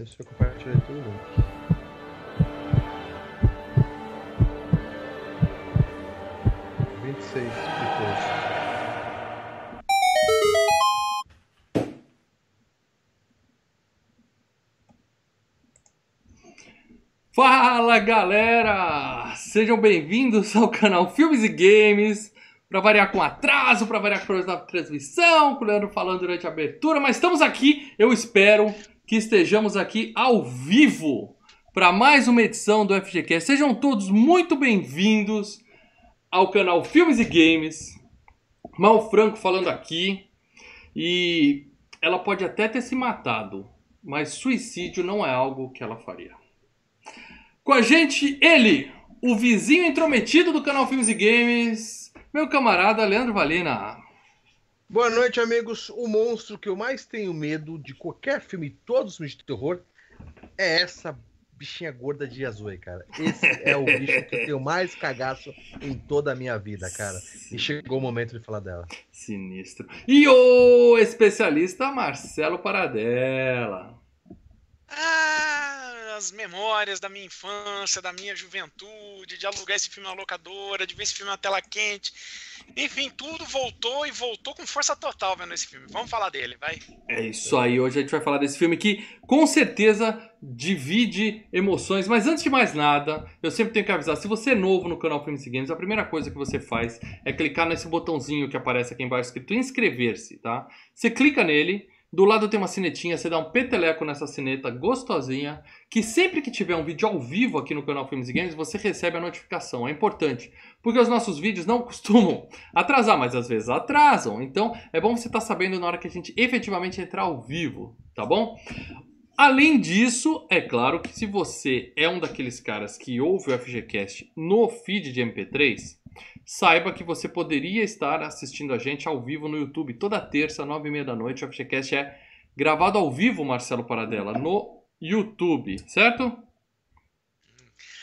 Deixa eu compartilhar pessoas. Fala galera! Sejam bem-vindos ao canal Filmes e Games. Para variar com atraso, para variar com na transmissão, com o Leandro falando durante a abertura, mas estamos aqui, eu espero que estejamos aqui ao vivo para mais uma edição do FGCast. Sejam todos muito bem-vindos ao canal Filmes e Games. Mal Franco falando aqui. E ela pode até ter se matado, mas suicídio não é algo que ela faria. Com a gente, ele, o vizinho intrometido do canal Filmes e Games, meu camarada Leandro Valina. Boa noite, amigos. O monstro que eu mais tenho medo de qualquer filme, todos os filmes de terror, é essa bichinha gorda de azul, cara. Esse é o bicho que eu tenho mais cagaço em toda a minha vida, cara. E chegou o momento de falar dela. Sinistro. E o especialista Marcelo Paradela. Ah, as memórias da minha infância, da minha juventude, de alugar esse filme na locadora, de ver esse filme na tela quente. Enfim, tudo voltou e voltou com força total vendo esse filme. Vamos falar dele, vai. É isso aí, hoje a gente vai falar desse filme que com certeza divide emoções, mas antes de mais nada, eu sempre tenho que avisar, se você é novo no canal Filmes e Games, a primeira coisa que você faz é clicar nesse botãozinho que aparece aqui embaixo escrito inscrever-se, tá? Você clica nele, do lado tem uma sinetinha, você dá um peteleco nessa sineta gostosinha, que sempre que tiver um vídeo ao vivo aqui no canal Filmes e Games, você recebe a notificação. É importante, porque os nossos vídeos não costumam atrasar, mas às vezes atrasam. Então é bom você estar sabendo na hora que a gente efetivamente entrar ao vivo, tá bom? Além disso, é claro que se você é um daqueles caras que ouve o FGCast no feed de MP3, saiba que você poderia estar assistindo a gente ao vivo no YouTube toda terça, nove e meia da noite. O FGCast é gravado ao vivo, Marcelo Paradela, no YouTube, certo?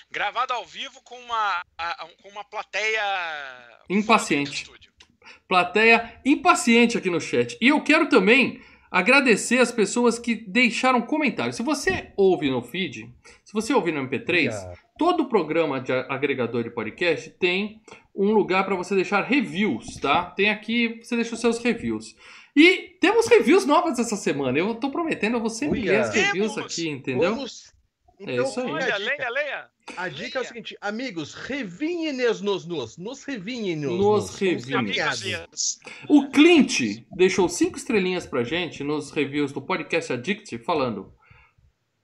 Gravado ao vivo com uma, com uma plateia impaciente. Plateia impaciente aqui no chat. E eu quero também agradecer as pessoas que deixaram comentários. Se você ouve no feed, se você ouve no MP3, yeah. todo programa de agregador de podcast tem um lugar para você deixar reviews, tá? Tem aqui, você deixa os seus reviews. E temos reviews novas essa semana. Eu tô prometendo, eu vou sempre ler as reviews aqui, entendeu? Vamos... Então, é isso aí. Leia, leia, leia. A dica leia. é o seguinte, amigos, revinhem-nos nos, nos, nos revinhem-nos. Nos, nos revinhem. O Clint deixou cinco estrelinhas pra gente nos reviews do Podcast Addict, falando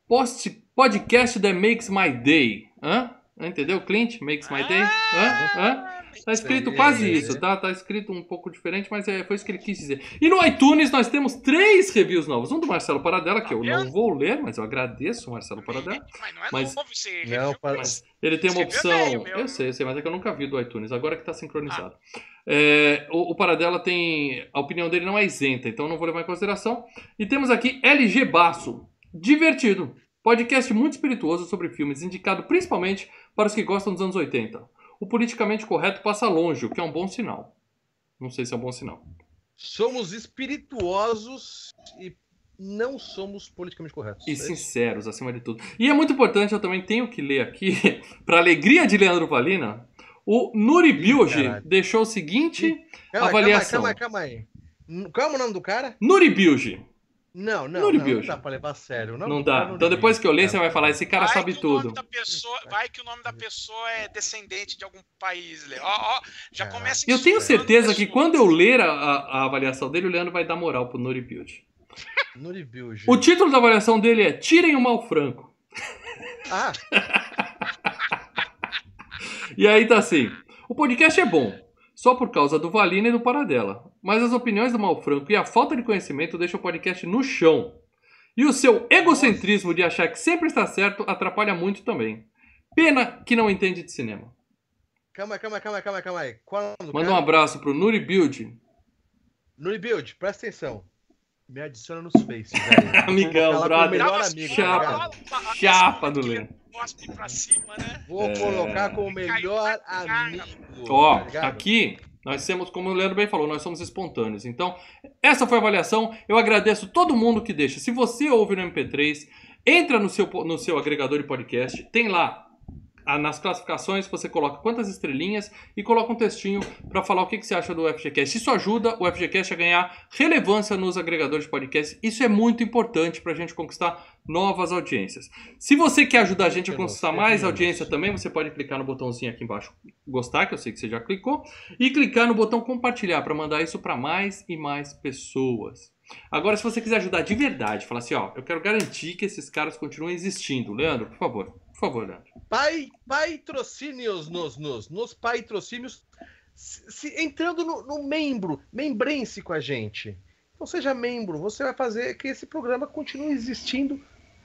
Post, podcast that makes my day. Hã? Entendeu, Clint? Makes my day? Hã? Hã? Tá escrito quase isso, tá? Tá escrito um pouco diferente, mas é, foi isso que ele quis dizer. E no iTunes nós temos três reviews novos. Um do Marcelo Paradela, que eu não vou ler, mas eu agradeço o Marcelo Paradela. Mas não é mas, novo esse não, mas ele tem uma opção. Eu sei, eu sei, mas é que eu nunca vi do iTunes, agora que tá sincronizado. Ah. É, o, o Paradela tem. A opinião dele não é isenta, então não vou levar em consideração. E temos aqui LG Basso. Divertido. Podcast muito espirituoso sobre filmes, indicado principalmente para os que gostam dos anos 80 o politicamente correto passa longe, o que é um bom sinal. Não sei se é um bom sinal. Somos espirituosos e não somos politicamente corretos. E é sinceros, acima de tudo. E é muito importante, eu também tenho que ler aqui, para alegria de Leandro Valina, o Nuri Bilge deixou o seguinte calma, avaliação. Calma, calma, calma aí. Qual é o nome do cara? Nuri Bilge. Não, não, não, não, dá pra levar a sério. Não, não dá. Então depois que eu ler, você vai falar, esse cara vai sabe tudo. Pessoa, vai que o nome da pessoa é descendente de algum país. Ó, ó, já começa Eu tenho certeza que quando eu ler a, a, a, avaliação dele, o Leandro vai dar moral pro Nuri Build. Nuri Build. O título da avaliação dele é Tirem o Mal Franco. Ah! e aí tá assim. O podcast é bom só por causa do Valina e do Paradela. Mas as opiniões do Malfranco e a falta de conhecimento deixam o podcast no chão. E o seu egocentrismo de achar que sempre está certo atrapalha muito também. Pena que não entende de cinema. Calma, calma, calma, calma, calma aí. Qual é Manda um abraço pro Nuri Build. Nuri Build, presta atenção. Me adiciona nos Face. Amigão, brother. Melhor amigo, chapa. Tá chapa do Lê. Né? Vou é... colocar como melhor amigo. Ó, tá aqui nós temos, como o Leandro bem falou, nós somos espontâneos. Então, essa foi a avaliação. Eu agradeço todo mundo que deixa. Se você ouve no MP3, Entra no seu, no seu agregador de podcast, tem lá nas classificações você coloca quantas estrelinhas e coloca um textinho para falar o que, que, você acha do FGCast. Isso ajuda o FGCast a ganhar relevância nos agregadores de podcast. Isso é muito importante para a gente conquistar novas audiências. Se você quer ajudar a gente a conquistar mais audiência também, você pode clicar no botãozinho aqui embaixo, gostar, que eu sei que você já clicou, e clicar no botão compartilhar para mandar isso para mais e mais pessoas. Agora, se você quiser ajudar de verdade, falar assim, ó, eu quero garantir que esses caras continuem existindo. Leandro, por favor, por favor, Leandro. Pai, patrocínios nos, nos, nos patrocínios, se, se, entrando no, no membro, membrense com a gente. Então seja membro, você vai fazer que esse programa continue existindo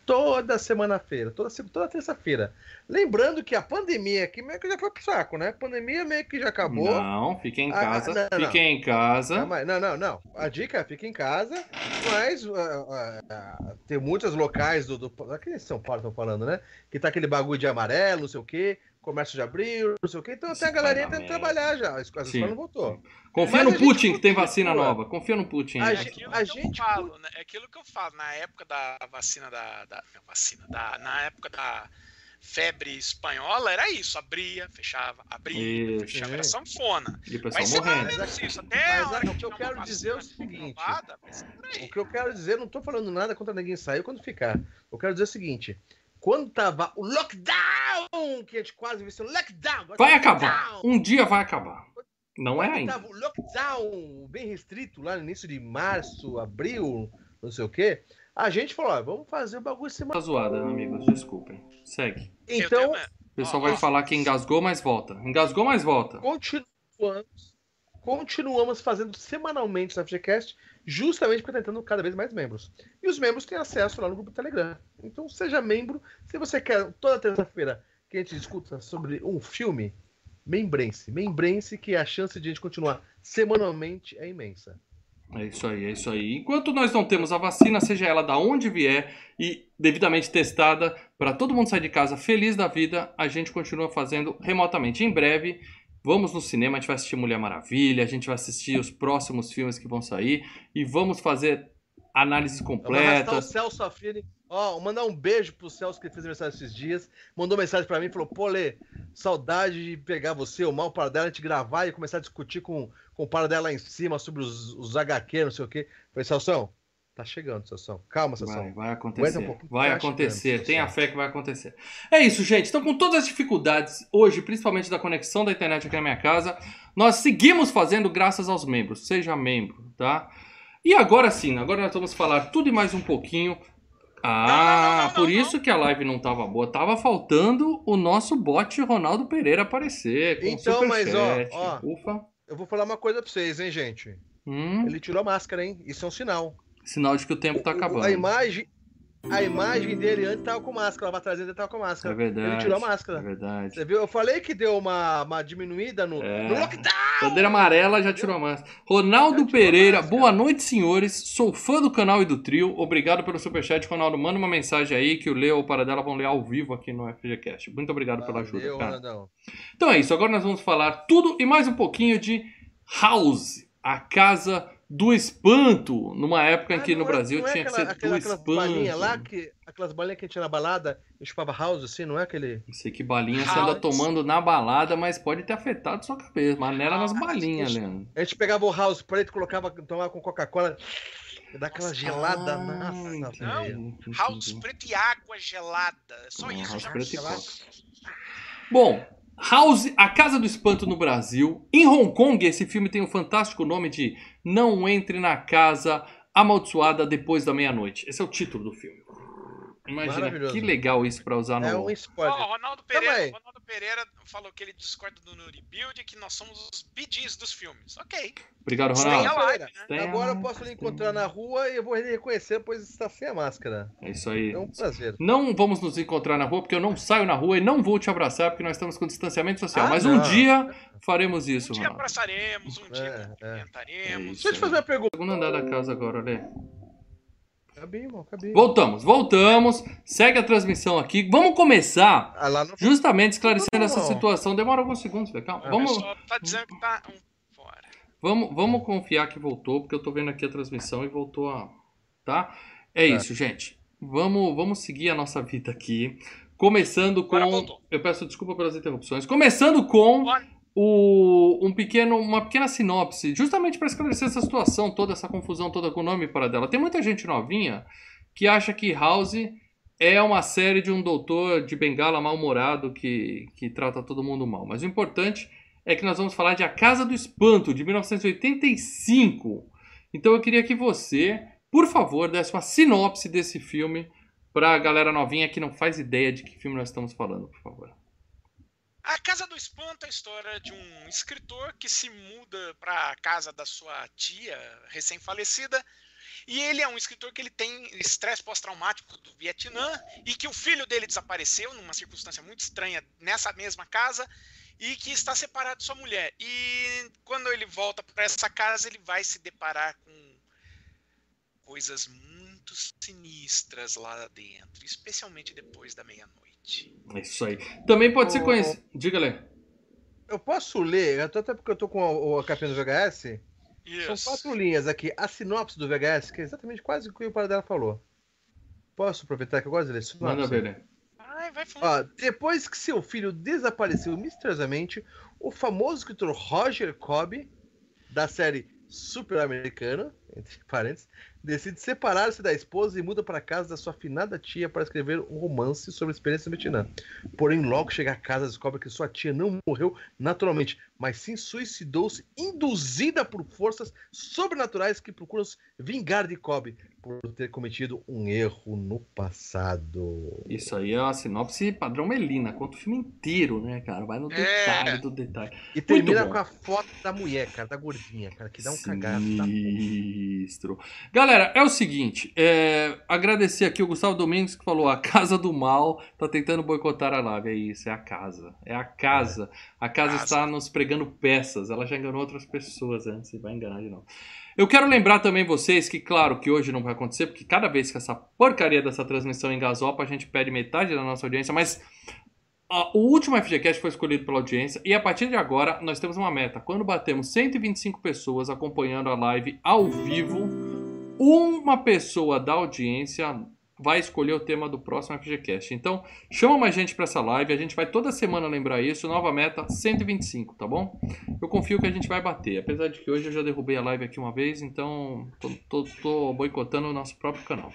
toda semana-feira, toda, toda terça-feira. Lembrando que a pandemia aqui meio que já foi pro saco, né? A pandemia meio que já acabou. Não, fiquem em ah, casa. Ah, não, fiquem não. em casa. Não, não, não. A dica é fique em casa, mas uh, uh, uh, tem muitos locais do, do. Aqui em São Paulo estão falando, né? Que tá aquele bagulho de amarelo, não sei o quê comércio de abril, não sei o quê. Então até a galerinha tentando trabalhar já. A escola não voltou. Confia Mas no Putin que tem vacina nova. Confia no Putin. A, é aquilo, a gente... falo, né? é aquilo que eu falo. Na época da vacina da. da vacina, da, na época da febre espanhola, era isso. Abria, fechava, abria, isso, fechava. É. Era sanfona. E o pessoal Vai morrendo. Mas, isso, até mas, o que eu quero dizer é o seguinte. o que eu quero dizer, não estou falando nada contra ninguém sair quando ficar. Eu quero dizer o seguinte quando tava o lockdown, que a gente quase viu o lockdown. Vai acabar. Um dia vai acabar. Não é ainda. Tava o lockdown bem restrito lá no início de março, abril, não sei o quê. A gente falou, ó, vamos fazer o bagulho semana. Tá zoada, amigos, desculpem. Segue. Então, o pessoal vai falar que engasgou, mas volta. Engasgou, mas volta. Continuamos, continuamos fazendo semanalmente o FGCast justamente porque está tentando cada vez mais membros. E os membros têm acesso lá no grupo do Telegram. Então seja membro. Se você quer toda terça-feira que a gente discuta sobre um filme, membrense. Membrense que a chance de a gente continuar semanalmente é imensa. É isso aí, é isso aí. Enquanto nós não temos a vacina, seja ela da onde vier e devidamente testada, para todo mundo sair de casa feliz da vida, a gente continua fazendo remotamente. Em breve, Vamos no cinema, a gente vai assistir Mulher Maravilha, a gente vai assistir os próximos filmes que vão sair e vamos fazer análise completa. o Celso Affini, ó, mandar um beijo pro Celso que fez aniversário esses dias, mandou mensagem para mim, falou: "Pô, Lê, saudade de pegar você, o mal para dela, gente gravar e começar a discutir com, com o para dela lá em cima sobre os, os HQ, não sei o quê". Falei: "Celso, Tá chegando, Sassão. Calma, Sassão. Vai, vai acontecer. Um vai tá acontecer. Chegando, Tenha fé que vai acontecer. É isso, gente. Então, com todas as dificuldades, hoje, principalmente da conexão da internet aqui na minha casa, nós seguimos fazendo graças aos membros. Seja membro, tá? E agora sim, agora nós vamos falar tudo e mais um pouquinho. Ah, não, não, não, por isso que a live não tava boa. Tava faltando o nosso bot Ronaldo Pereira aparecer. então, mas ó, ó, Ufa. eu vou falar uma coisa pra vocês, hein, gente. Hum? Ele tirou a máscara, hein? Isso é um sinal. Sinal de que o tempo tá acabando. A imagem, a imagem dele antes tava com máscara, lá atrás ele tava com máscara. É verdade. Ele tirou a máscara. É verdade. Você viu? Eu falei que deu uma, uma diminuída no, é. no lockdown. Bandeira amarela já tirou a máscara. Ronaldo Pereira, boa noite, senhores. Sou fã do canal e do trio. Obrigado pelo superchat, Ronaldo. Manda uma mensagem aí que o Leo ou o Paradela vão ler ao vivo aqui no FGCast. Muito obrigado pela ajuda, cara. Então é isso. Agora nós vamos falar tudo e mais um pouquinho de House, a casa do espanto, numa época em ah, que no é, Brasil é tinha aquela, que ser aquela, do aquelas espanto. Balinha lá que, aquelas balinhas que a gente tinha na balada e chupava house, assim, não é aquele. Não sei que balinha house. você anda tomando na balada, mas pode ter afetado sua cabeça. Mas não era nas balinhas, Leandro. A gente pegava o house preto, colocava, tomava com Coca-Cola. Dá aquela gelada ah, massa. Não, house preto e água gelada. É só isso. House preto e Coca. Bom, House, A Casa do Espanto no Brasil. Em Hong Kong, esse filme tem o fantástico nome de Não Entre na Casa Amaldiçoada Depois da Meia-Noite. Esse é o título do filme. Imagina que legal isso para usar no. É um spoiler. Oh, Ronaldo, Pereira, Ronaldo Pereira falou que ele discorda do Nuri Build e que nós somos os BDs dos filmes. Ok. Obrigado, Ronaldo. Live, né? Agora eu posso lhe encontrar na rua e eu vou reconhecer, pois está sem a máscara. É isso aí. É um prazer. Não vamos nos encontrar na rua, porque eu não saio na rua e não vou te abraçar, porque nós estamos com distanciamento social. Ah, Mas não. um dia faremos isso, Um dia Ronaldo. abraçaremos, um dia é, cumprimentaremos. É. Deixa eu te fazer uma pergunta. Segundo andar da casa agora, Lê. Acabei, irmão, acabei. Voltamos, voltamos. Segue a transmissão aqui. Vamos começar ah, no... justamente esclarecendo não, não, essa situação. Demora alguns segundos, calma. É, vamos... Tá dizendo que tá fora. Vamos, vamos confiar que voltou, porque eu tô vendo aqui a transmissão e voltou a. Tá? É, é. isso, gente. vamos, vamos seguir a nossa vida aqui. Começando com. Eu peço desculpa pelas interrupções. Começando com o, um pequeno, uma pequena sinopse, justamente para esclarecer essa situação, toda essa confusão toda com o nome para dela. Tem muita gente novinha que acha que House é uma série de um doutor de bengala mal-humorado que, que trata todo mundo mal. Mas o importante é que nós vamos falar de A Casa do Espanto, de 1985. Então eu queria que você, por favor, desse uma sinopse desse filme para a galera novinha que não faz ideia de que filme nós estamos falando, por favor. A Casa do Espanto é a história de um escritor que se muda para a casa da sua tia recém-falecida. E ele é um escritor que ele tem estresse pós-traumático do Vietnã e que o filho dele desapareceu numa circunstância muito estranha nessa mesma casa e que está separado de sua mulher. E quando ele volta para essa casa, ele vai se deparar com coisas muito sinistras lá dentro, especialmente depois da meia-noite. É isso aí. Também pode ser conhecido. Diga, Lê. Eu posso ler, até porque eu tô com a, capinha do VHS. São quatro linhas aqui. A sinopse do VHS, que é exatamente quase o que o Paradela falou. Posso aproveitar que eu gosto de ler sinopse? Manda ver, né? vai Ó, depois que seu filho desapareceu misteriosamente, o famoso escritor Roger Cobb, da série Super Americana, entre parênteses, decide separar-se da esposa e muda para a casa da sua finada tia para escrever um romance sobre a experiência Vietnã. Porém, logo chega a casa descobre que sua tia não morreu naturalmente, mas sim suicidou-se induzida por forças sobrenaturais que procuram se vingar de Cobb por ter cometido um erro no passado. Isso aí é a sinopse padrão Melina, conta o filme inteiro, né, cara? Vai no detalhe é. do detalhe. E termina com a foto da mulher, cara, da gordinha, cara, que dá um cagado. Sinistro. Galera, é o seguinte, é, agradecer aqui o Gustavo Domingos que falou, a Casa do Mal tá tentando boicotar a live. É isso, é a casa. É a casa. A casa, casa. está nos pregando peças. Ela já enganou outras pessoas antes e vai enganar de novo. Eu quero lembrar também vocês que, claro, que hoje não vai acontecer, porque cada vez que essa porcaria dessa transmissão engasopa, a gente perde metade da nossa audiência, mas o último FGCast foi escolhido pela audiência e a partir de agora nós temos uma meta. Quando batemos 125 pessoas acompanhando a live ao vivo, uma pessoa da audiência vai escolher o tema do próximo FGCast. Então, chama mais gente para essa live, a gente vai toda semana lembrar isso, nova meta 125, tá bom? Eu confio que a gente vai bater, apesar de que hoje eu já derrubei a live aqui uma vez, então tô, tô, tô boicotando o nosso próprio canal.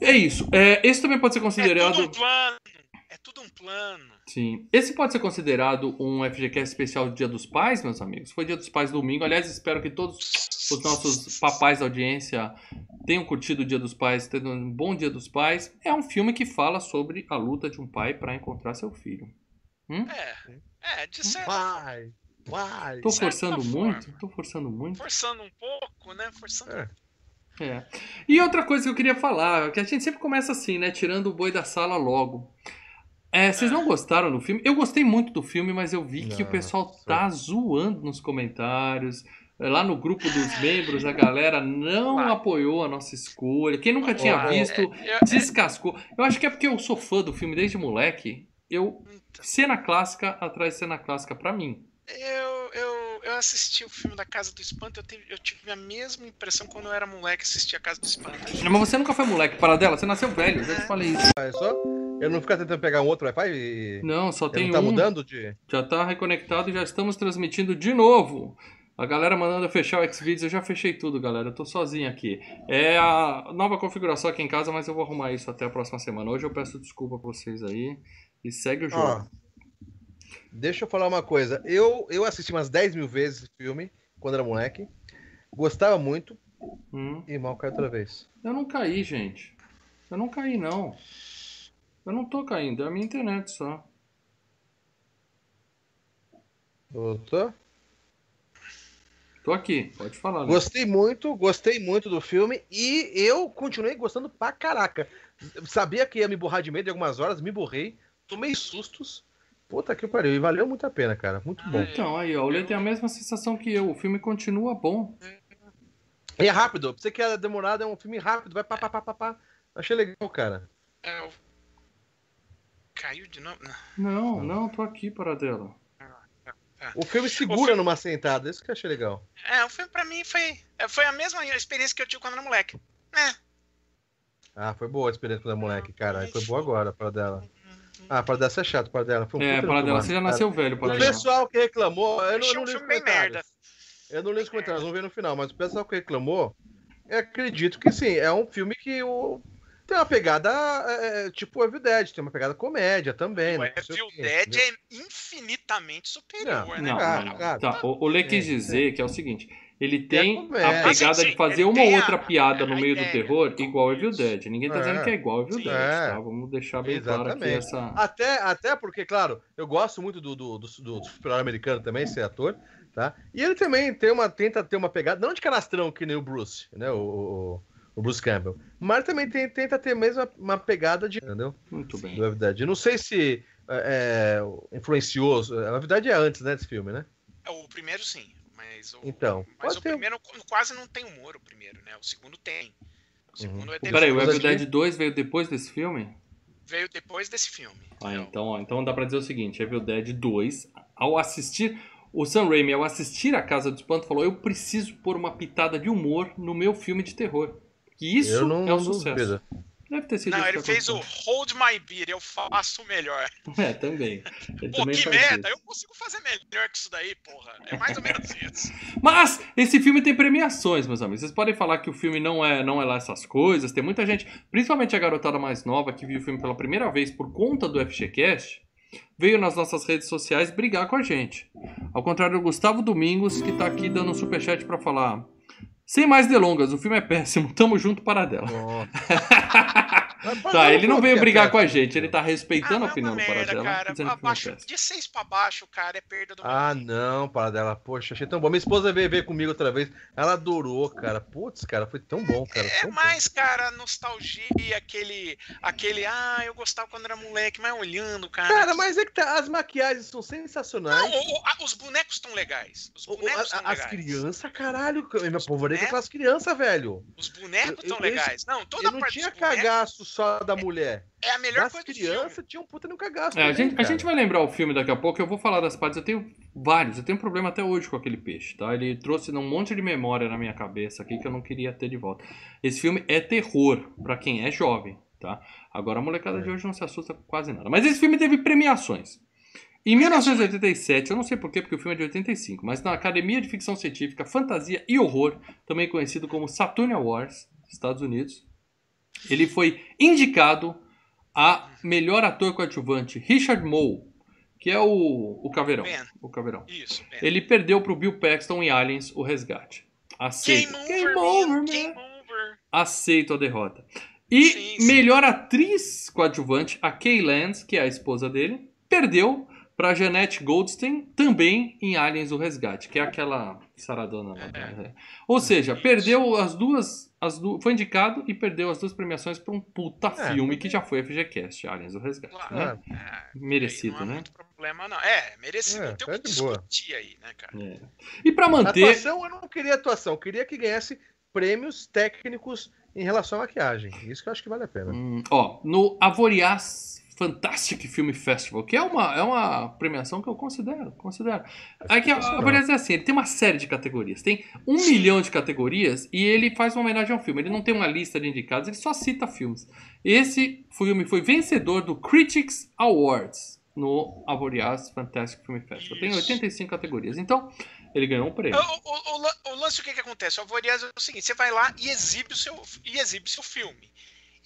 É isso. É, esse também pode ser considerado. É tudo um plano. Sim. Esse pode ser considerado um FGCast especial do Dia dos Pais, meus amigos. Foi Dia dos Pais domingo. Aliás, espero que todos os nossos papais da audiência tenham curtido o Dia dos Pais, tendo um bom Dia dos Pais. É um filme que fala sobre a luta de um pai para encontrar seu filho. Hum? É, é, de certo. Pai, pai. Tô forçando muito? Forma. Tô forçando muito? Forçando um pouco, né? Forçando é. É. E outra coisa que eu queria falar, que a gente sempre começa assim, né? Tirando o boi da sala logo. É, vocês não gostaram do filme? Eu gostei muito do filme, mas eu vi que o pessoal tá zoando nos comentários. Lá no grupo dos membros, a galera não apoiou a nossa escolha. Quem nunca tinha visto, é, é, descascou. Eu acho que é porque eu sou fã do filme desde moleque. Eu. Então. Cena clássica atrás cena clássica para mim. Eu, eu, eu assisti o filme da Casa do Espanto, eu tive, eu tive a mesma impressão quando eu era moleque assistir a Casa do Espanto. Mas você nunca foi moleque, para dela, você nasceu velho, eu já te falei isso. Ah, é só? Eu não ficar tentando pegar um outro Wi-Fi e. Não, só tem não tá um. mudando de. Já tá reconectado e já estamos transmitindo de novo. A galera mandando eu fechar o Xvideos, eu já fechei tudo, galera. Eu tô sozinho aqui. É a nova configuração aqui em casa, mas eu vou arrumar isso até a próxima semana. Hoje eu peço desculpa pra vocês aí e segue o jogo. Deixa eu falar uma coisa. Eu, eu assisti umas 10 mil vezes esse filme quando era moleque. Gostava muito. Hum. E mal caiu outra vez. Eu não caí, gente. Eu não caí, não. Eu não tô caindo, é a minha internet só. Voltou? Tô aqui, pode falar. Né? Gostei muito, gostei muito do filme e eu continuei gostando pra caraca. Sabia que ia me borrar de medo em algumas horas, me borrei, tomei sustos. Puta que pariu, e valeu muito a pena, cara. Muito bom. Então, aí, ó, o Lê tem a mesma sensação que eu. O filme continua bom. E é rápido. Pra você que é demorado, é um filme rápido, vai pá, pá, pá, pá, pá. Achei legal, cara. É, Caiu de novo? Não, não, tô aqui, para dela. O filme segura o filme... numa sentada, isso que eu achei legal. É, o filme pra mim foi, é, foi a mesma experiência que eu tive quando era moleque. É. Ah, foi boa a experiência da moleque, cara. Foi boa agora para dela. Ah, para dela é chato, para dela. Um é, para dela você já nasceu velho, para O pessoal que reclamou, eu não, eu não li os comentários. Eu não li os comentários, vamos ver no final, mas o pessoal que reclamou, eu acredito que sim, é um filme que o tem uma pegada é, é tipo Evil Dead, tem uma pegada comédia também. O né? Evil Dead é infinitamente superior, não, né? Não, não, não. Tá, o, o Lê quis é, dizer que é o seguinte: ele tem a pegada de fazer uma ou outra piada no meio do terror igual Evil Dead. Ninguém tá dizendo que é igual Evil Dead, tá? Vamos deixar bem Exatamente. claro aqui essa. Até, até porque, claro, eu gosto muito do, do, do, do super americano também, esse ator. Tá? E ele também tem uma, tenta ter uma pegada, não de canastrão que nem o Bruce, né? O, o Bruce Campbell. Mas também tem, tenta ter mesmo uma pegada de. Entendeu? Muito bem. Do verdade. Não sei se é, é influenciou. Na verdade é antes, né, desse filme, né? É, o primeiro sim. Mas o, então, mas o ter... primeiro quase não tem humor, o primeiro, né? O segundo tem. O segundo uhum. é Peraí, o Evil Dead 2 veio depois desse filme? Veio depois desse filme. Ah, então, ó, então dá pra dizer o seguinte: Evil Dead 2, ao assistir. O Sam Raimi, ao assistir a Casa do Espanto, falou: Eu preciso pôr uma pitada de humor no meu filme de terror. Que isso não, é um sucesso. Duvido. Deve ter sido Não, ele fez o Hold My Beer, eu faço melhor. É, também. Ele Pô, também que merda, isso. eu consigo fazer melhor que isso daí, porra. É mais ou menos isso. Mas esse filme tem premiações, meus amigos. Vocês podem falar que o filme não é, não é lá essas coisas. Tem muita gente, principalmente a garotada mais nova, que viu o filme pela primeira vez por conta do FGCast, veio nas nossas redes sociais brigar com a gente. Ao contrário do Gustavo Domingos, que tá aqui dando um superchat para falar. Sem mais delongas, o filme é péssimo. Tamo junto para dela. tá, ele não veio brigar com a gente, ele tá respeitando ah, a opinião do Paradela. Cara, abaixo, de seis pra baixo, cara, é perda do Ah, não, Paradela, poxa, achei tão bom. Minha esposa veio ver comigo outra vez, ela adorou, cara. Putz, cara, foi tão bom, cara. É mais, bom. cara, nostalgia, aquele, aquele, ah, eu gostava quando era moleque, mas olhando, cara. Cara, mas é que tá, as maquiagens são sensacionais. Não, o, o, os bonecos estão legais. Os bonecos o, a, As crianças, caralho, minha povoreta é com as crianças, velho. Os bonecos estão legais. Não, toda eu não tinha cagaço só da mulher. É a melhor das coisa crianças tinha um puta no cagaço. É, também, a, gente, a, gente, vai lembrar o filme daqui a pouco. Eu vou falar das partes. Eu tenho vários. Eu tenho um problema até hoje com aquele peixe, tá? Ele trouxe um monte de memória na minha cabeça aqui que eu não queria ter de volta. Esse filme é terror para quem é jovem, tá? Agora a molecada é. de hoje não se assusta com quase nada. Mas esse filme teve premiações. Em 1987, eu não sei porquê, porque o filme é de 85, mas na Academia de Ficção Científica, Fantasia e Horror, também conhecido como Saturn Awards, Estados Unidos, ele foi indicado a melhor ator coadjuvante, Richard Moe, que é o, o Caveirão. Ben. O Caveirão. Isso, ben. Ele perdeu para o Bill Paxton em Aliens, o Resgate. Aceito. Game over, Game over. Aceito a derrota. E sim, sim. melhor atriz coadjuvante, a Kay Lance, que é a esposa dele, perdeu para Jeanette Goldstein, também em Aliens, o Resgate, que é aquela saradona lá. É. Né? Ou seja, perdeu as duas as du... foi indicado e perdeu as duas premiações para um puta é, filme que já foi FGCast, Aliens do Resgate. Claro, né? é, merecido, não é né? Muito problema, não. É, merecido. É, tem o que discutir aí, né, cara? É. E para manter. Atuação, eu não queria atuação, eu queria que ganhasse prêmios técnicos em relação à maquiagem. Isso que eu acho que vale a pena. Hum, ó, no Avoriaz Fantastic Film Festival, que é uma, é uma premiação que eu considero, considero. Aqui, a, é assim, ele tem uma série de categorias, tem um milhão de categorias e ele faz uma homenagem ao filme. Ele não tem uma lista de indicados, ele só cita filmes. Esse filme foi vencedor do Critics Awards no Avoriaz Fantastic Film Festival. Isso. Tem 85 categorias. Então, ele ganhou um prêmio. O, o, o, o lance, o que, que acontece? O Avoriaz é o seguinte: você vai lá e exibe o seu, e exibe seu filme.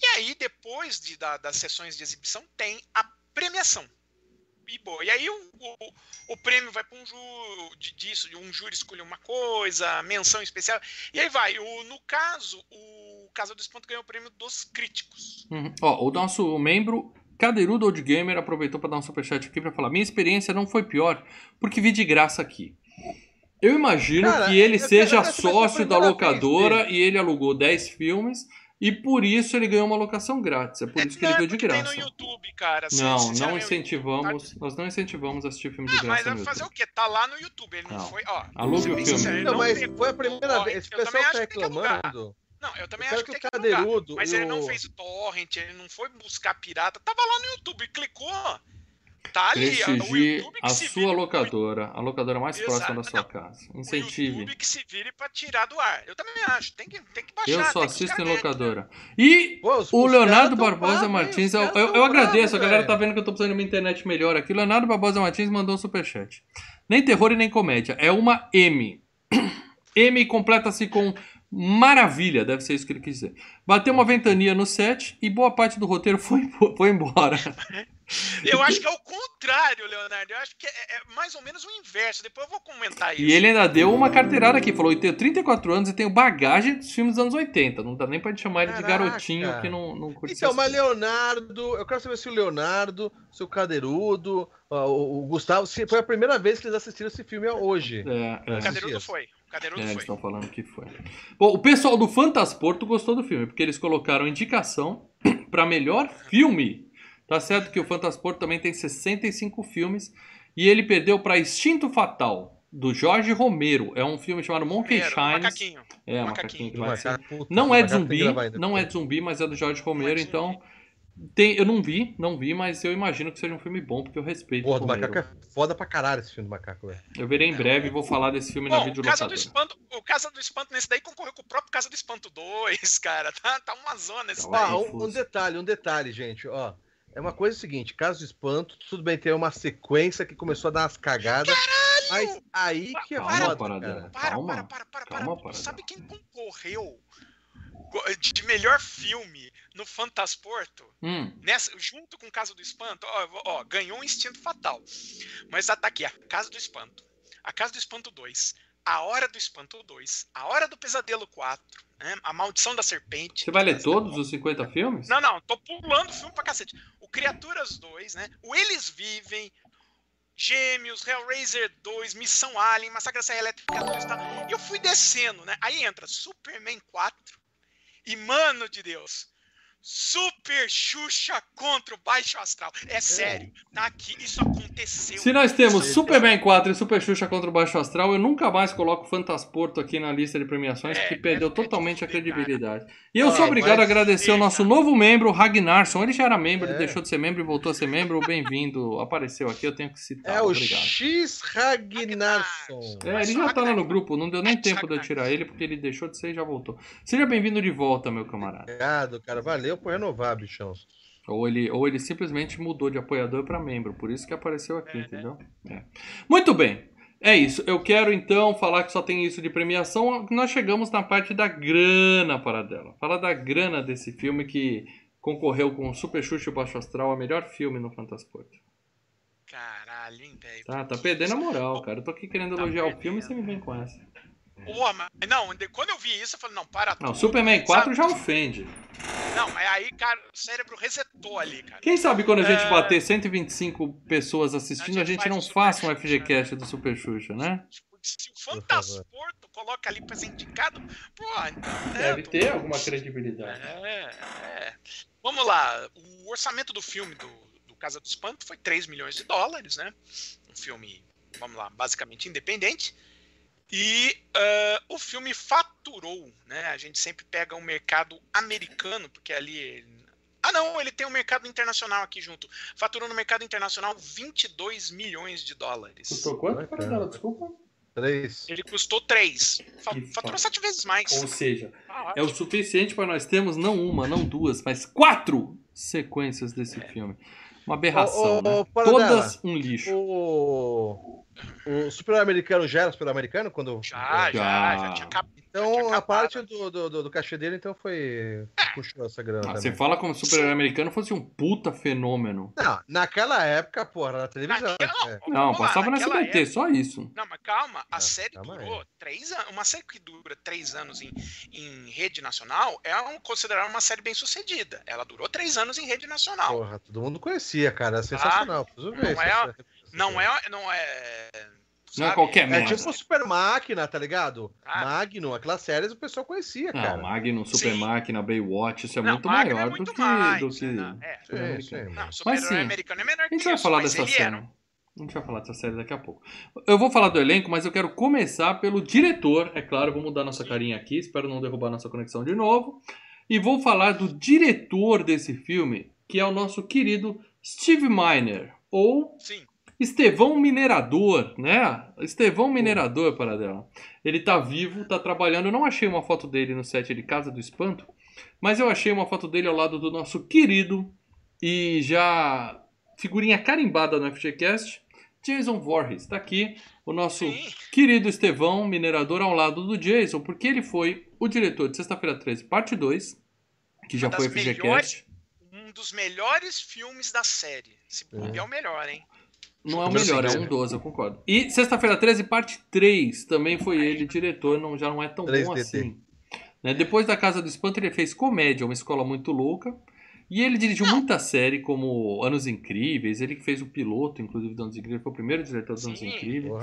E aí, depois de, da, das sessões de exibição, tem a premiação. E, boa, e aí o, o, o prêmio vai para um júri disso, um júri escolhe uma coisa, menção especial, e aí vai. O, no caso, o Casa do Espanto ganhou o prêmio dos críticos. Uhum. Ó, o nosso membro Cadeirudo Old Gamer aproveitou para dar um superchat aqui para falar: minha experiência não foi pior, porque vi de graça aqui. Eu imagino Cara, que ele seja sócio da locadora e ele alugou 10 filmes e por isso ele ganhou uma locação grátis. É por é isso que ele ganhou de graça. Tem no YouTube, cara. Assim, não, não incentivamos. Tá... Nós não incentivamos assistir filme de ah, graça. Mas vai fazer o quê? Tá lá no YouTube. Ele não, não. foi. Ó, Alugue o filme. Não, mas foi a primeira vez. Esse pessoal tá reclamando. Não, eu também eu acho que, que tem que Mas ele não fez torrent, ele não foi buscar pirata. Tava lá no YouTube, clicou. Tá ali, Prestigie a sua locadora, a locadora mais Exato. próxima da sua não, casa. Incentive. O YouTube que se vire pra tirar do ar. Eu também acho. Tem que, tem que baixar. Eu só assisto em locadora. E Pô, os, o Leonardo Barbosa Martins, eu, eu, eu agradeço. a galera tá vendo que eu tô precisando de uma internet melhor aqui. O Leonardo Barbosa Martins mandou um superchat. Nem terror e nem comédia. É uma M. M completa-se com maravilha, deve ser isso que ele quis dizer. Bateu uma ventania no set e boa parte do roteiro foi, foi embora. Eu acho que é o contrário, Leonardo. Eu acho que é, é, mais ou menos o inverso. Depois eu vou comentar isso. E ele ainda deu uma carteirada aqui. Falou: eu tenho 34 anos e tenho bagagem dos filmes dos anos 80. Não dá nem pra chamar ele Caraca. de garotinho que não, não curte Então, mas Leonardo, eu quero saber se o Leonardo, se o Cadeirudo, o, o Gustavo, se foi a primeira vez que eles assistiram esse filme hoje. É, é. O Cadeirudo foi. Cadeirudo é, foi. eles estão falando que foi. Bom, o pessoal do Fantasporto gostou do filme, porque eles colocaram indicação para melhor filme Tá certo que o Fantasporto também tem 65 filmes e ele perdeu para Instinto Fatal, do Jorge Romero. É um filme chamado Monkey Shines. Macaquinho. É, macaquinho. macaquinho não é de zumbi, não é de zumbi, mas é do Jorge Romero, então tem, eu não vi, não vi, mas eu imagino que seja um filme bom, porque eu respeito Porra, do Macaco é foda pra caralho esse filme do Macaco, velho. Eu verei em breve e vou falar desse filme bom, na vídeo Casa do Espanto, O Casa do Espanto nesse daí concorreu com o próprio Casa do Espanto 2, cara. Tá, tá uma zona esse tá daí. um, um detalhe, um detalhe, gente, ó. É uma coisa seguinte, caso de espanto, tudo bem ter uma sequência que começou a dar umas cagadas. Caralho! Mas aí que é calma, foda, para, cara. Para, calma, para, para, para, calma, para. Sabe quem concorreu de melhor filme no Fantasporto? Hum. Nessa, junto com Casa do Espanto, ó, ó, ganhou um instinto fatal. Mas tá aqui, a Casa do Espanto. A Casa do Espanto 2. A Hora do Espanto 2, A Hora do Pesadelo 4, né? A Maldição da Serpente. Você vai ler todos os 50 filmes? Não, não, tô pulando filme pra cacete. O Criaturas 2, né? O Eles Vivem, Gêmeos, Hellraiser 2, Missão Alien, Massacre da Serra Elétrica 2, tá? E eu fui descendo, né? Aí entra Superman 4 e, mano de Deus, Super Xuxa contra o Baixo Astral. É sério, tá aqui, isso aconteceu. Se nós temos Superman 4 e Super Xuxa contra o Baixo Astral, eu nunca mais coloco Fantasporto aqui na lista de premiações, é, que perdeu é, totalmente é a credibilidade. E eu sou obrigado a agradecer o nosso novo membro, Ragnarson. Ele já era membro, ele é. deixou de ser membro e voltou a ser membro. Bem-vindo, apareceu aqui, eu tenho que citar. É o obrigado. X Ragnarsson. É, ele já tá lá no grupo, não deu nem tempo de eu tirar ele, porque ele deixou de ser e já voltou. Seja bem-vindo de volta, meu camarada. Obrigado, cara, valeu por renovar, bichão. Ou ele, ou ele simplesmente mudou de apoiador para membro, por isso que apareceu aqui, é, entendeu? É. Muito bem. É isso. Eu quero então falar que só tem isso de premiação. Nós chegamos na parte da grana para dela. Fala da grana desse filme que concorreu com Super Xuxa e Baixo Astral, a melhor filme no Fantasporto. Caralho, hein, velho. Tá, tá perdendo a moral, cara. Eu tô aqui querendo tá elogiar perdendo. o filme e você me vem com essa. Pô, mas, não, quando eu vi isso, eu falei, não, para Não, tudo, Superman 4 sabe? já ofende. Não, mas aí, cara, o cérebro resetou ali, cara. Quem sabe quando a gente é... bater 125 pessoas assistindo, a gente, a gente não faça um FGCast do Super Xuxa, né? Se o Fantasporto coloca ali pra ser indicado, pô, então, né, Deve ter alguma credibilidade. É, é. Vamos lá, o orçamento do filme do, do Casa do Espanto foi 3 milhões de dólares, né? Um filme, vamos lá, basicamente independente. E uh, o filme faturou, né? A gente sempre pega um mercado americano, porque ali. Ah, não, ele tem um mercado internacional aqui junto. Faturou no mercado internacional 22 milhões de dólares. Custou quanto dela? Desculpa. Três. Ele custou três. Faturou sete vezes mais. Ou seja, ah, é o suficiente para nós termos não uma, não duas, mas quatro sequências desse é. filme. Uma aberração. né? Todas um lixo. O... O super-americano já era super-americano quando. Já, já, já, tinha acabado. Então a parte do, do, do, cachê dele então foi. É. Puxou essa grana. Ah, você fala como se o super-americano fosse um puta fenômeno. Não, naquela época, porra, na televisão. Naquela, não, é. não passava na SBT, época... só isso. Não, mas calma, a série durou aí. três anos. Uma série que dura três anos em, em rede nacional é um, considerada uma série bem sucedida. Ela durou três anos em rede nacional. Porra, todo mundo conhecia, cara. É sensacional. Ah, não, é, não é. Não é. Não é qualquer é merda. É tipo Super Máquina, tá ligado? Ah. Magnum, aquelas séries o pessoal conhecia, não, cara. Magnum, Super Sim. Máquina, Baywatch, isso é não, muito Magnum é maior é muito do que. Mais, do que... Né? É. Sim, Não, mas sim, americano é menor a gente vai falar dessa série. A gente vai falar dessa série daqui a pouco. Eu vou falar do elenco, mas eu quero começar pelo diretor. É claro, vou mudar nossa carinha aqui, espero não derrubar nossa conexão de novo. E vou falar do diretor desse filme, que é o nosso querido Steve Miner ou Sim. Estevão Minerador, né? Estevão Minerador, para dela. Ele tá vivo, tá trabalhando. Eu não achei uma foto dele no set de Casa do Espanto, mas eu achei uma foto dele ao lado do nosso querido e já figurinha carimbada no FGCast, Jason Voorhees. Tá aqui o nosso Sim. querido Estevão Minerador ao lado do Jason, porque ele foi o diretor de Sexta-feira 13, parte 2, que já foi FGCast. melhores- Um dos melhores filmes da série. Se É. é o melhor, hein? Não é o Junto melhor, é assim, um né? 12, eu concordo. E Sexta-feira 13, parte 3, também foi ele, diretor, não, já não é tão bom 3DT. assim. Né? Depois da Casa do Espanto, ele fez Comédia, uma escola muito louca. E ele dirigiu muita série, como Anos Incríveis, ele que fez o piloto, inclusive, do Anos Incríveis, foi o primeiro diretor dos Anos. Incríveis.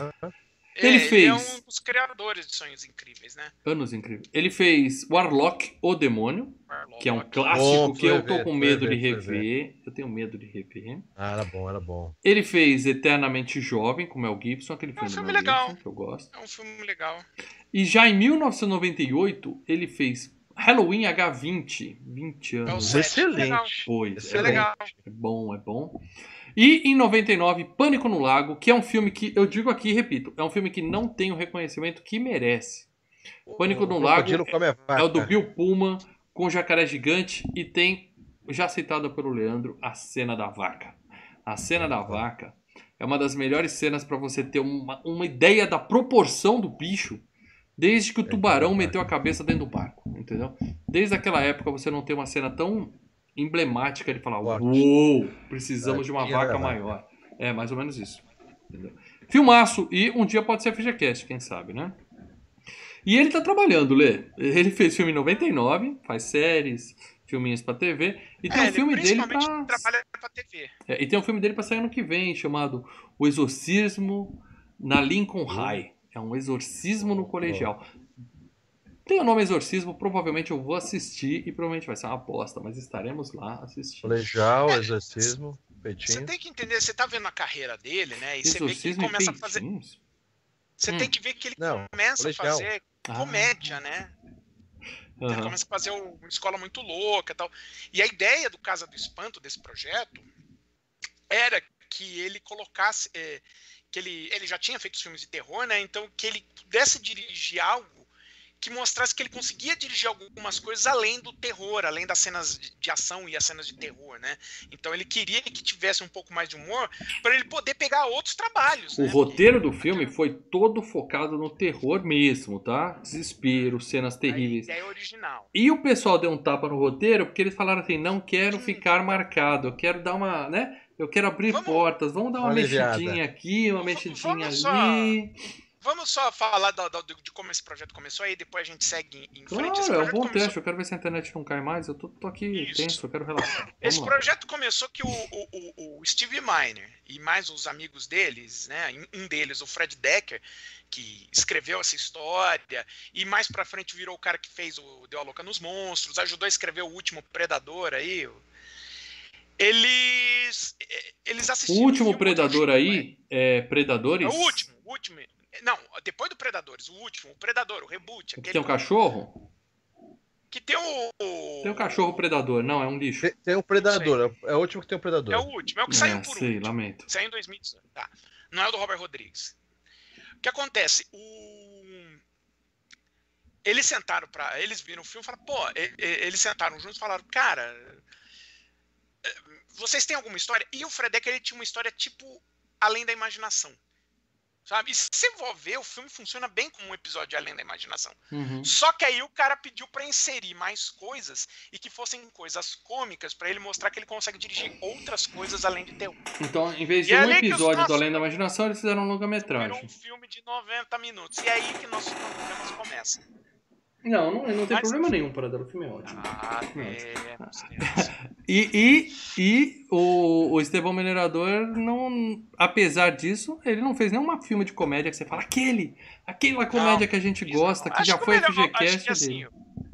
Porra. É, Ele é fez. um dos criadores de Sonhos Incríveis, né? Anos Incríveis. Ele fez Warlock, o Demônio, que é um clássico Bom, que eu tô ver, com medo de ver, foi rever. Eu tenho medo de rever. Ah, era bom, era bom. Ele fez Eternamente Jovem, com Mel Gibson, aquele É um filme filme legal. Gibson, que eu gosto. É um filme legal. E já em 1998, ele fez Halloween H20, 20 É o anos. Legal. Excelente. depois. Isso é É, legal. é bom, é bom. E em 99, Pânico no Lago, que é um filme que, eu digo aqui e repito, é um filme que não tem o reconhecimento que merece. Pânico no O Lago vaca. é o do Bill Pullman com jacaré gigante e tem, já citado pelo Leandro, a cena da vaca. A cena da vaca é uma das melhores cenas para você ter uma, uma ideia da proporção do bicho desde que o tubarão meteu a cabeça dentro do barco, entendeu? Desde aquela época você não tem uma cena tão emblemática de falar, uou, precisamos de uma vaca maior. É, mais ou menos isso. Entendeu? Filmaço, e um dia pode ser FGCast, quem sabe, né? E ele tá trabalhando, Lê. Ele fez filme em 99, faz séries, filminhos pra TV, e tem É, um ele filme dele pra... trabalha pra TV. É, e tem um filme dele pra sair ano que vem, chamado O Exorcismo na Lincoln High. É um exorcismo no colegial. Tem o nome Exorcismo, provavelmente eu vou assistir e provavelmente vai ser uma aposta, mas estaremos lá assistindo. Colegial, É. exorcismo, Você peitinho. tem que entender, você tá vendo a carreira dele, né? E você vê que ele Exorcismo começa a fazer. peitinhos? Você Hum. tem que ver que ele Não, começa a fazer Ah. comédia, né? Ele Aham. começa a fazer um- uma escola muito louca e tal. E a ideia do Casa do Espanto, desse projeto, era que ele colocasse. é, que ele, ele já tinha feito os filmes de terror, né? Então que ele pudesse dirigir algo que mostrasse que ele conseguia dirigir algumas coisas além do terror, além das cenas de, ação e as cenas de terror, né? Então ele queria que tivesse um pouco mais de humor para ele poder pegar outros trabalhos. O né? roteiro do filme foi todo focado no terror mesmo, tá? Desespero, cenas Porque a terríveis. ideia original. E o pessoal deu um tapa no roteiro porque eles falaram assim: não quero Hum. ficar marcado, eu quero dar uma, né? Eu quero abrir Vamos- portas, vamos dar uma aliviada. mexidinha aqui, uma Vamos- mexidinha vamos só- ali. Vamos só falar de como esse projeto começou aí, depois a gente segue em, frente. Esse Claro, é um bom começou- teste. Eu quero ver se a internet não cai mais. Eu tô, tô aqui Isso. tenso, eu quero relaxar. Esse Vamos lá. projeto começou que o, o, o- o Steve Miner e mais os amigos deles, né? Um deles, o Fred Decker, que escreveu essa história e mais pra frente virou o cara que fez o Deu a Louca nos Monstros, ajudou a escrever o último Predador aí. o- Eles eh, eles O assistiram último filme Predador aí é Predadores? É o último, o último. Não, depois do Predadores, o último, o Predador, o reboot. O que aquele tem um cachorro? Que tem o. o- Tem um cachorro predador. Não, é um lixo. Tem, tem o Predador, é o último que tem o Predador. É o último, é o que saiu É, por sei, último. lamento. Saiu em 2018. Tá. Não é o do Robert Rodrigues. O que acontece? O... Eles sentaram para, eles viram o filme e falaram, pô, eles sentaram juntos e falaram, cara, eh, vocês têm alguma história? E o Fredeck ele tinha uma história tipo além da imaginação. Sabe? E se você for ver, o filme funciona bem como um episódio de Além da Imaginação. Uhum. Só que aí o cara pediu pra inserir mais coisas e que fossem coisas cômicas pra ele mostrar que ele consegue dirigir outras coisas além de terror. Então, em vez de E é um os episódio do Além da Imaginação, eles fizeram um longa-metragem. um filme de 90 minutos. E é aí que nossos problemas começam. Não, não, não tem Mas- problema nenhum para dar. O filme é ótimo. Ah, temos, temos. E, e, e o, o Estevão Minerador, não, apesar disso, ele não fez nenhuma filme de comédia que você fala, aquele, aquela comédia que a gente gosta, não. que Acho já o foi melhor- FGCast acho que, assim, dele.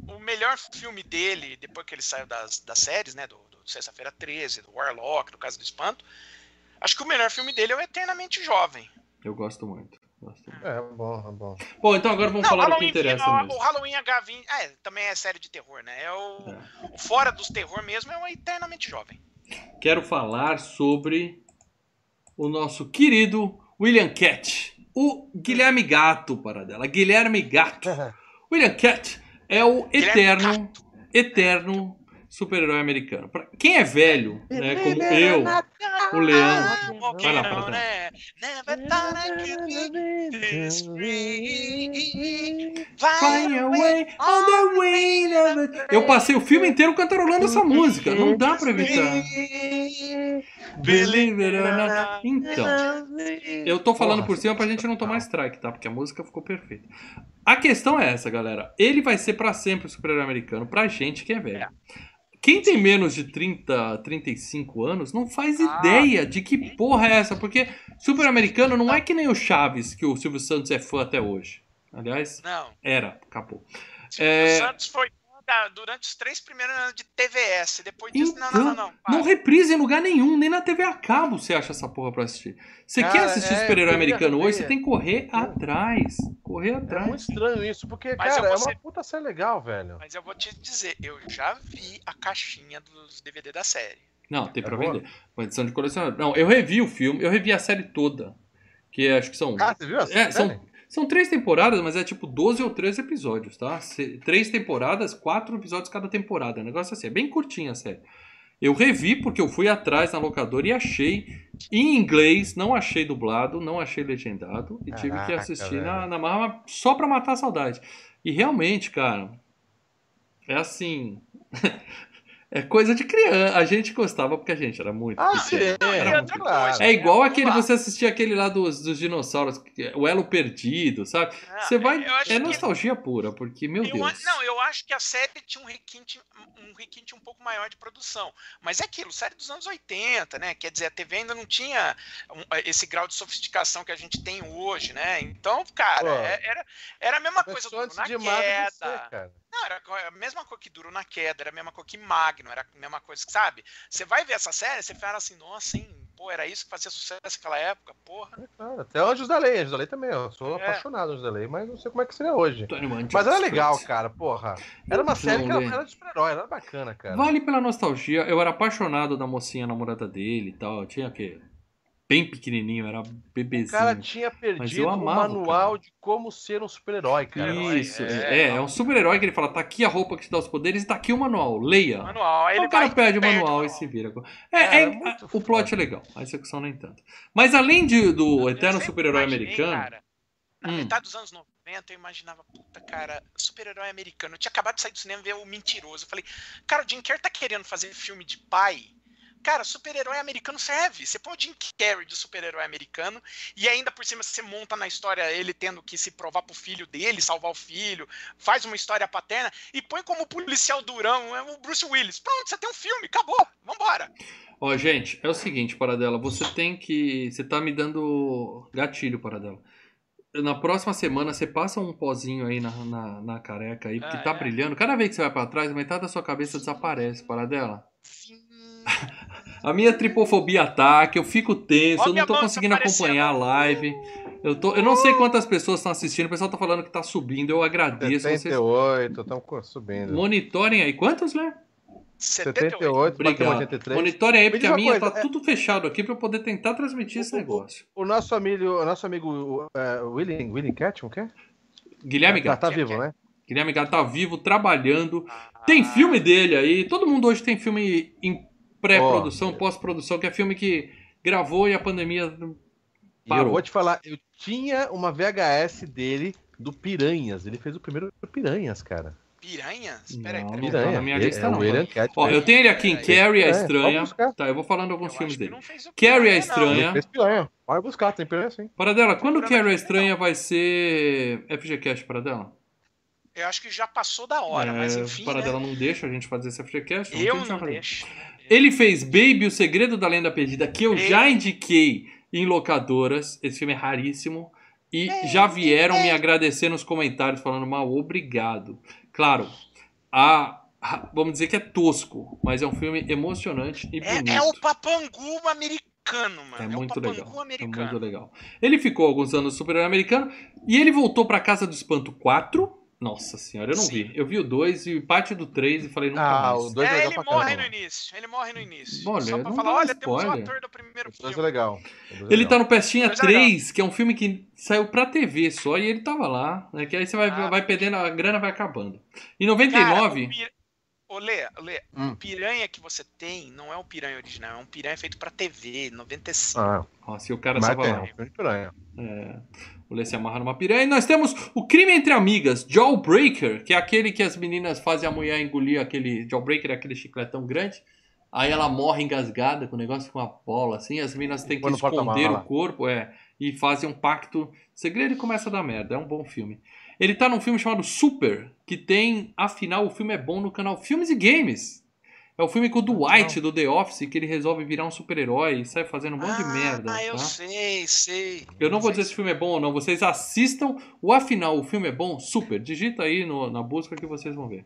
O melhor filme dele, depois que ele saiu das, das séries, né? Do, do Sexta-feira 13, do Warlock, do Caso do Espanto. Acho que o melhor filme dele é o Eternamente Jovem. Eu gosto muito. Muito. É bom, é bom. Bom, então agora vamos falar do que Halloween, interessa o, Halloween H20. Ah, é, também é série de terror, né? É o, É. o fora dos terror mesmo é o Eternamente Jovem. Quero falar sobre o nosso querido William Cat. O Guilherme Gato, para dela. Guilherme Gato. William Cat é o eterno, eterno super-herói americano. Pra quem é velho, né, como eu, o Leandro. Vai lá, para a- Eu passei o filme inteiro cantarolando essa música. Não dá pra evitar. Então, eu tô falando por cima pra gente não tomar strike, tá? Porque a música ficou perfeita. A questão é essa, galera. Ele vai ser pra sempre o super-herói americano, pra gente que é velho. Quem tem menos de 30, 35 anos não faz Ah. ideia de que porra é essa, porque super-americano não é que nem o Chaves, que o Silvio Santos é fã até hoje. Aliás, Não. era, acabou. Silvio É. Santos foi da- durante os três primeiros anos de TVS. Depois disso, não, não, não, não. para. Não reprisa em lugar nenhum, nem na TV a cabo você acha essa porra pra assistir. Você Cara, quer assistir é, super-herói eu americano hoje, você tem que correr atrás. Correr É atrás. muito estranho isso, porque, Mas cara, é uma ser- puta série legal, velho. Mas eu vou te dizer, eu já vi a caixinha dos DVD da série. Não, tem pra É boa? vender. Uma edição de colecionador. Não, eu revi o filme, eu revi a série toda. Que acho que são. Ah, você viu a É, série? são, são três temporadas, mas é tipo 12 ou 13 episódios, tá? Se- três temporadas, quatro episódios cada temporada. É um negócio assim, é bem curtinha a série. Eu revi porque eu fui atrás na locadora e achei em inglês, não achei dublado, não achei legendado e tive que Caraca, assistir velho. na, na marra só pra matar a saudade. E realmente, cara, é assim. é coisa de criança. A gente gostava porque a gente era muito. Ah, sim, e era muito claro. É igual Vamos aquele você assistir aquele lá dos, dos dinossauros, que é o Elo Perdido, sabe? Ah, Você vai. É que- nostalgia pura, porque, meu Eu Deus. não, eu acho que a série tinha um requinte, um requinte um pouco maior de produção. Mas é aquilo, série dos anos 80, né? Quer dizer, a TV ainda não tinha um- esse grau de sofisticação que a gente tem hoje, né? Então, cara, Pô. é- era, era a mesma coisa do antes na queda. você, cara. Não, era a mesma coisa que Duro na Queda, era a mesma coisa que Magno, era a mesma coisa que, sabe? Você vai ver essa série, você fala assim, nossa, hein, pô, era isso que fazia sucesso naquela época, porra. Claro, Até Anjos da Lei, Anjos da Lei também. Eu sou É. apaixonado Anjos da Lei, mas não sei como é que seria hoje. Mas era legal, cara, porra. Era uma série que era, Lê. era de super-herói, era bacana, cara. Vale pela nostalgia. Eu era apaixonado da mocinha namorada dele e tal. Eu tinha o quê? Bem pequenininho, era O bebezinho. cara tinha perdido o amava, manual cara. de como ser um super-herói, cara. Isso, É, é, é, um super-herói que ele fala: tá aqui a roupa que te dá os poderes e tá aqui o manual, leia. Manual, aí Aí ele o cara vai e pede o perde manual e se vira. É, é- é muito o plot é legal, a execução nem tanto. Mas além de, do Eu eterno super-herói americano. cara, na Hum. metade dos anos 90, eu imaginava, puta, cara, super-herói americano. Eu tinha acabado de sair do cinema e ver o Mentiroso. Eu falei, cara, o Jim Carrey tá querendo fazer filme de pai. Cara, super-herói americano serve. Você põe o Jim Carrey de super-herói americano e ainda por cima você monta na história ele tendo que se provar pro filho dele, salvar o filho, faz uma história paterna e põe como policial durão é o Bruce Willis. Pronto, você tem um filme, acabou, vambora. Ó, gente, é o seguinte, Paradela, você tem que. Você tá me dando gatilho, Paradela. Na próxima semana você passa um pozinho aí na, na, na careca aí, porque Ah, tá é. brilhando. Cada vez que você vai pra trás, metade da sua cabeça desaparece, Paradela. Sim. A minha tripofobia ataca, eu fico tenso, Ó, eu não tô conseguindo acompanhar a live. Eu, tô, eu não sei quantas pessoas estão assistindo, o pessoal tá falando que tá subindo, eu agradeço. Vocês 78, estamos subindo. monitorem aí. Quantos, né? 78. 78, bateu Obrigado. 83. Monitorem aí, porque a minha coisa, tá é- tudo fechado aqui pra eu poder tentar transmitir esse O- o- negócio. O nosso amigo, o nosso amigo é, William, William Cat, o quê? Guilherme tá, Gato. tá vivo, né? Guilherme Gato tá vivo, trabalhando. Ah, Tem filme dele aí. Todo mundo hoje tem filme em pré-produção, pós-produção, que é filme que gravou e a pandemia E eu parou. vou te falar, eu tinha uma VHS dele do Piranhas. Ele fez o primeiro Piranhas, cara. Piranhas? Não, Peraí, não peraí. tá Piranha. na minha lista, é não. o William Cat. Ó, eu tenho ele aqui em Peraí. Carrie a É, Estranha. Tá, eu vou falando alguns Eu filmes dele. não Carrie a não. Estranha. Fez Piranha. Pode buscar, tem Piranha sim. Paradela, quando Carrie a Estranha vai ser FGCast, Paradela? Eu acho que já passou da hora, mas É, enfim. Paradela né? não deixa a gente fazer esse FGCast. Eu não fazer. deixo. Ele fez Baby, o Segredo da Lenda Perdida, que eu já indiquei em locadoras. Esse filme é raríssimo. E já vieram me agradecer nos comentários, falando mal, obrigado. Claro, a, a- vamos dizer que é tosco, mas é um filme emocionante e bonito. É, é o Papangu americano, mano. É o muito legal. É americano. muito legal. Ele ficou alguns anos no super-herói americano e ele voltou pra Casa do Espanto 4 Nossa senhora, eu não Sim. vi. Eu vi o 2 e parte do 3 e falei, nunca ah, mais. O dois é, é ele morre no início. Ele morre no início. Olha, Só pra falar, olha, spoiler. temos o ator do primeiro filme. é legal. É ele tá no Pestinha 3, é que é um filme que saiu pra TV só, e ele tava lá. Né, que aí você vai, ah, vai perdendo, a grana vai acabando. Em 99... Cara, Ô, Lê, Lê hum. o piranha que você tem não é um piranha original, é um piranha feito pra TV, 95. Ah, Nossa, e o cara tava lá. É um piranha. É, o Lê se amarra numa piranha. E nós temos o Crime Entre Amigas, Jawbreaker, que é aquele que as meninas fazem a mulher engolir aquele... Jawbreaker é aquele chicletão grande. Aí ela morre engasgada com o negócio com a bola, assim. As meninas têm que esconder o corpo, é. E fazem um pacto segredo e começa a dar merda. É um bom filme. Ele tá num filme chamado Super, que tem, afinal, o filme é bom no canal Filmes e Games. É o filme com o Dwight do The Office, que ele resolve virar um super-herói e sai fazendo um monte ah, de merda. Ah, eu tá? sei, sei. Eu não vou dizer se o filme é bom ou não. Vocês assistam o afinal, o filme é bom? Super. Digita aí no, na busca que vocês vão ver.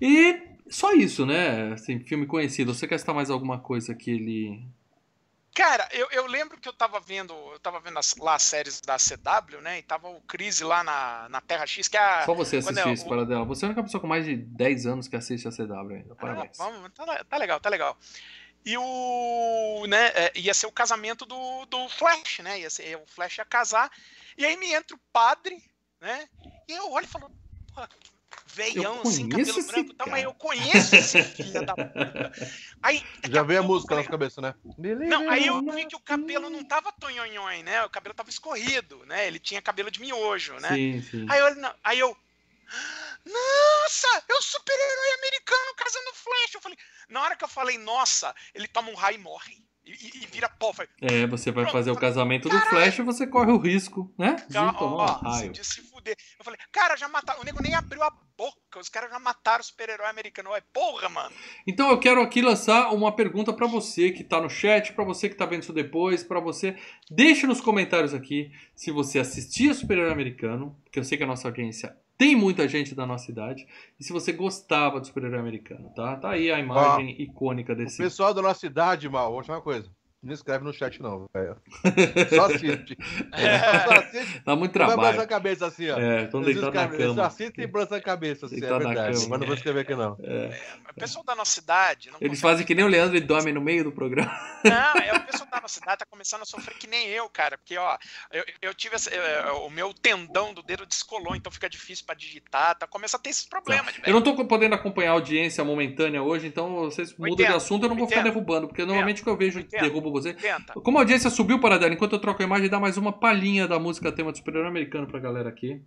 E só isso, né? Assim, filme conhecido. Você quer citar mais alguma coisa que ele Cara, eu, eu lembro que eu tava vendo, eu tava vendo as, lá as séries da CW, né? E tava o Crise lá na, na Terra X, que é a. Só você assistiu é, isso, para dela. Você é a única pessoa com mais de 10 anos que assiste a CW ainda. Ah, Parabéns. Ah, vamos, tá, tá, legal, tá legal. E o. né, é, ia ser o casamento do, do Flash, né? Ia ser, o Flash ia casar. E aí me entra o padre, né? E eu olho e falo, veião, assim, cabelo branco. Tá, mas eu conheço esse filho da puta. Aí, Já veio a música na na cabeça, né? Não, aí eu vi que o cabelo não tava tonhonhon, né? O cabelo tava escorrido, né? Ele tinha cabelo de miojo, né? Sim, sim. Aí eu, aí eu nossa, é o super-herói americano casando Flash. Eu falei, na hora que eu falei, nossa, ele toma um raio e morre. E, e, vira pó. Falei, é, você vai fazer o casamento do Flash e você corre o risco, né? De tomar ó, um raio. De se fuder. Eu falei, cara, já mataram. O nego nem abriu a boca. Os caras já mataram o super-herói americano. Ué, porra, mano. Então eu quero aqui lançar uma pergunta para você que tá no chat, para você que tá vendo isso depois, para você. Deixa nos comentários aqui se você assistia Super-Herói Americano, que eu sei que a nossa audiência tem muita gente da nossa idade. E se você gostava do super-herói americano, tá? Tá aí a imagem icônica desse. O pessoal da nossa idade, mal, vou te uma coisa. Não escreve no chat, não, velho. Só assiste. É. Só assiste. Dá muito trabalho. Vai balançar a cabeça assim, ó. É, estão deitados na cama. Só assiste e balança a cabeça, assim, é verdade. Mas não vou escrever aqui, não. É. é o pessoal da nossa idade... Eles fazem que nem o Leandro e dorme no meio do programa. Não, é o pessoal da nossa idade tá começando a sofrer que nem eu, cara. Porque, ó, eu, eu tive... Essa, eu, o meu tendão do dedo descolou, então fica difícil pra digitar. Tá, começa a ter esses problemas. Tá. Eu não tô podendo acompanhar a audiência momentânea hoje, então vocês mudam de assunto, eu não vou ficar derrubando. Porque normalmente o que eu vejo derrubo Tenta. Como a audiência subiu, para dela, enquanto eu troco a imagem, dá mais uma palhinha da música tema do superior americano pra galera aqui.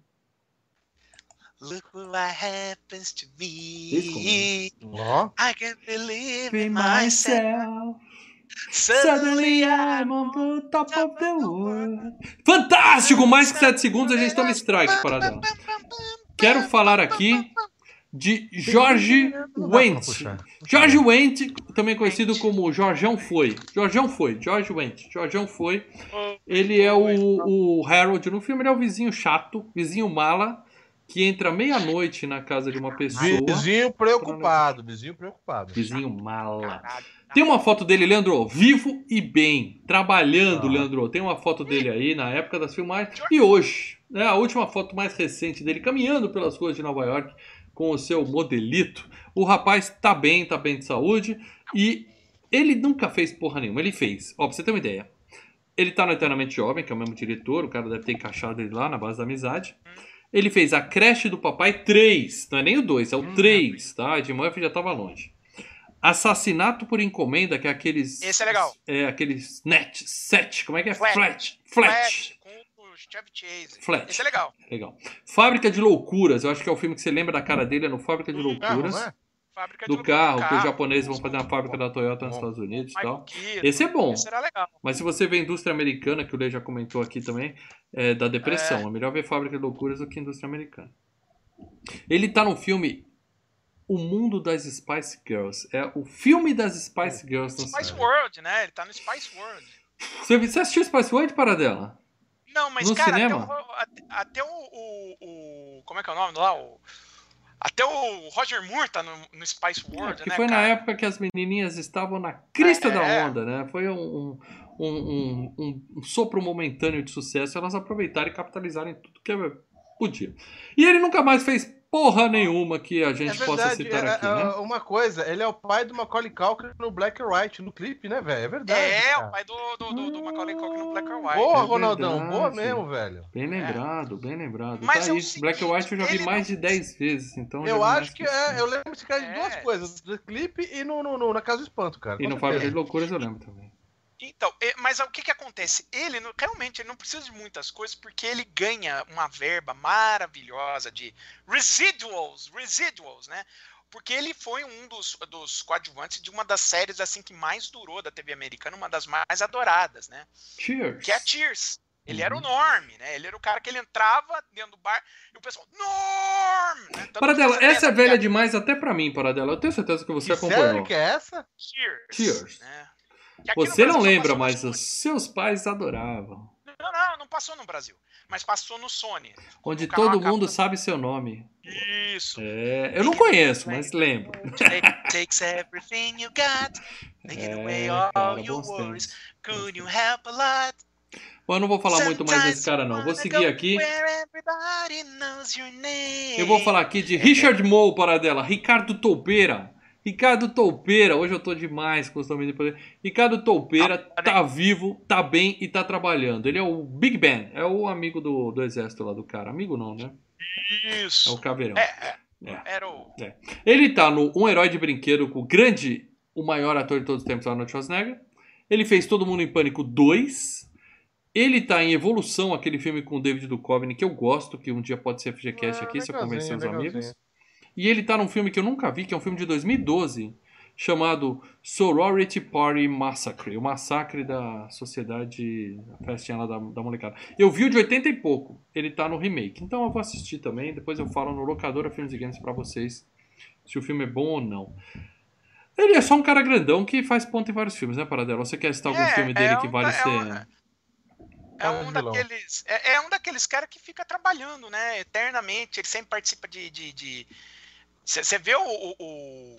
Look what happens to me. Oh. I can't believe in myself. Suddenly I'm on the top of the world. Fantástico! Mais que 7 segundos a gente toma strike, Paradela. Quero falar aqui de Jorge Wendt. Jorge Wendt, também conhecido como Jorjão Foi. Jorjão Foi, Jorge Wendt. Jorjão Foi. Ele é o, o Harold no filme, ele é o vizinho chato, vizinho mala, que entra meia-noite na casa de uma pessoa. Vizinho preocupado, vizinho preocupado. Vizinho mala. Tem uma foto dele, Leandro, vivo e bem, trabalhando, ah. Leandro. Tem uma foto dele aí na época das filmagens. E hoje, né, a última foto mais recente dele, caminhando pelas ruas de Nova York, com o seu modelito. O rapaz tá bem, tá bem de saúde e ele nunca fez porra nenhuma. Ele fez, ó, pra você ter uma ideia. Ele tá no Eternamente Jovem, que é o mesmo diretor, o cara deve ter encaixado ele lá na base da amizade. Ele fez A Creche do Papai 3, não é nem o 2, é o 3, tá? De Murphy já tava longe. Assassinato por encomenda, que é aqueles. Esse é legal. É, aqueles net, set, como é que é? Flat. Flat. Flat. Flat. Chevy Chase. Flat. Esse é legal. Legal. Fábrica de Loucuras, eu acho que é o filme que você lembra da cara dele, é no Fábrica de Loucuras. Carro, né? Fábrica do carro, carro, que os japoneses vão fazer uma fábrica da Toyota nos Estados Unidos e tal. Esse é bom. Esse Mas se você vê a indústria americana, que o Lê já comentou aqui também, é da depressão. É. é melhor ver Fábrica de Loucuras do que indústria americana. Ele tá no filme O Mundo das Spice Girls. É o filme das Spice Girls. Spice World, né? Ele tá no Spice World. Você, você assistiu Spice World, Paradela? Não, mas, no cara, cinema? até, o, até o, o, o, Como é que é o nome lá? O, até o Roger Moore tá no, no Spice é, World, é, que né? Foi cara? na época que as menininhas estavam na crista é, da é. onda, né? Foi um, um, um, um, sopro momentâneo de sucesso. Elas aproveitaram e capitalizaram em tudo que é Podia. E ele nunca mais fez porra nenhuma que a gente é possa citar é, aqui, é, né? Uma coisa, ele é o pai do Macaulay Culkin no Black and White, no clipe, né, velho? É verdade. É, cara. o pai do, do, do, do Macaulay Culkin no Black and White. Boa, é Ronaldão, boa mesmo, velho. Bem lembrado, bem lembrado. Mas tá aí, seguinte, Black and White eu já vi mais não... de 10 vezes, então... Eu acho que, que é, eu lembro esse cara de duas coisas, do clipe e no, no, no, na Casa do Espanto, cara. E no Fábrica de Loucuras eu lembro também. Então, mas o que, que acontece? Ele realmente ele não precisa de muitas coisas porque ele ganha uma verba maravilhosa de residuals, residuals, né? Porque ele foi um dos, dos coadjuvantes de uma das séries assim que mais durou da TV americana, uma das mais adoradas, né? Cheers. Que é Cheers. Ele uhum. era o uhum. Norm, né? Ele era o cara que ele entrava dentro do bar e o pessoal, Norm! Né? Paradela, essa é velha demais até pra mim, Paradela. Eu tenho certeza que você que acompanhou. Sério que é essa? Cheers. Cheers. Né? Você não lembra, mas os seus pais adoravam. Não, não, não passou no Brasil. Mas passou no Sony. Onde todo mundo sabe seu nome. Isso. É, eu não conheço, mas lembro. Takes everything you got, taking away all your worries. Could you help a lot? Bom, eu não vou falar muito mais desse cara, não. Vou seguir aqui. Eu vou falar aqui de Richard Moe, para dela. Ricardo Toupeira. Ricardo Toupeira, hoje eu tô demais com os nomes de poder. Ricardo Toupeira tá vivo, tá bem e tá trabalhando. Ele é o Big Ben, é o amigo do, do exército lá do cara. Amigo não, né? Isso. É o Caveirão. É, é. é. Era o... É. Ele tá no Um Herói de Brinquedo com o grande, o maior ator de todos os tempos, Arnold Schwarzenegger. Ele fez Todo Mundo em Pânico 2. Ele tá em Evolução, aquele filme com o David Duchovny, que eu gosto, que um dia pode ser FGCast aqui, se eu convencer os amigos. E ele tá num filme que eu nunca vi, que é um filme de 2012, chamado Sorority Party Massacre, o massacre da sociedade, a festinha lá da, da molecada. Eu vi o de 80 e pouco, ele tá no remake, então eu vou assistir também, depois eu falo no Locadora Filmes e Games pra vocês se o filme é bom ou não. Ele é só um cara grandão que faz ponto em vários filmes, né, Paradela? Você quer citar algum é, filme dele é que vale é ser... Um, é um, daqueles, é, é, um daqueles caras que fica trabalhando, né, eternamente, ele sempre participa de, de, de você vê o, o,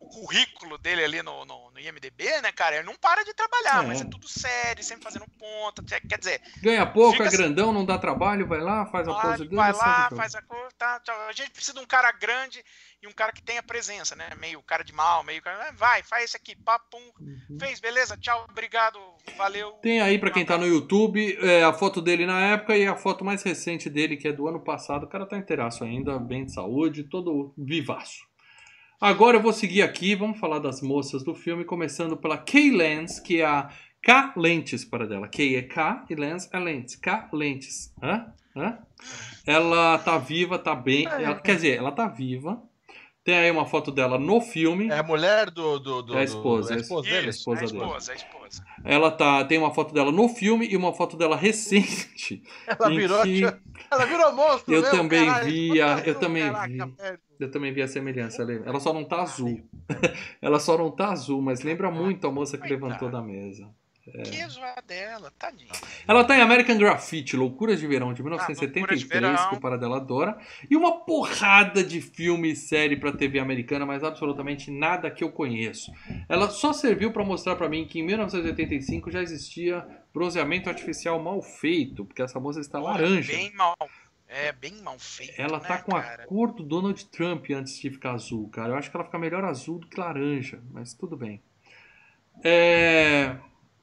o, currículo dele ali no, no, no, IMDB, né, cara? Ele não para de trabalhar, é. mas é tudo sério, sempre fazendo ponta. Quer dizer. Ganha pouco, é assim, grandão, não dá trabalho, vai lá, faz a pose dele. Vai lá, faz a coisa. Tá, a gente precisa de um cara grande e um cara que tenha presença, né? Meio cara de mal, meio cara. Vai, faz esse aqui, papum. Uhum. Fez, beleza? Tchau, obrigado, valeu. Tem aí para quem tá no YouTube é, a foto dele na época e a foto mais recente dele, que é do ano passado. O cara tá inteiraço ainda, bem de saúde, todo vivaço. Agora eu vou seguir aqui, vamos falar das moças do filme, começando pela Kay Lens, que é a K Lentes para dela. Kay é K e Lens é Lentes. K Lentes. Hã? Hã? Ela tá viva, tá bem. Ela, quer dizer, ela tá viva. Tem aí uma foto dela no filme. É a mulher do. do, do é a esposa. Do, é a esposa dele? a esposa, a esposa, a esposa. Ela tá, tem uma foto dela no filme e uma foto dela recente. Ela virou. Que... Ela virou monstro. Eu mesmo, também caralho. vi. A, eu também vi. Eu também vi a semelhança. Ela só não tá azul. ela só não tá azul, mas lembra muito a moça que levantou da mesa. É. Que zoar dela, tadinha. Ela tá em American Graffiti, Loucuras de Verão, de 1973, ah, que o Paradela adora. E uma porrada de filme e série pra TV americana, mas absolutamente nada que eu conheço. Ela só serviu para mostrar para mim que em 1985 já existia bronzeamento artificial mal feito, porque essa moça está laranja. Bem mal é bem mal feito. Ela né, tá com cara? a cor do Donald Trump antes de ficar azul, cara. Eu acho que ela fica melhor azul do que laranja, mas tudo bem. É...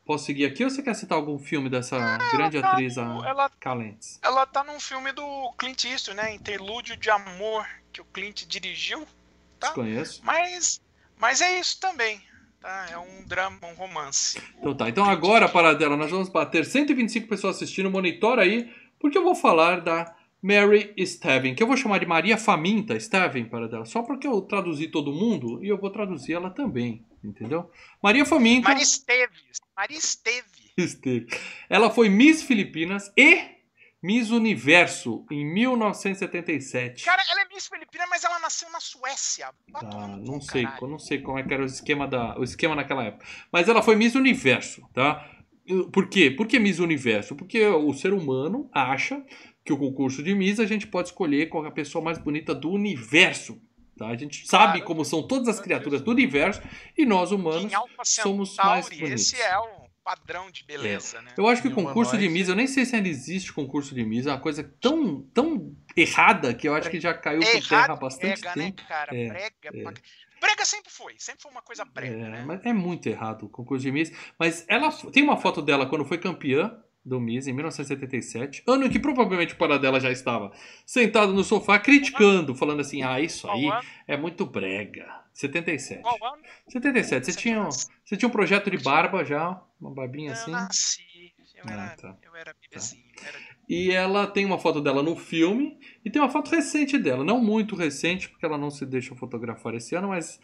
Posso seguir aqui ou você quer citar algum filme dessa é, grande tá atriz, no, ela, Calentes? Ela tá num filme do Clint Eastwood, né? Interlúdio de Amor, que o Clint dirigiu. Tá? Desconheço. Mas, mas é isso também. Tá? É um drama, um romance. Então tá. Então agora, para dela, nós vamos bater 125 pessoas assistindo. Monitora aí, porque eu vou falar da Mary Steven, que eu vou chamar de Maria Faminta Steven para dela, só porque eu traduzi todo mundo e eu vou traduzir ela também, entendeu? Maria Faminta. Maria Esteves. Maria Esteve. Esteve. Ela foi Miss Filipinas e Miss Universo em 1977. Cara, ela é Miss Filipinas, mas ela nasceu na Suécia. Ah, não sei, eu não sei como é que era o esquema da, o esquema naquela época. Mas ela foi Miss Universo, tá? Por quê? Por que Miss Universo? Porque o ser humano acha que o concurso de Miss a gente pode escolher qual é a pessoa mais bonita do universo. Tá? A gente sabe como são todas as criaturas do universo e nós humanos somos mais bonitos. Esse é o padrão de beleza, é. né? Eu acho que concurso de Miss, eu nem sei se ainda existe concurso de Miss, é uma coisa tão, tão errada que eu acho que já caiu é por terra há bastante brega, né, tempo. Né, cara? É, brega, é. brega sempre foi, sempre foi uma coisa brega, é, né? Mas é muito errado o concurso de Miss. Mas ela tem uma foto dela quando foi campeã do Miss em 1977, ano em que provavelmente o para dela já estava sentado no sofá criticando, falando assim: "Ah, isso aí é muito brega". 77. Qual ano? 77. Você tinha, você tinha um projeto de barba já, uma barbinha assim? Eu nasci, eu era, ah, tá. eu era bebezinho. Tá. E ela tem uma foto dela no filme e tem uma foto recente dela, não muito recente, porque ela não se deixa fotografar esse ano, mas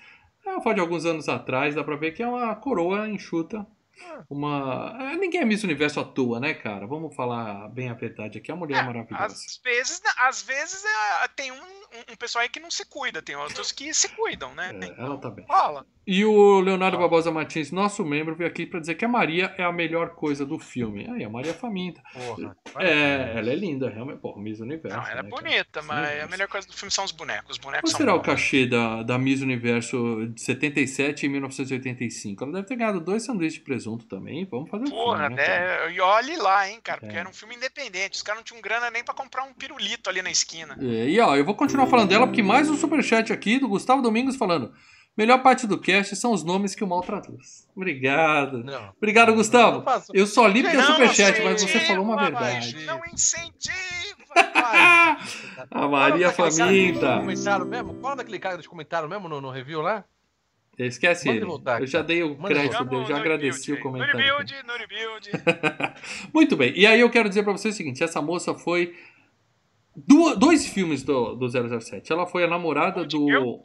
é uma foto de alguns anos atrás, dá pra ver que é uma coroa enxuta uma. É, ninguém é Miss Universo à toa, né, cara? Vamos falar bem a verdade aqui. A mulher é, é maravilhosa. Às vezes, às vezes é, tem um, um, pessoal aí que não se cuida, tem outros que se cuidam, né? É, ela tá bem. Fala. E o Leonardo ah. Barbosa Martins, nosso membro, veio aqui para dizer que a Maria é a melhor coisa do filme. Aí, a Maria Faminta. Porra, é, ela é linda, realmente. Porra, Miss Universo. Não, ela é né, bonita, mas Universo. a melhor coisa do filme são os bonecos. Os bonecos Qual será bons. o cachê da, da Miss Universo de 77 e 1985? Ela deve ter ganhado dois sanduíches de presunto também. Vamos fazer o Porra, filme, né, né? E olhe lá, hein, cara, porque é. era um filme independente. Os caras não tinham grana nem para comprar um pirulito ali na esquina. É, e ó, eu vou continuar falando dela, porque mais um superchat aqui do Gustavo Domingos falando. Melhor parte do cast são os nomes que o mal traduz. Obrigado. Não, Obrigado, Gustavo. Não eu só li porque é superchat, mas você falou uma verdade. Não incentiva! a Maria Faminta. Comentaram mesmo? Qual daquele cara de comentário mesmo no, no review lá? Esquece ele. Eu já dei o crédito dele, já agradeci o comentário. No rebuild, no rebuild. Muito bem. E aí eu quero dizer pra você o seguinte: essa moça foi dois filmes do, do 007. Ela foi a namorada do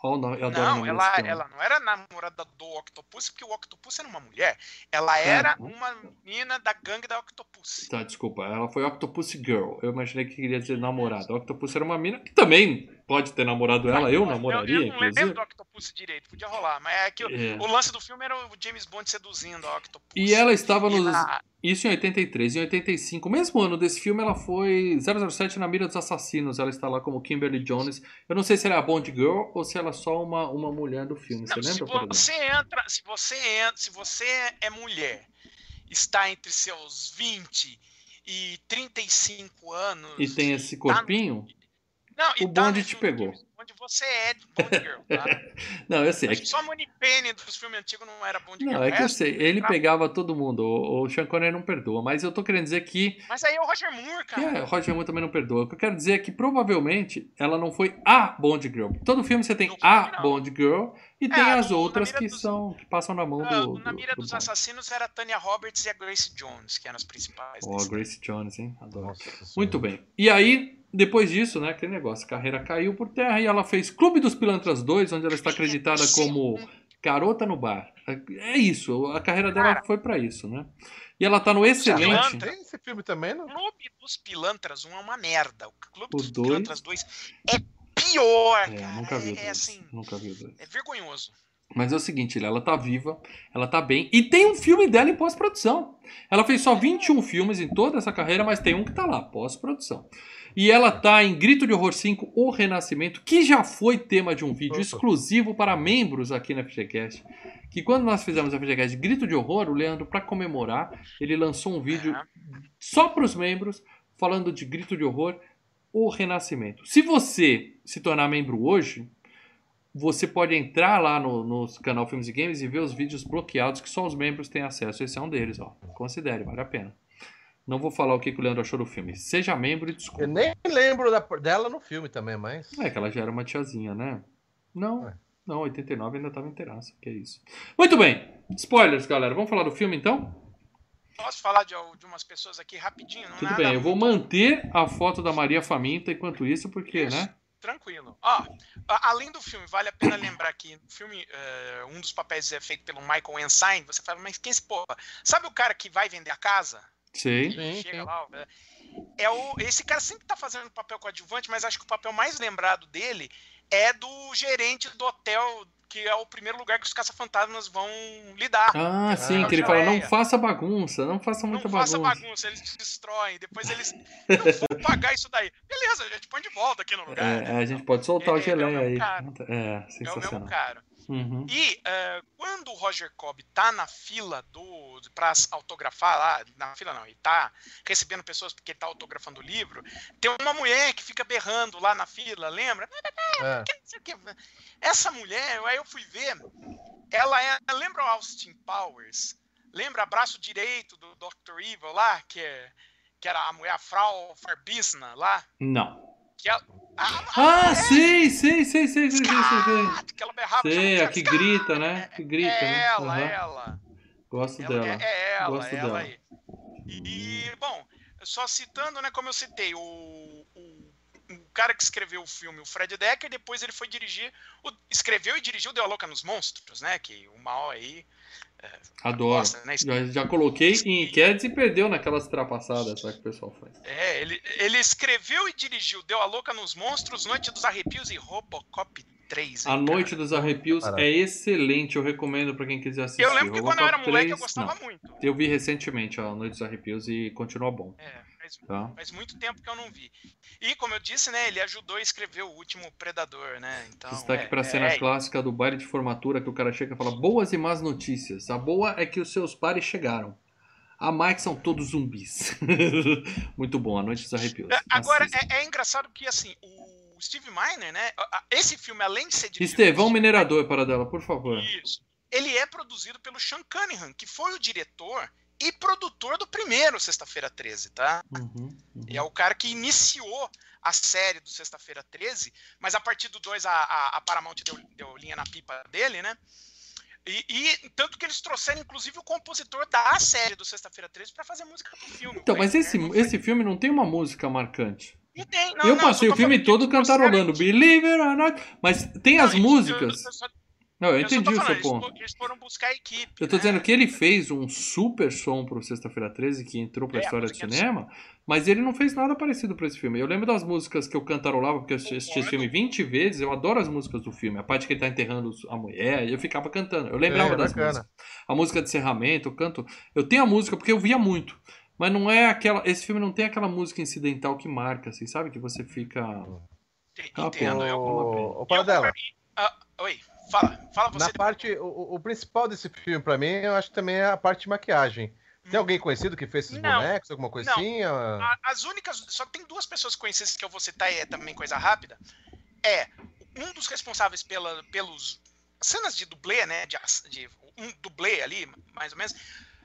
Octopussy. Oh, não, não ela, ela não era namorada do Octopus, porque o Octopus era uma mulher. Ela é, era é. uma menina da gangue da Octopus. Tá, desculpa. Ela foi Octopus Girl. Eu imaginei que queria dizer namorada. Octopus era uma menina que também pode ter namorado ela, eu namoraria, eu, eu não lembro do Octopus direito, podia rolar, mas é que é. O, o, lance do filme era o James Bond seduzindo a Octopus. E ela estava nos... Isso em 83. Em 85, mesmo ano desse filme, ela foi 007 na mira dos assassinos. Ela está lá como Kimberly Jones. Eu não sei se ela é a Bond Girl ou se ela é só uma, uma mulher do filme. Não, você lembra? Se você entra, se você entra, se você é mulher, está entre seus 20 e 35 anos. E tem esse corpinho? Tá não, o tá bonde te pegou. Onde você é Bond Girl, tá? não, eu sei. Acho é que só a Money Penny dos filmes antigos não era Bond Girl. Não, é que eu sei. Ele pegava todo mundo. O, o Sean Connery não perdoa. Mas eu tô querendo dizer que... Mas aí é o Roger Moore, cara. É, o Roger Moore também não perdoa. O que eu quero dizer é que provavelmente ela não foi a Bond Girl. Todo filme você tem a filme, Bond Girl e é, tem as outras que dos... são que passam na mão do. Na mira do dos Bond. assassinos era a Tanya Roberts e a Grace Jones, que eram as principais. Oh, a Grace Jones, hein? Adoro. Nossa, Muito bem. E aí, depois disso, né, aquele negócio, a carreira caiu por terra e ela fez Clube dos Pilantras 2, onde ela está acreditada como garota no bar. É isso, a carreira dela Cara, foi para isso, né? E ela tá no excelente. Tem esse filme também, não? Clube dos Pilantras 1 é uma merda. O Clube o dos dois... Pilantras 2 é pior, é, cara. Nunca vi é, é assim, nunca vi. É vergonhoso. Mas é o seguinte, ela tá viva, ela tá bem. E tem um filme dela em pós-produção. Ela fez só 21 filmes em toda essa carreira, mas tem um que tá lá, pós-produção. E ela tá em Grito de Horror 5, O Renascimento, que já foi tema de um vídeo exclusivo para membros aqui na FGCast. Que quando nós fizemos a FGCast Grito de Horror, o Leandro, para comemorar, ele lançou um vídeo só para os membros, falando de Grito de Horror, O Renascimento. Se você se tornar membro hoje, você pode entrar lá no, no, canal Filmes e Games e ver os vídeos bloqueados que só os membros têm acesso. Esse é um deles, ó. Considere, vale a pena. Não vou falar o que, que o Leandro achou do filme. Seja membro e desculpa. Eu nem lembro da, dela no filme também, mas. É que ela já era uma tiazinha, né? Não. É. Não, 89 ainda tava inteiraça. Que é isso. Muito bem. Spoilers, galera. Vamos falar do filme então? Posso falar de, de umas pessoas aqui rapidinho? Não Tudo bem, eu vou manter a foto da Maria Faminta enquanto isso, porque, isso. né? tranquilo. Ó, além do filme, vale a pena lembrar que o filme, uh, um dos papéis é feito pelo Michael Ensign. Você fala, mas quem é esse porra? Sabe o cara que vai vender a casa? Sim. Chega lá, é o, esse cara sempre tá fazendo papel coadjuvante, mas acho que o papel mais lembrado dele é do gerente do hotel, que é o primeiro lugar que os caça-fantasmas vão lidar. Ah, sim, que ele fala, não faça bagunça, não faça muita não bagunça. Não faça bagunça, eles destroem, depois eles não vão pagar isso daí. Beleza, a gente põe de volta aqui no lugar. É, né? a gente pode soltar o geleia é aí. É, sensacional. É o mesmo cara. Uhum. E uh, quando o Roger Cobb tá na fila do para autografar lá, na fila não, ele tá recebendo pessoas porque ele tá autografando o livro, tem uma mulher que fica berrando lá na fila, lembra? É. Essa mulher, aí eu fui ver, ela é, lembra o Austin Powers? Lembra abraço direito do Dr. Evil lá, que é que era a mulher a Frau Farbisna lá? Não. Que ela, ah, sei, sei, sei, sei, sei, sei, sei. Que ela berrava. Sei, a que grita, né? Que grita, é né? ela, ela. Gosto ela, dela. É, é ela, Gosto ela dela. aí. E, bom, só citando, né, como eu citei, o, o, o cara que escreveu o filme, o Fred Decker, depois ele foi dirigir, o, escreveu e dirigiu Deu a Louca nos Monstros, né, que o mal aí... É, Adoro. Gosta, né? já, já coloquei em enquetes e perdeu naquelas trapaçadas que o pessoal faz. É, ele, ele escreveu e dirigiu Deu a Louca nos Monstros, Noite dos Arrepios e Robocop 3. Hein, a Noite dos Arrepios Caraca. é excelente, eu recomendo para quem quiser assistir. Eu lembro que quando eu era moleque 3, eu gostava não. muito. Eu vi recentemente a Noite dos Arrepios e continua bom. É, faz, tá? faz, muito tempo que eu não vi. E como eu disse, né, ele ajudou a escrever o último Predador, né? Então, Destaque é, para a cena é, clássica do baile de formatura que o cara chega e fala boas e más notícias. A boa é que os seus pares chegaram. A má é que são todos zumbis. muito bom, A Noite dos Arrepios. Agora, é, é engraçado que, assim, o o Steve Miner, né? Esse filme, além de ser. Estevão Minerador, para dela, por favor. Isso. Ele é produzido pelo Sean Cunningham, que foi o diretor e produtor do primeiro Sexta-feira 13, tá? Uhum, uhum. E é o cara que iniciou a série do Sexta-feira 13, mas a partir do 2 a, a, a, Paramount deu, deu linha na pipa dele, né? E, e, tanto que eles trouxeram, inclusive, o compositor da série do Sexta-feira 13 para fazer música pro filme. Então, mas esse, esse filme não tem uma música marcante. Não tem, não, eu não, passei o filme todo cantarolando Believe it or not, mas tem as músicas. Eu, não, eu, entendi o seu ponto. Eles foram buscar a equipe. Eu tô né? dizendo que ele fez um super som pro Sexta-feira 13 que entrou pra É, a história do é cinema, mas ele não fez nada parecido pra esse filme. Eu lembro das músicas que eu cantarolava, porque eu assisti esse filme 20 vezes, eu adoro as músicas do filme. A parte que ele tá enterrando a mulher, eu ficava cantando. Eu lembrava É, das bacana. músicas. A música de encerramento, eu canto. Eu tenho a música porque eu via muito. Mas não é aquela. Esse filme não tem aquela música incidental que marca, assim, sabe? Que você fica. Ah, Entendo. Eu, O, o eu, Paradela, Ah, oi, fala. Fala você. na parte, o, o principal desse filme pra mim, eu acho que também é a parte de maquiagem. Tem alguém conhecido que fez esses Hum. Não, bonecos, alguma coisa não. assim? As únicas. Só tem duas pessoas conhecidas que eu vou citar e é também coisa rápida. É um dos responsáveis pela, pelos cenas de dublê, né? De, de um dublê ali, mais ou menos.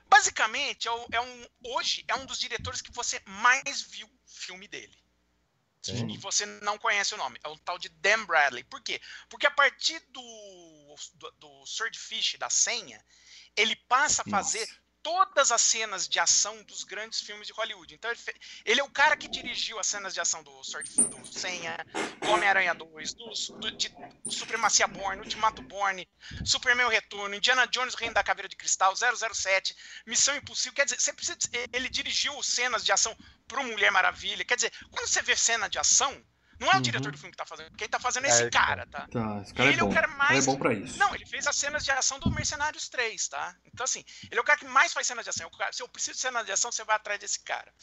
Basicamente, é, é um, hoje é um dos diretores que você mais viu filme dele. Sim. E você não conhece o nome. É o tal de Dan Bradley. Por quê? Porque a partir do, do, do Swordfish, da senha, ele passa a fazer Nossa. Todas as cenas de ação dos grandes filmes de Hollywood. Então ele, fe- ele é o cara que dirigiu as cenas de ação do, Sword, do Senha, do Homem-Aranha 2, do, do, de Supremacia Born, Ultimato Born, Superman Retorno, Indiana Jones, Reino da Caveira de Cristal, 007, Missão Impossível. Quer dizer, você precisa, ele dirigiu cenas de ação pro Mulher Maravilha. Quer dizer, quando você vê cena de ação, não é o Uhum. diretor do filme que tá fazendo. Quem tá fazendo é É, esse cara, tá? Tá, esse cara é Ele é o bom. cara Ele mais- é bom pra isso. Não, ele fez as cenas de ação do Mercenários 3, tá? Então, assim, ele é o cara que mais faz cenas de ação. É o cara- Se eu preciso de cena de ação, você vai atrás desse cara.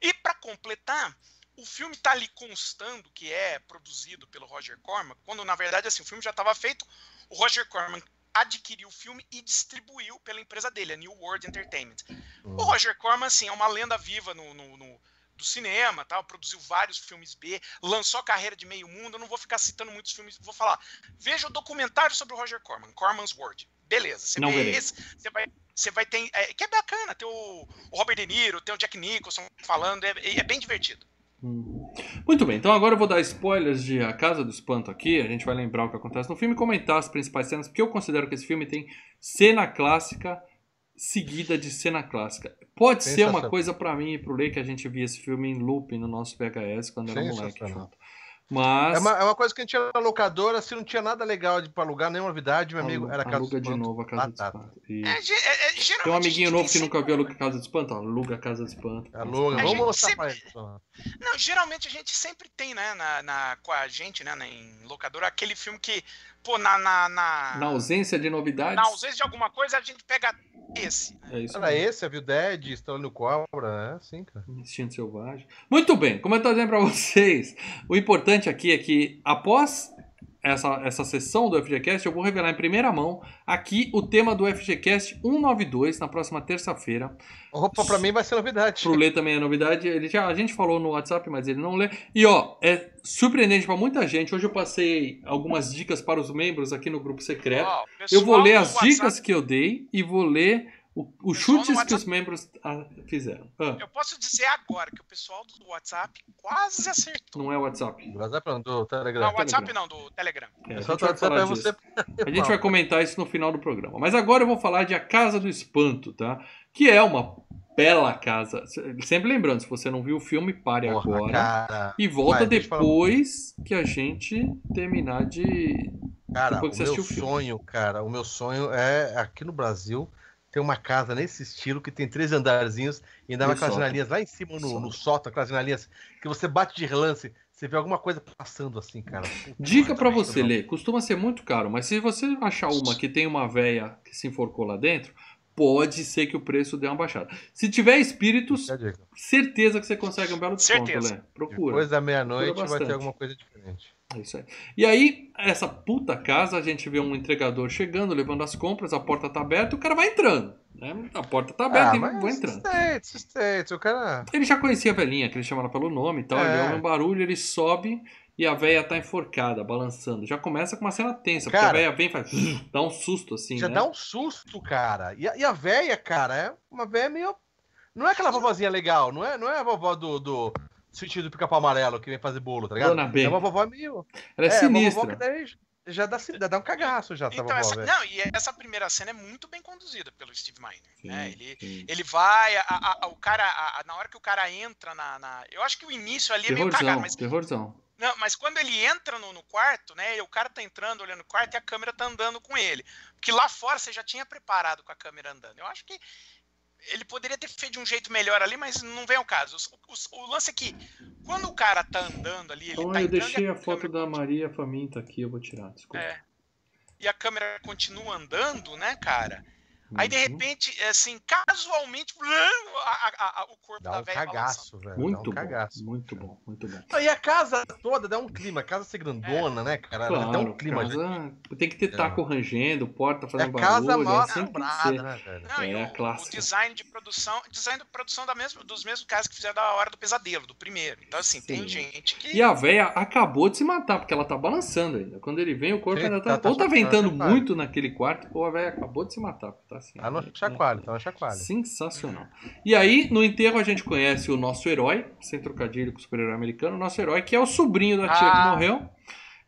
E pra completar, o filme tá ali constando que é produzido pelo Roger Corman, quando na verdade, assim, o filme já estava feito, o Roger Corman adquiriu o filme e distribuiu pela empresa dele, a New World Entertainment. Hum. O Roger Corman, assim, é uma lenda viva no, no- no- do cinema, tal, produziu vários filmes B, lançou a carreira de meio mundo. Eu não vou ficar citando muitos filmes, vou falar. Veja o documentário sobre o Roger Corman, Corman's World. Beleza, você Não vê esse, você vai, você vai ter. É, que é bacana, ter o, o Robert De Niro, ter o Jack Nicholson falando, é, é bem divertido. Hum. Muito bem, então agora eu vou dar spoilers de A Casa do Espanto aqui. A gente vai lembrar o que acontece no filme e comentar as principais cenas, porque eu considero que esse filme tem cena clássica seguida de cena clássica. Pode ser uma coisa pra mim e pro Lei que a gente via esse filme em loop no nosso VHS quando era moleque. Junto. Mas É uma, é uma coisa que a gente tinha na locadora, se não tinha nada legal de pra alugar, nenhuma novidade, meu amigo, era Casa aluga de Espanto. novo a Casa do Batata. Espanto. É, ge- é, é, Tem um a amiguinho novo que nunca viu Aluga Casa do Espanto, ó, aluga Casa do Espanto. Aluga, A vamos mostrar sempre- pra eles. Não, geralmente a gente sempre tem, né, na, na- com a gente, né, na- em locadora, aquele filme que, pô, na. Na, na, Na ausência de novidades. na ausência de alguma coisa, a gente pega esse. né? É isso Era mesmo. esse, a Viu Dead, Estrela Cobra, é assim, cara. Instinto Selvagem. Muito bem, como eu estou dizendo para vocês, o importante aqui é que após essa, essa sessão do FGCast, eu vou revelar em primeira mão aqui o tema do FGCast 192, na próxima terça-feira. Opa, pra mim vai ser novidade. Pro Lê também é novidade. Ele já, a gente falou no WhatsApp, mas ele não lê. E ó, é surpreendente para muita gente. Hoje eu passei algumas dicas para os membros aqui no grupo secreto. Oh, eu vou ler as WhatsApp... dicas que eu dei e vou ler o, o chutes WhatsApp... que os membros ah, fizeram. Ah. Eu posso dizer agora que o pessoal do WhatsApp quase acertou. Não é o WhatsApp. Do WhatsApp não, do Telegram. Não, WhatsApp não, do Telegram. É, a, gente vai falar é você... a gente vai comentar isso no final do programa. Mas agora eu vou falar de A Casa do Espanto, tá? Que é uma bela casa. Sempre lembrando, se você não viu o filme, pare Porra, agora. Cara. E volta depois que a gente terminar de. Cara, o meu o sonho, cara, o meu sonho é aqui no Brasil tem uma casa nesse estilo que tem três andarzinhos e ainda vai aquelas janelinhas lá em cima no, no sótão, aquelas janelinhas que você bate de relance, você vê alguma coisa passando assim, cara. Dica para você, Lê, costuma ser muito caro, mas se você achar uma que tem uma veia que se enforcou lá dentro, pode ser que o preço dê uma baixada. Se tiver espíritos, certeza que você consegue um belo desconto, Lê. Procura. Depois da meia-noite vai ter alguma coisa diferente. É isso aí. E aí, essa puta casa, a gente vê um entregador chegando, levando as compras, a porta tá aberta, o cara vai entrando. Né? A porta tá aberta ah, e vai entrando. O cara... Ele já conhecia a velhinha, que ele chamava pelo nome e tal. É. Ele ouve um barulho, ele sobe e a véia tá enforcada, balançando. Já começa com uma cena tensa, cara, porque a véia vem e faz. dá um susto, assim. Já né? dá um susto, cara. E a, e a véia, cara, é uma véia meio. Não é aquela vovozinha legal, não é, não é a vovó do, do sentido do pica-pau amarelo que vem fazer bolo, tá ligado? Dona B. É uma vovó meio. Ela é, é sinistra. Uma vovó que daí já dá, dá um cagaço já. Então, essa, não, e essa primeira cena é muito bem conduzida pelo Steve Miner. Né? Ele, ele vai, a, a, o cara, a, na hora que o cara entra na, na, Eu acho que o início ali terrorzão, é meio cagado, mas. Terrorzão. Não, mas quando ele entra no, no, quarto, né? O cara tá entrando, olhando o quarto e a câmera tá andando com ele. Porque lá fora você já tinha preparado com a câmera andando. Eu acho que ele poderia ter feito de um jeito melhor ali, mas não vem ao caso. O, o, o lance é que, quando o cara tá andando ali, ele então, tá Eu deixei a, a foto da Maria Faminta aqui, eu vou tirar, desculpa. É. E a câmera continua andando, né, cara? Aí, de uhum. repente, assim, casualmente, a, a, a, o corpo dá da um velha cagaço, velho. Muito um bom, cagaço. muito bom, muito bom. E a casa toda dá um clima, a casa ser grandona, é. né, cara? Claro, dá um clima. Casa... Tem que ter é. taco rangendo, porta fazendo é barulho. casa mal assombrada, né, velho? Não, é, o, o, design de produção, design de produção da mesma, dos mesmos caras que fizeram da Hora do Pesadelo, do primeiro. Então, assim, Sim. tem gente que... E a véia acabou de se matar, porque ela tá balançando ainda. Quando ele vem, o corpo Sim, ainda tá... tá ou tá, tá ventando muito naquele quarto, ou a véia acabou de se matar. Tá assim. Tá no chacoalho, tá no chacoalho. Sensacional. E aí, no enterro, a gente conhece o nosso herói, sem trocadilho com o super-herói americano, o nosso herói, que é o sobrinho da tia ah. que morreu.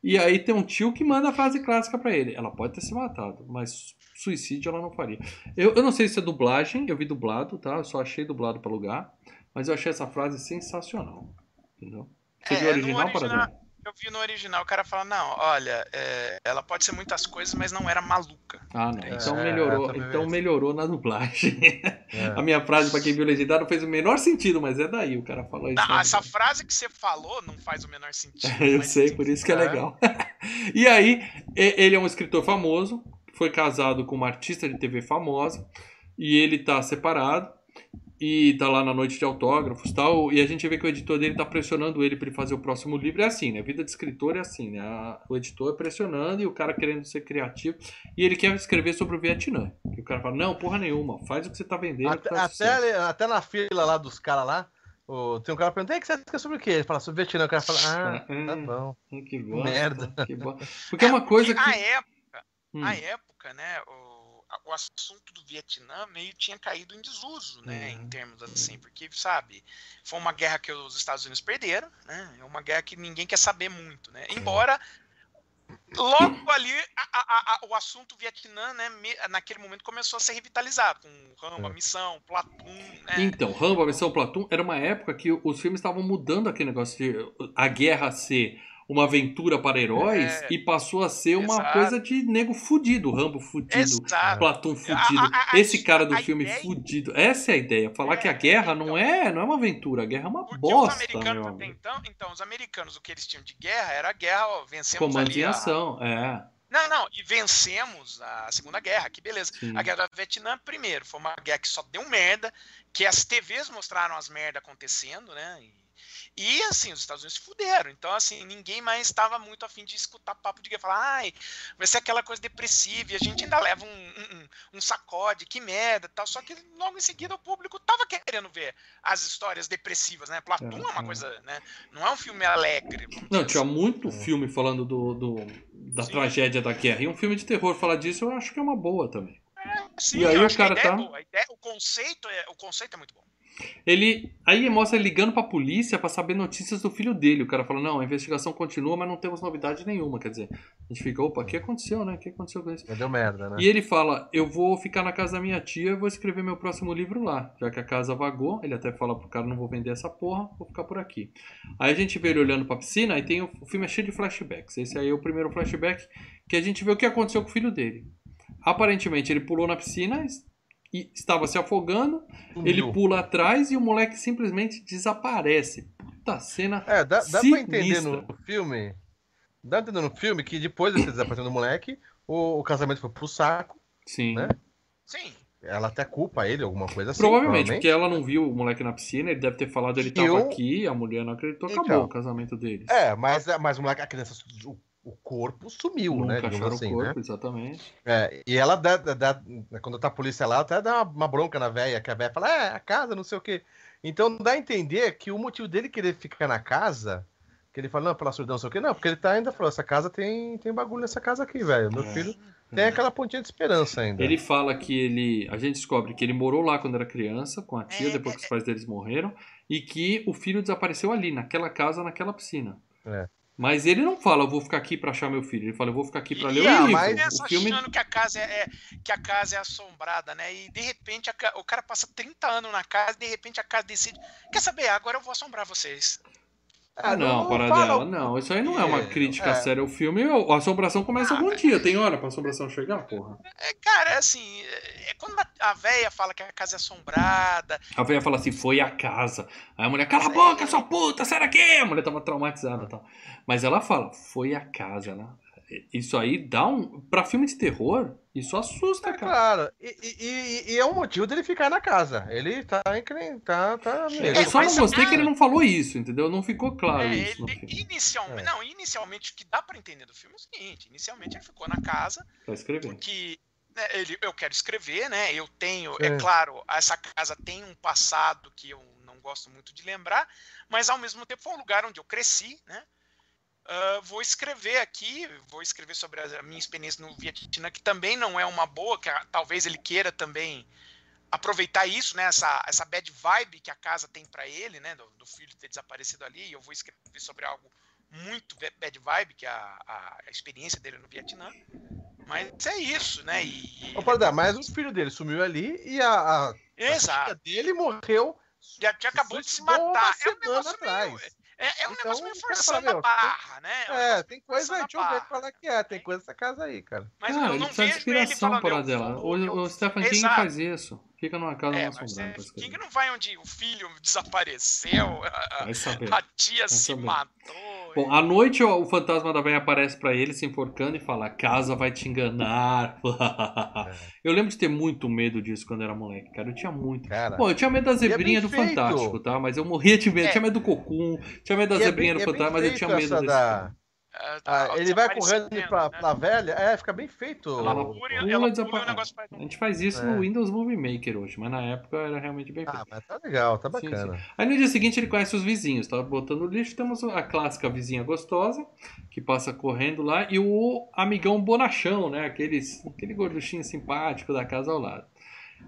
E aí tem um tio que manda a frase clássica para ele. Ela pode ter se matado, mas suicídio ela não faria. Eu, eu não sei se é dublagem, eu vi dublado, tá? Eu só achei dublado para lugar. Mas eu achei essa frase sensacional. Entendeu? Você é, viu o original, original eu vi no original, o cara fala, não, olha, é, ela pode ser muitas coisas, mas não era maluca. Ah, não. Então é, melhorou, então melhorou na dublagem. É. A minha frase, para quem viu legendado, fez o menor sentido, mas é daí, o cara falou isso. Não, essa frase que você falou não faz o menor sentido. eu sei, por isso que é, é. legal. e aí, ele é um escritor famoso, foi casado com uma artista de TV famosa, e ele tá separado e tá lá na noite de autógrafos tal, e a gente vê que o editor dele tá pressionando ele para ele fazer o próximo livro. É assim, né? A vida de escritor é assim, né? O editor é pressionando e o cara querendo ser criativo, e ele quer escrever sobre o Vietnã. E o cara fala: Não, porra nenhuma, faz o que você tá vendendo. Até, tá até, até, na fila lá dos caras lá. tem um cara perguntando, que você quer sobre o quê? Ele fala sobre o Vietnã, o cara fala, ah, tá é, bom. Que bom. Merda. Que bom. Porque é uma coisa que. A época, hum. a época, né? O o assunto do Vietnã meio tinha caído em desuso, né, uhum. em termos assim, porque, sabe, foi uma guerra que os Estados Unidos perderam, né, é uma guerra que ninguém quer saber muito, né, embora logo ali a, a, a, o assunto Vietnã, né, naquele momento começou a ser revitalizado, com Rambo, a é. Missão, Platum, né. Então, Rambo, a Missão, Platum, era uma época que os filmes estavam mudando aquele negócio de a guerra ser uma aventura para heróis é, e passou a ser uma exato. coisa de nego fudido, Rambo fudido, exato. Platão fudido, a, a, Esse cara do filme ideia... fudido. Essa é a ideia, falar é, que a guerra então, não é, não é uma aventura, a guerra é uma bosta. Os americanos, então, então, os americanos, o que eles tinham de guerra era a guerra, ó, vencemos Comando ali. A... ação, é. Não, não, e vencemos a Segunda Guerra, que beleza. Sim. A Guerra do Vietnã, primeiro, foi uma guerra que só deu merda, que as TVs mostraram as merdas acontecendo, né? E E assim, os Estados Unidos se fuderam. Então, assim, ninguém mais estava muito afim de escutar papo de que falar, ai, vai ser aquela coisa depressiva, e a gente ainda leva um, um, um sacode, que merda tal. Só que logo em seguida o público tava querendo ver as histórias depressivas, né? Platum é, é uma coisa, né? Não é um filme alegre. Não, tinha assim. muito filme falando do, do da Sim. tragédia da guerra. E um filme de terror falar disso, eu acho que é uma boa também. É, sim, e aí o cara tá. É ideia, o, conceito é, o conceito é muito bom. Ele aí mostra ele ligando pra polícia para saber notícias do filho dele. O cara fala: Não, a investigação continua, mas não temos novidade nenhuma. Quer dizer, a gente fica: Opa, o que aconteceu, né? O que aconteceu com isso? Deu merda, né? E ele fala: Eu vou ficar na casa da minha tia e vou escrever meu próximo livro lá. Já que a casa vagou, ele até fala pro cara: Não vou vender essa porra, vou ficar por aqui. Aí a gente vê ele olhando pra piscina e tem o, o filme é cheio de flashbacks. Esse aí é o primeiro flashback que a gente vê o que aconteceu com o filho dele. Aparentemente ele pulou na piscina, e estava se afogando, Sumiu. ele pula atrás e o moleque simplesmente desaparece. Puta cena. É, dá, dá pra entender no filme. Dá pra entender no filme que depois desse desaparecimento do moleque, o, o, casamento foi pro saco. Sim. Né? Sim. Ela até culpa ele, alguma coisa assim. Provavelmente, provavelmente, porque ela não viu o moleque na piscina, ele deve ter falado ele estava eu... aqui, a mulher não acreditou, acabou então, o casamento deles. É, mas, mas o moleque, a criança, o o corpo sumiu, Nunca né? Digamos assim, o corpo, né? exatamente. É, e ela dá, dá, quando tá a polícia lá, até dá uma bronca na velha, que a velha fala, é, a casa, não sei o quê. Então dá a entender que o motivo dele querer ficar na casa, que ele fala, não, pela surdão, não sei o quê, não, porque ele tá ainda falou, essa casa tem, tem bagulho nessa casa aqui, velho. Meu é. filho tem é. aquela pontinha de esperança ainda. Ele fala que ele. A gente descobre que ele morou lá quando era criança, com a tia, é, depois que os pais deles morreram, e que o filho desapareceu ali, naquela casa, naquela piscina. É. Mas ele não fala, eu vou ficar aqui para achar meu filho. Ele fala, eu vou ficar aqui para ler o livro. Mas o filme... achando que a casa é, é, que a casa é assombrada, né? E de repente a, o cara passa 30 anos na casa e de repente a casa decide, quer saber, agora eu vou assombrar vocês. Ah, não, não para dela, não. Isso aí não é uma crítica é. séria ao filme. A assombração começa ah, algum dia. Tem hora pra assombração chegar, porra. É, cara, é assim. É quando a véia fala que a casa é assombrada. A véia fala assim, foi a casa. Aí a mulher, cala a boca, sua puta, sai daqui! A mulher tava traumatizada e tal. Mas ela fala, foi a casa, né? Isso aí dá um. Pra filme de terror, isso assusta, é, cara. Claro, e, e, e, é um motivo dele ficar na casa. Ele tá tá, tá é, Eu só não gostei que ele não falou isso, entendeu? Não ficou claro é, isso. Ele, inicialmente, é. Não, inicialmente o que dá pra entender do filme é o seguinte: inicialmente ele ficou na casa. Tá escrevendo. Porque né, ele, eu quero escrever, né? Eu tenho, é. é claro, essa casa tem um passado que eu não gosto muito de lembrar, mas ao mesmo tempo foi um lugar onde eu cresci, né? Uh, vou escrever aqui, vou escrever sobre a minha experiência no Vietnã, que também não é uma boa, que talvez ele queira também aproveitar isso, né, essa, essa bad vibe que a casa tem para ele, né, do, do, filho ter desaparecido ali, e eu vou escrever sobre algo muito bad vibe, que é a, a, a experiência dele no Vietnã. Mas é isso, né? E, Opa, dar, mas o filho dele sumiu ali e a, a, Exato. a dele morreu. Já, já acabou de se matar. É um negócio atrás. Meio, é, é um então, negócio meio forçando a barra, né? É, é tem coisa aí, deixa eu ver qual é que é. Tem coisa nessa casa aí, cara. Mas cara, eu não vejo inspiração para dela. O, o Stephen King Exato. faz isso. Fica numa casa é, assombrada. É, King não vai onde o filho desapareceu, a, a tia vai se saber. matou. Bom, à noite o fantasma da velha aparece para ele se enforcando e fala: casa vai te enganar. eu lembro de ter muito medo disso quando era moleque, cara. Eu tinha muito. Cara, Bom, eu tinha medo da é zebrinha é do feito. Fantástico, tá? Mas eu morria de medo. É. Tinha medo do Cocum, tinha medo da e zebrinha é bem, do Fantástico, mas eu tinha medo desse. Da... Ah, tá, ah, ele vai correndo pra, né? pra velha, é, fica bem feito. Ela pula, ela pula A gente faz isso é. no Windows Movie Maker hoje, mas na época era realmente bem feito. Ah, mas tá legal, tá bacana. Sim, sim. Aí no dia seguinte ele conhece os vizinhos, tá botando lixo, temos a clássica vizinha gostosa, que passa correndo lá, e o amigão bonachão, né, aqueles, aquele gorduchinho simpático da casa ao lado.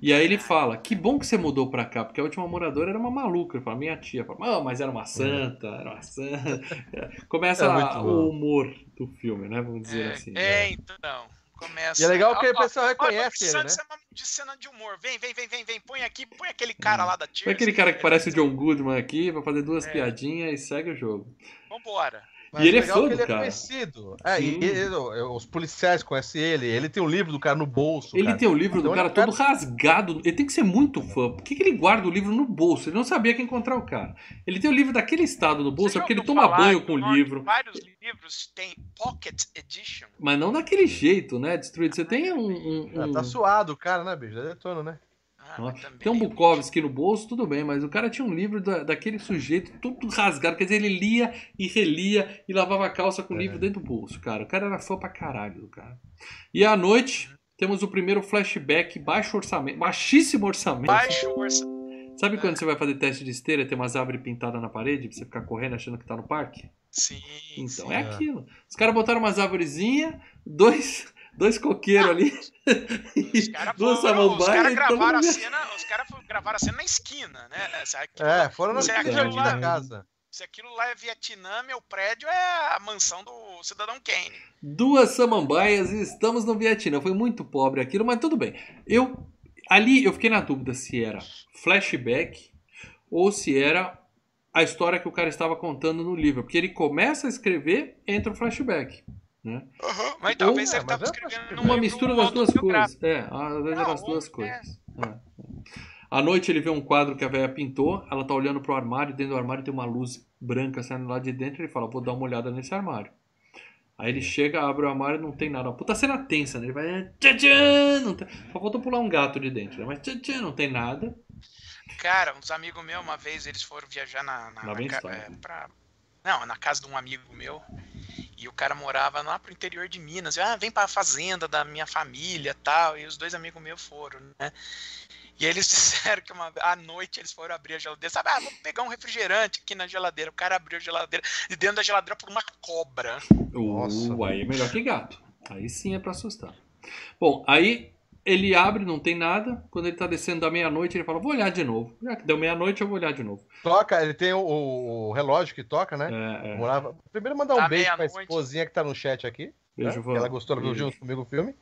E aí ele fala, que bom que você mudou pra cá, porque a última moradora era uma maluca. Ele fala, minha tia. Fala, oh, mas era uma santa, era uma santa. Começa é o humor do filme, né? Vamos dizer é, assim. É, né? então. Começa. E é legal que o pessoal reconhece ele, né? De cena de humor. Vem, vem, vem, vem, vem. Põe aqui, põe aquele cara lá da tia. Põe aquele cara que parece o John Goodman aqui, vai fazer duas é. piadinhas e segue o jogo. Vambora. Mas e ele é fã do ele é cara. é conhecido. É, e, e, os policiais conhecem ele. Ele tem o um livro do cara no bolso. Ele cara. tem o um livro então, do cara todo cara... rasgado. Ele tem que ser muito fã. Por que, que, ele guarda o livro no bolso? Ele não sabia que encontrar o cara. Ele tem o livro daquele estado no bolso, é porque ele toma banho com o livro. Vários livros têm Pocket Edition. Mas não daquele jeito, né? Destruído. Você tem um. um, um... tá suado o cara, né, bicho? Já detono, né? Ah, Tem um Bukowski no bolso, tudo bem, mas o cara tinha um livro da, daquele sujeito tudo rasgado. Quer dizer, ele lia e relia e lavava a calça com o é. livro dentro do bolso, cara. O cara era fã pra caralho do cara. E à noite, temos o primeiro flashback, baixo orçamento, baixíssimo orçamento. Baixo orçamento. Sabe quando você vai fazer teste de esteira e tem umas árvores pintadas na parede pra você ficar correndo achando que tá no parque? Sim. Então sim, é aquilo. Os caras botaram umas árvorezinhas, dois, dois coqueiros ali. Os caras cara gravaram, a cena, os cara gravaram a cena na esquina, né? Aquilo, é, foram na esquina da casa. Se aquilo lá é Vietnã, meu prédio é a mansão do cidadão Kane. Duas samambaias e estamos no Vietnã. Foi muito pobre aquilo, mas tudo bem. Eu ali eu fiquei na dúvida se era flashback ou se era a história que o cara estava contando no livro, porque ele começa a escrever, entra o flashback. Né? Uhum, mas talvez Ou, ele estava é escrevendo uma mistura das duas coisas. É, às vezes eram as duas é. coisas. É. À noite ele vê um quadro que a velha pintou, ela tá olhando pro armário, dentro do armário tem uma luz branca saindo lá de dentro, ele fala, vou dar uma olhada nesse armário. Aí ele chega, abre o armário e não tem nada. Puta cena tensa, né? Ele vai. Tchan, tchan, não tem... Só falta pular um gato de dentro, né? Mas tchan, tchan, não tem nada. Cara, uns amigos meus, uma vez, eles foram viajar na. na, na é, pra... Não, na casa de um amigo meu. E o cara morava lá pro interior de Minas. Eu, ah, vem pra fazenda da minha família tal. E os dois amigos meus foram, né? E eles disseram que uma, à noite eles foram abrir a geladeira. Sabe, ah, vou pegar um refrigerante aqui na geladeira. O cara abriu a geladeira e dentro da geladeira por uma cobra. Nossa. Uh, aí é melhor que gato. Aí sim é para assustar. Bom, aí ele abre, não tem nada. Quando ele tá descendo da meia-noite, ele fala: Vou olhar de novo. Já que deu meia-noite, eu vou olhar de novo. Toca, ele tem o, o relógio que toca, né? É, é. Morava... Primeiro, mandar um da beijo pra esposinha que tá no chat aqui. Beijo, né? Ela gostou, ela viu junto comigo o filme.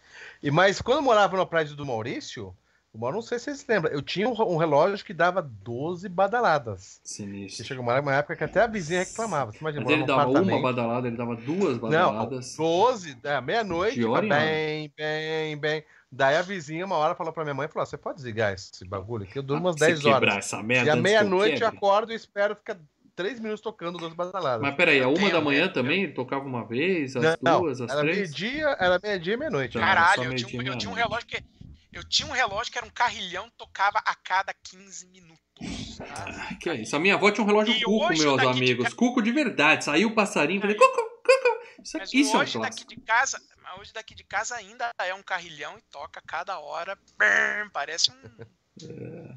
E, mas quando eu morava na praia do Maurício, eu não sei se vocês lembram, eu tinha um, relógio que dava 12 badaladas. Sinistro. chegou uma, uma época que até a vizinha reclamava. Você imagina, Mas ele dava uma badalada, ele dava duas badaladas. Não, 12, é, meia-noite, bem, bem, bem. Daí a vizinha, uma hora, falou pra minha mãe, falou, você pode desligar esse bagulho aqui, eu durmo umas 10 horas. Essa merda e à meia-noite eu acordo e espero ficar 3 minutos tocando duas badaladas. Mas peraí, a uma da manhã também tocava uma vez, às não, duas, às era três? Meio-dia, era meia-dia e meia-noite. Caralho, eu, tinha um, eu tinha um relógio que eu tinha um relógio que era um carrilhão, tocava a cada 15 minutos. Ah, que é isso? A minha avó tinha um relógio e cuco, meus amigos. De... Cuco de verdade. Saiu o passarinho, falei, cuco, cuco. Isso, Mas isso hoje é daqui de casa, hoje daqui de casa ainda é um carrilhão e toca cada hora. Parece um. É.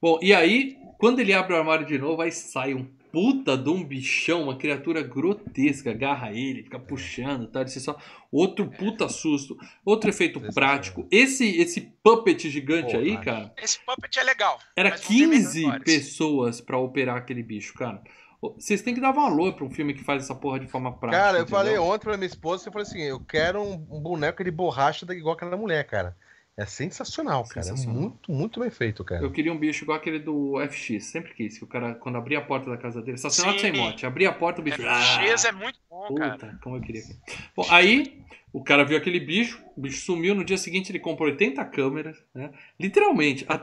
Bom, e aí, quando ele abre o armário de novo, aí sai um puta de um bichão, uma criatura grotesca, agarra ele, fica puxando, tá? Esse só outro puta susto, outro efeito prático. Esse esse puppet gigante Pô, aí, cara. Esse puppet é legal. Era 15 pessoas para operar aquele bicho, cara. Vocês têm que dar valor pra um filme que faz essa porra de forma prática. Cara, eu entendeu? falei ontem pra minha esposa, eu falei assim, eu quero um, um boneco de borracha igual aquela mulher, cara. É sensacional, cara. É sensacional. É muito, muito bem feito, cara. Eu queria um bicho igual aquele do FX, sempre quis. Que o cara, quando abria a porta da casa dele, estacionado sem mote, abria a porta, o bicho. FX ah, é muito bom, puta, cara. Como eu queria. Bom, aí o cara viu aquele bicho, o bicho sumiu. No dia seguinte ele comprou 80 câmeras, né? Literalmente. A...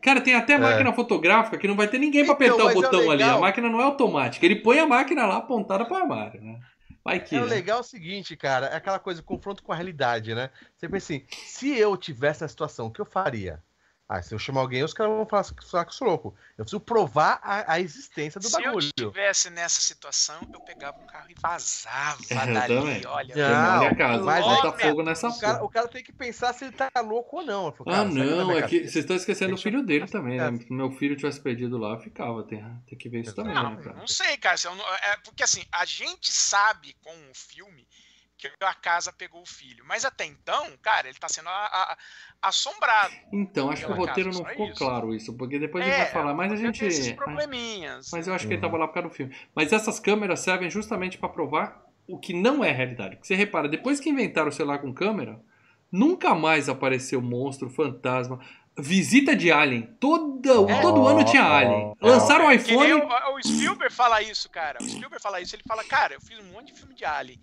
Cara, tem até é. máquina fotográfica que não vai ter ninguém para apertar então, o é botão é ali. A máquina não é automática. Ele põe a máquina lá apontada para o armário, né? Vai que. É o legal é o seguinte, cara, é aquela coisa, confronto com a realidade, né? Você pensa assim, se eu tivesse a situação, o que eu faria? Ah, se eu chamar alguém, os caras vão falar, falar que eu sou louco. Eu preciso provar a, a existência do se bagulho. Se eu estivesse nessa situação, eu pegava um carro e vazava eu dali. Também. Olha, não, não casa, mas bota fogo nessa o cara, o cara tem que pensar se ele tá louco ou não. Falo, ah, não, é que vocês estão esquecendo o filho dele também, né? Se meu filho tivesse perdido lá, ficava. Tem, tem que ver isso também, não, né, cara? Não sei, cara. É, porque assim, a gente sabe com o filme que a casa pegou o filho. Mas até então, cara, ele tá sendo a, a, assombrado. Então, acho que o roteiro casa, não ficou isso. claro isso, porque depois é, a gente vai falar, mas a gente. Esses probleminhas. Mas eu acho que ele tava lá por causa do filme. Mas essas câmeras servem justamente para provar o que não é realidade. Porque você repara, depois que inventaram o celular com câmera, nunca mais apareceu monstro, fantasma. Visita de Alien. Todo, é. todo ano tinha Alien. Lançaram o iPhone. O, o Spielberg fala isso, cara. O Spielberg fala isso. Ele fala, cara, eu fiz um monte de filme de Alien.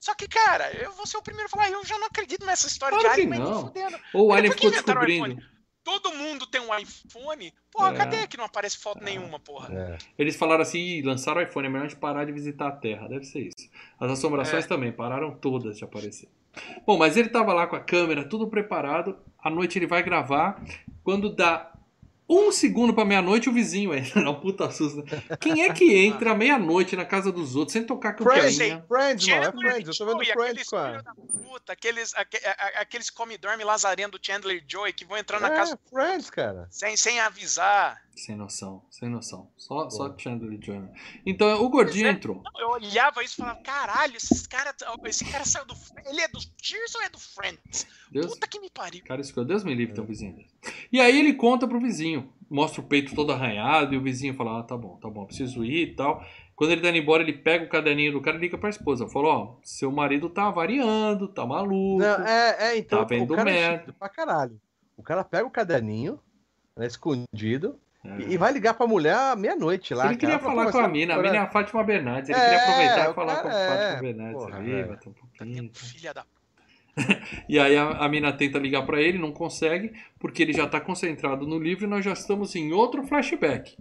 Só que, cara, eu vou ser o primeiro a falar, eu já não acredito nessa história claro de Alien, mas não. fudendo. Ou o Alien ficou descobrindo. Todo mundo tem um iPhone. Porra, é. cadê que não aparece foto é. nenhuma, porra? É. Eles falaram assim, lançaram o iPhone, é melhor a gente parar de visitar a Terra. Deve ser isso. As assombrações é. também, pararam todas de aparecer. Bom, mas ele tava lá com a câmera, tudo preparado. À noite ele vai gravar. Quando dá um segundo pra meia-noite, o vizinho entra. Não, puta susto. Quem é que entra meia-noite na casa dos outros sem tocar campainha? Friends, mano, é Friends. Eu tô vendo Friends, cara. Puta, aqueles, aqueles come-dorme lazarento do Chandler Joy que vão entrar na é, casa. Friends, cara. Sem, sem avisar. Sem noção, sem noção. Só, só Chandler Joy. Então, o gordinho é, entrou. Eu olhava isso e falava, caralho, esses cara, esse cara saiu do. Ele é do Cheers ou é do Friends? Deus, Puta que me pariu. Cara, isso Deus me livre, teu vizinho. E aí ele conta pro vizinho mostra o peito todo arranhado e o vizinho fala: ah, tá bom, tá bom, preciso ir e tal. Quando ele tá indo embora, ele pega o caderninho do cara e liga pra esposa. Falou: ó, seu marido tá variando, tá maluco. Não, é, é, então. Tá vendo o cara é merda. É pra caralho. O cara pega o caderninho, né, escondido, é. e vai ligar pra mulher meia-noite lá. Ele queria cara, falar com a mina, a mina é a Fátima Bernardes. Ele é, queria aproveitar e falar com a Fátima é, Bernardes porra, ali, bater um pouquinho. Filha da e aí a, a mina tenta ligar para ele, não consegue, porque ele já tá concentrado no livro e nós já estamos em outro flashback.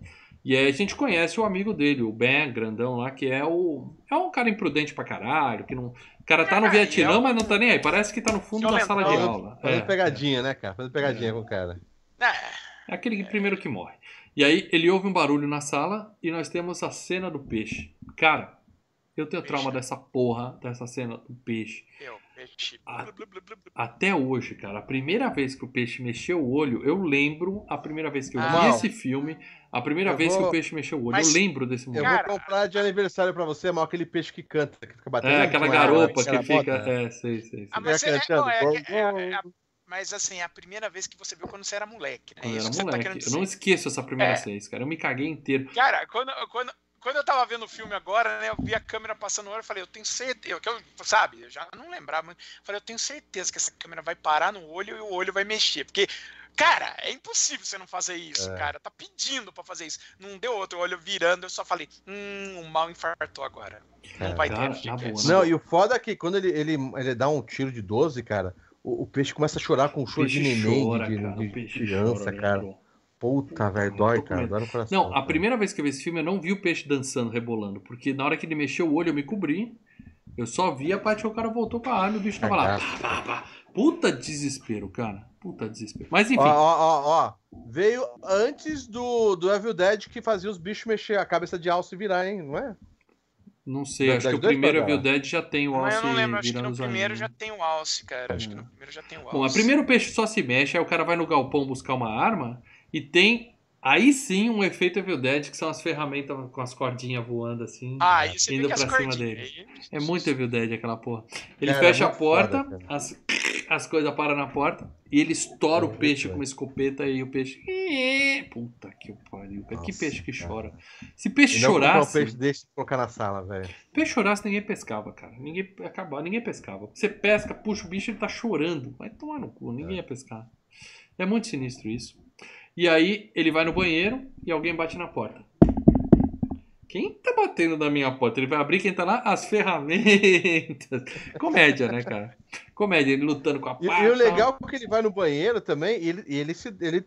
E aí a gente conhece o amigo dele, o Ben, grandão lá, que é o. É um cara imprudente pra caralho, que não. O cara tá no Vietnã, mas não tá nem aí. Parece que tá no fundo da sala de aula. Fazendo é. pegadinha, né, cara? Fazendo pegadinha é. com o cara. É aquele primeiro que morre. E aí ele ouve um barulho na sala e nós temos a cena do peixe. Cara, eu tenho trauma dessa porra, dessa cena do peixe. Eu. Peixe. A, até hoje, cara, a primeira vez que o peixe mexeu o olho, eu lembro a primeira vez que eu ah, vi esse filme, a primeira eu vez vou... que o peixe mexeu o olho. Mas... Eu lembro desse momento. Eu vou comprar de aniversário pra você, mal aquele peixe que canta, que fica batendo. É, aquela garopa que fica. É, sei, sei. sei. Ah, mas, é, não, é, é, é, mas assim, é a primeira vez que você viu quando você era moleque, né? Quando eu era tá moleque. Tá eu não esqueço essa primeira vez, cara. Eu me caguei inteiro. Cara, quando, quando, quando eu tava vendo o filme agora, né, eu vi a câmera passando no olho, eu falei, eu tenho certeza, que eu, sabe, eu já não lembrava, mas falei, eu tenho certeza que essa câmera vai parar no olho e o olho vai mexer, porque Cara, é impossível você não fazer isso, é. cara. Tá pedindo para fazer isso. Não deu outro olho virando, eu só falei, hum, o mal infartou agora. Não é, vai cara, ter. boa, não, e o foda é que quando ele, ele, ele dá um tiro de 12, cara, o, o peixe começa a chorar com um choro de neném, chora, de, cara, de, de criança, cara. Puta, velho, dói, cara, dói no coração. Não, a cara. primeira vez que eu vi esse filme eu não vi o peixe dançando, rebolando, porque na hora que ele mexeu o olho eu me cobri, eu só vi a parte que o cara voltou pra área e o bicho tava lá. Pá, pá, pá. Puta desespero, cara. Puta desespero. Mas enfim. Ó, ó, ó, Veio antes do, do Evil Dead que fazia os bichos mexer a cabeça de alce e virar, hein? Não é? Não sei, acho que o primeiro Evil Dead já tem o alce. Mas eu não lembro, acho que no primeiro já tem o alce, cara. Acho que no primeiro já tem o alce. Bom, o primeiro peixe só se mexe, aí o cara vai no galpão buscar uma arma e tem Aí sim um efeito Evil Dead, que são as ferramentas com as cordinhas voando assim, ah, indo pra cima dele. É muito Evil Dead aquela porra. Ele cara, fecha é a porta, foda, as, as coisas param na porta, e ele estoura o peixe com uma escopeta e o peixe. Puta que pariu. Nossa, que peixe que cara. chora. Se peixe chorasse. O peixe deixa de colocar na sala, velho. Peixe chorasse, ninguém pescava, cara. Ninguém acabava, ninguém pescava. Você pesca, puxa o bicho, ele tá chorando. Vai tomar no cu, ninguém é. ia pescar. É muito sinistro isso. E aí ele vai no banheiro e alguém bate na porta. Quem tá batendo na minha porta? Ele vai abrir quem tá lá? As ferramentas. Comédia, né, cara? Comédia, ele lutando com a pata. E, e o legal é que ele vai no banheiro também e ele, e ele, se, ele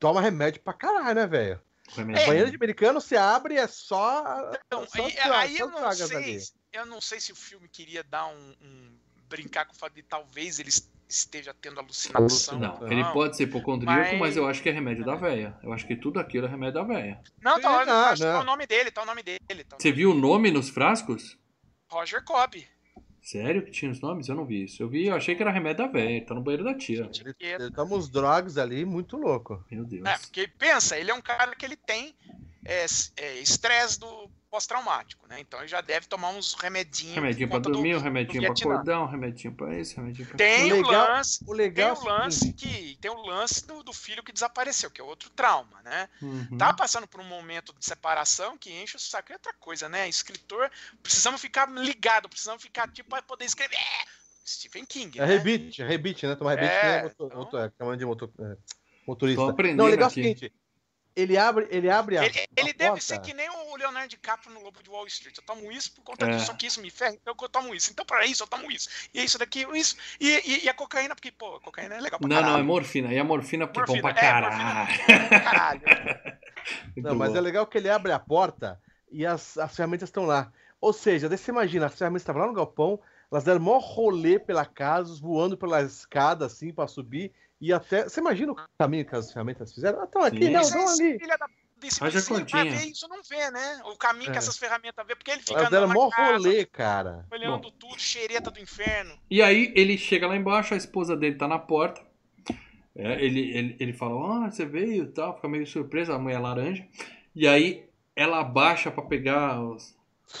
toma remédio pra caralho, né, velho? É. Banheiro de americano você abre e é só. Então, só aí, aí eu, não sei, eu não sei se o filme queria dar um, um brincar com o fato de talvez eles esteja tendo alucinação. Não, não. ele pode ser hipocondríaco, mas... mas... eu acho que é remédio da véia. Eu acho que tudo aquilo é remédio da véia. Não, tá, não, tá, tá o nome dele, tá o nome dele. Tá o Você viu o nome nos frascos? Roger Cobb. Sério que tinha os nomes? Eu não vi isso. Eu vi, eu achei que era remédio da véia. Tá no banheiro da tia. Ele, ele toma uns drogas ali, muito louco. Meu Deus. É, porque pensa, ele é um cara que ele tem é, é, estresse do pós-traumático, né? Então ele já deve tomar uns remedinhos. Remedinho para dormir, do, um remedinho para acordar, um remedinho para isso, um remedinho para Tem o, legal, lance, o legal tem o é lance que tem o lance do, do, filho que desapareceu, que é outro trauma, né? Uhum. Tá passando por um momento de separação que enche o saco. E outra coisa, né? Escritor, precisamos ficar ligado, precisamos ficar tipo para poder escrever. Stephen King. É né? rebite, é rebite, né? Tomar rebite é, é, motor, então... motor, é, de motor, é, motorista. Não, legal é o seguinte ele abre, ele abre a. Ele, ele deve porta. ser que nem o Leonardo DiCaprio no Lobo de Wall Street. Eu tomo isso por conta é. disso, só que isso me ferra, então eu tomo isso. Então, para isso, eu tomo isso. E isso daqui, isso. E, e, e, a cocaína, porque, pô, a cocaína é legal pra não, caralho. Não, não, é morfina. E a morfina, porque morfina, bom pra caralho. É, caralho. não, mas é legal que ele abre a porta e as, as ferramentas estão lá. Ou seja, daí você imagina, as ferramentas estavam lá no galpão, elas deram maior rolê pela casa, voando pela escada, assim, para subir E até. Você imagina o caminho que as ferramentas fizeram? Estão aqui, Sim. não, estão ali. Filha da desse vai ver isso, não vê, né? O caminho é. que essas ferramentas vê, porque ele fica Mas andando mó rolê, cara. Olhando Bom. tudo, xereta do inferno. E aí ele chega lá embaixo, a esposa dele tá na porta. É, ele, ele, ele fala, ah, você veio e tal, fica meio surpresa, a mulher laranja. E aí ela abaixa para pegar os,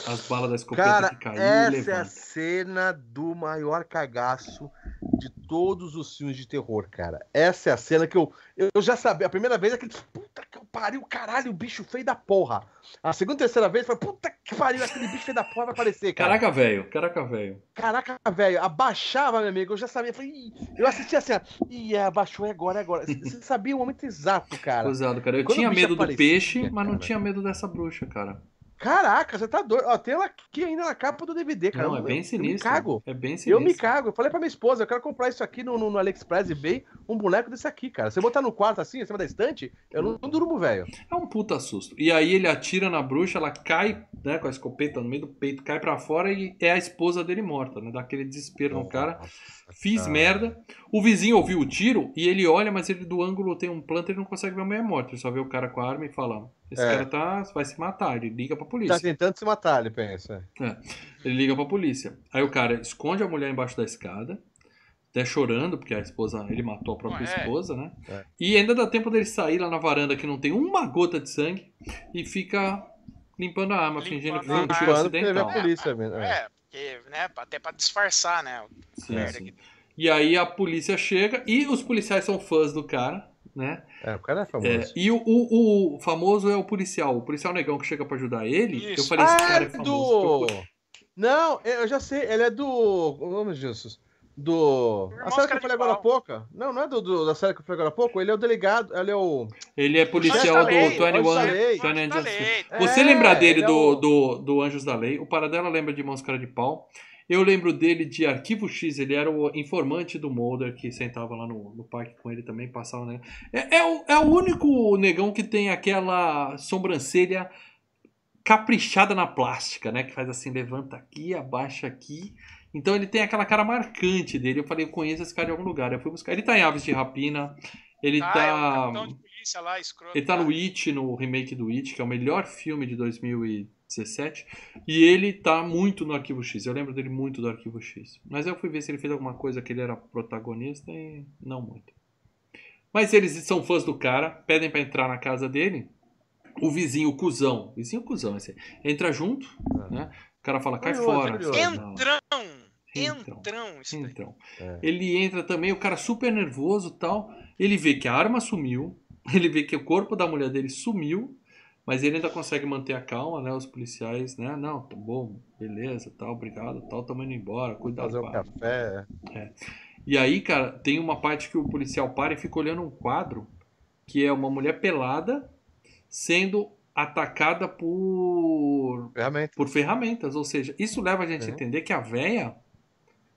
as balas da escopeta Cara, que caiu essa e levanta. é a cena do maior cagaço de todos os filmes de terror, cara. Essa é a cena que eu, eu já sabia. A primeira vez é que puta que pariu, caralho, o bicho feio da porra. A segunda e terceira vez foi puta que pariu, aquele bicho feio da porra vai aparecer, cara. Caraca, velho, caraca, velho. Caraca, velho, abaixava, meu amigo, eu já sabia. Falei, eu assistia assim, ó, ih, é, abaixou, é agora, é agora. Você sabia o momento exato, cara. Exato, cara. Eu Quando tinha medo do peixe, mas não tinha medo dessa bruxa, cara. Caraca, você tá doido. Ó, tem ela aqui ainda na capa do DVD, cara. Não, é bem sinistro. Eu me cago. É bem sinistro. Eu me cago. Eu falei pra minha esposa, eu quero comprar isso aqui no, no, no AliExpress e eBay, um boneco desse aqui, cara. Você botar no quarto assim, em cima da estante, eu não, não durmo, velho. É um puta susto. E aí ele atira na bruxa, ela cai, né, com a escopeta no meio do peito, cai para fora e é a esposa dele morta, né? Dá aquele desespero no cara. Fiz merda. O vizinho ouviu o tiro e ele olha, mas ele do ângulo tem um planta ele não consegue ver a mulher morta. Ele só vê o cara com a arma e fala: Esse é. cara tá, vai se matar. Ele liga pra polícia. Tá tentando se matar, ele pensa. É. Ele liga pra polícia. Aí o cara esconde a mulher embaixo da escada, até chorando, porque a esposa, ele matou a própria é. esposa, né? É. E ainda dá tempo dele sair lá na varanda que não tem uma gota de sangue e fica limpando a arma, limpando fingindo que foi um tiro acidental. A polícia mesmo. É, é porque, né, até pra disfarçar, né? Sim, sim. E aí a polícia chega e os policiais são fãs do cara, né? É, o cara é famoso. É, e o, o, o, famoso é o policial, o policial negão que chega para ajudar ele. Isso. Eu falei, esse ah, cara é, é famoso. Do... Não, eu já sei, ele é do. Vamos, é Jesus do. A série que eu falei agora há pouco. Não, não é do, do, da série que eu falei agora há pouco. Ele é o delegado. Ele é o. Ele é policial do Tony One. Você é, lembra dele é do, do, do Anjos da Lei? O Paradela lembra de Máscara de Pau. Eu lembro dele de Arquivo X, ele era o informante do Mulder que sentava lá no, no parque com ele também, passava, né? É, é, o, é o único negão que tem aquela sobrancelha caprichada na plástica, né? Que faz assim, levanta aqui, abaixa aqui. Então ele tem aquela cara marcante dele. Eu falei, eu conheço esse cara de algum lugar. Eu fui buscar. Ele tá em Aves de Rapina. Ele ah, tá. É lá, escroto, ele tá no It, no remake do It, que é o melhor filme de 2017. E ele tá muito no Arquivo X. Eu lembro dele muito do Arquivo X. Mas eu fui ver se ele fez alguma coisa que ele era protagonista e não muito. Mas eles são fãs do cara, pedem para entrar na casa dele. O vizinho, o cuzão, vizinho cuzão, esse, entra junto, ah. né? O cara fala, cai fora. Entrão! Entrão. Entrão, Entrão. É. Ele entra também, o cara super nervoso tal. Ele vê que a arma sumiu. Ele vê que o corpo da mulher dele sumiu. Mas ele ainda consegue manter a calma, né? Os policiais, né? Não, tá bom, beleza, tal, obrigado, tal, tamo indo embora, cuidado. Fazer o um café. É. E aí, cara, tem uma parte que o policial para e fica olhando um quadro que é uma mulher pelada sendo atacada por ferramentas. por ferramentas. Ou seja, isso leva a gente é. a entender que a véia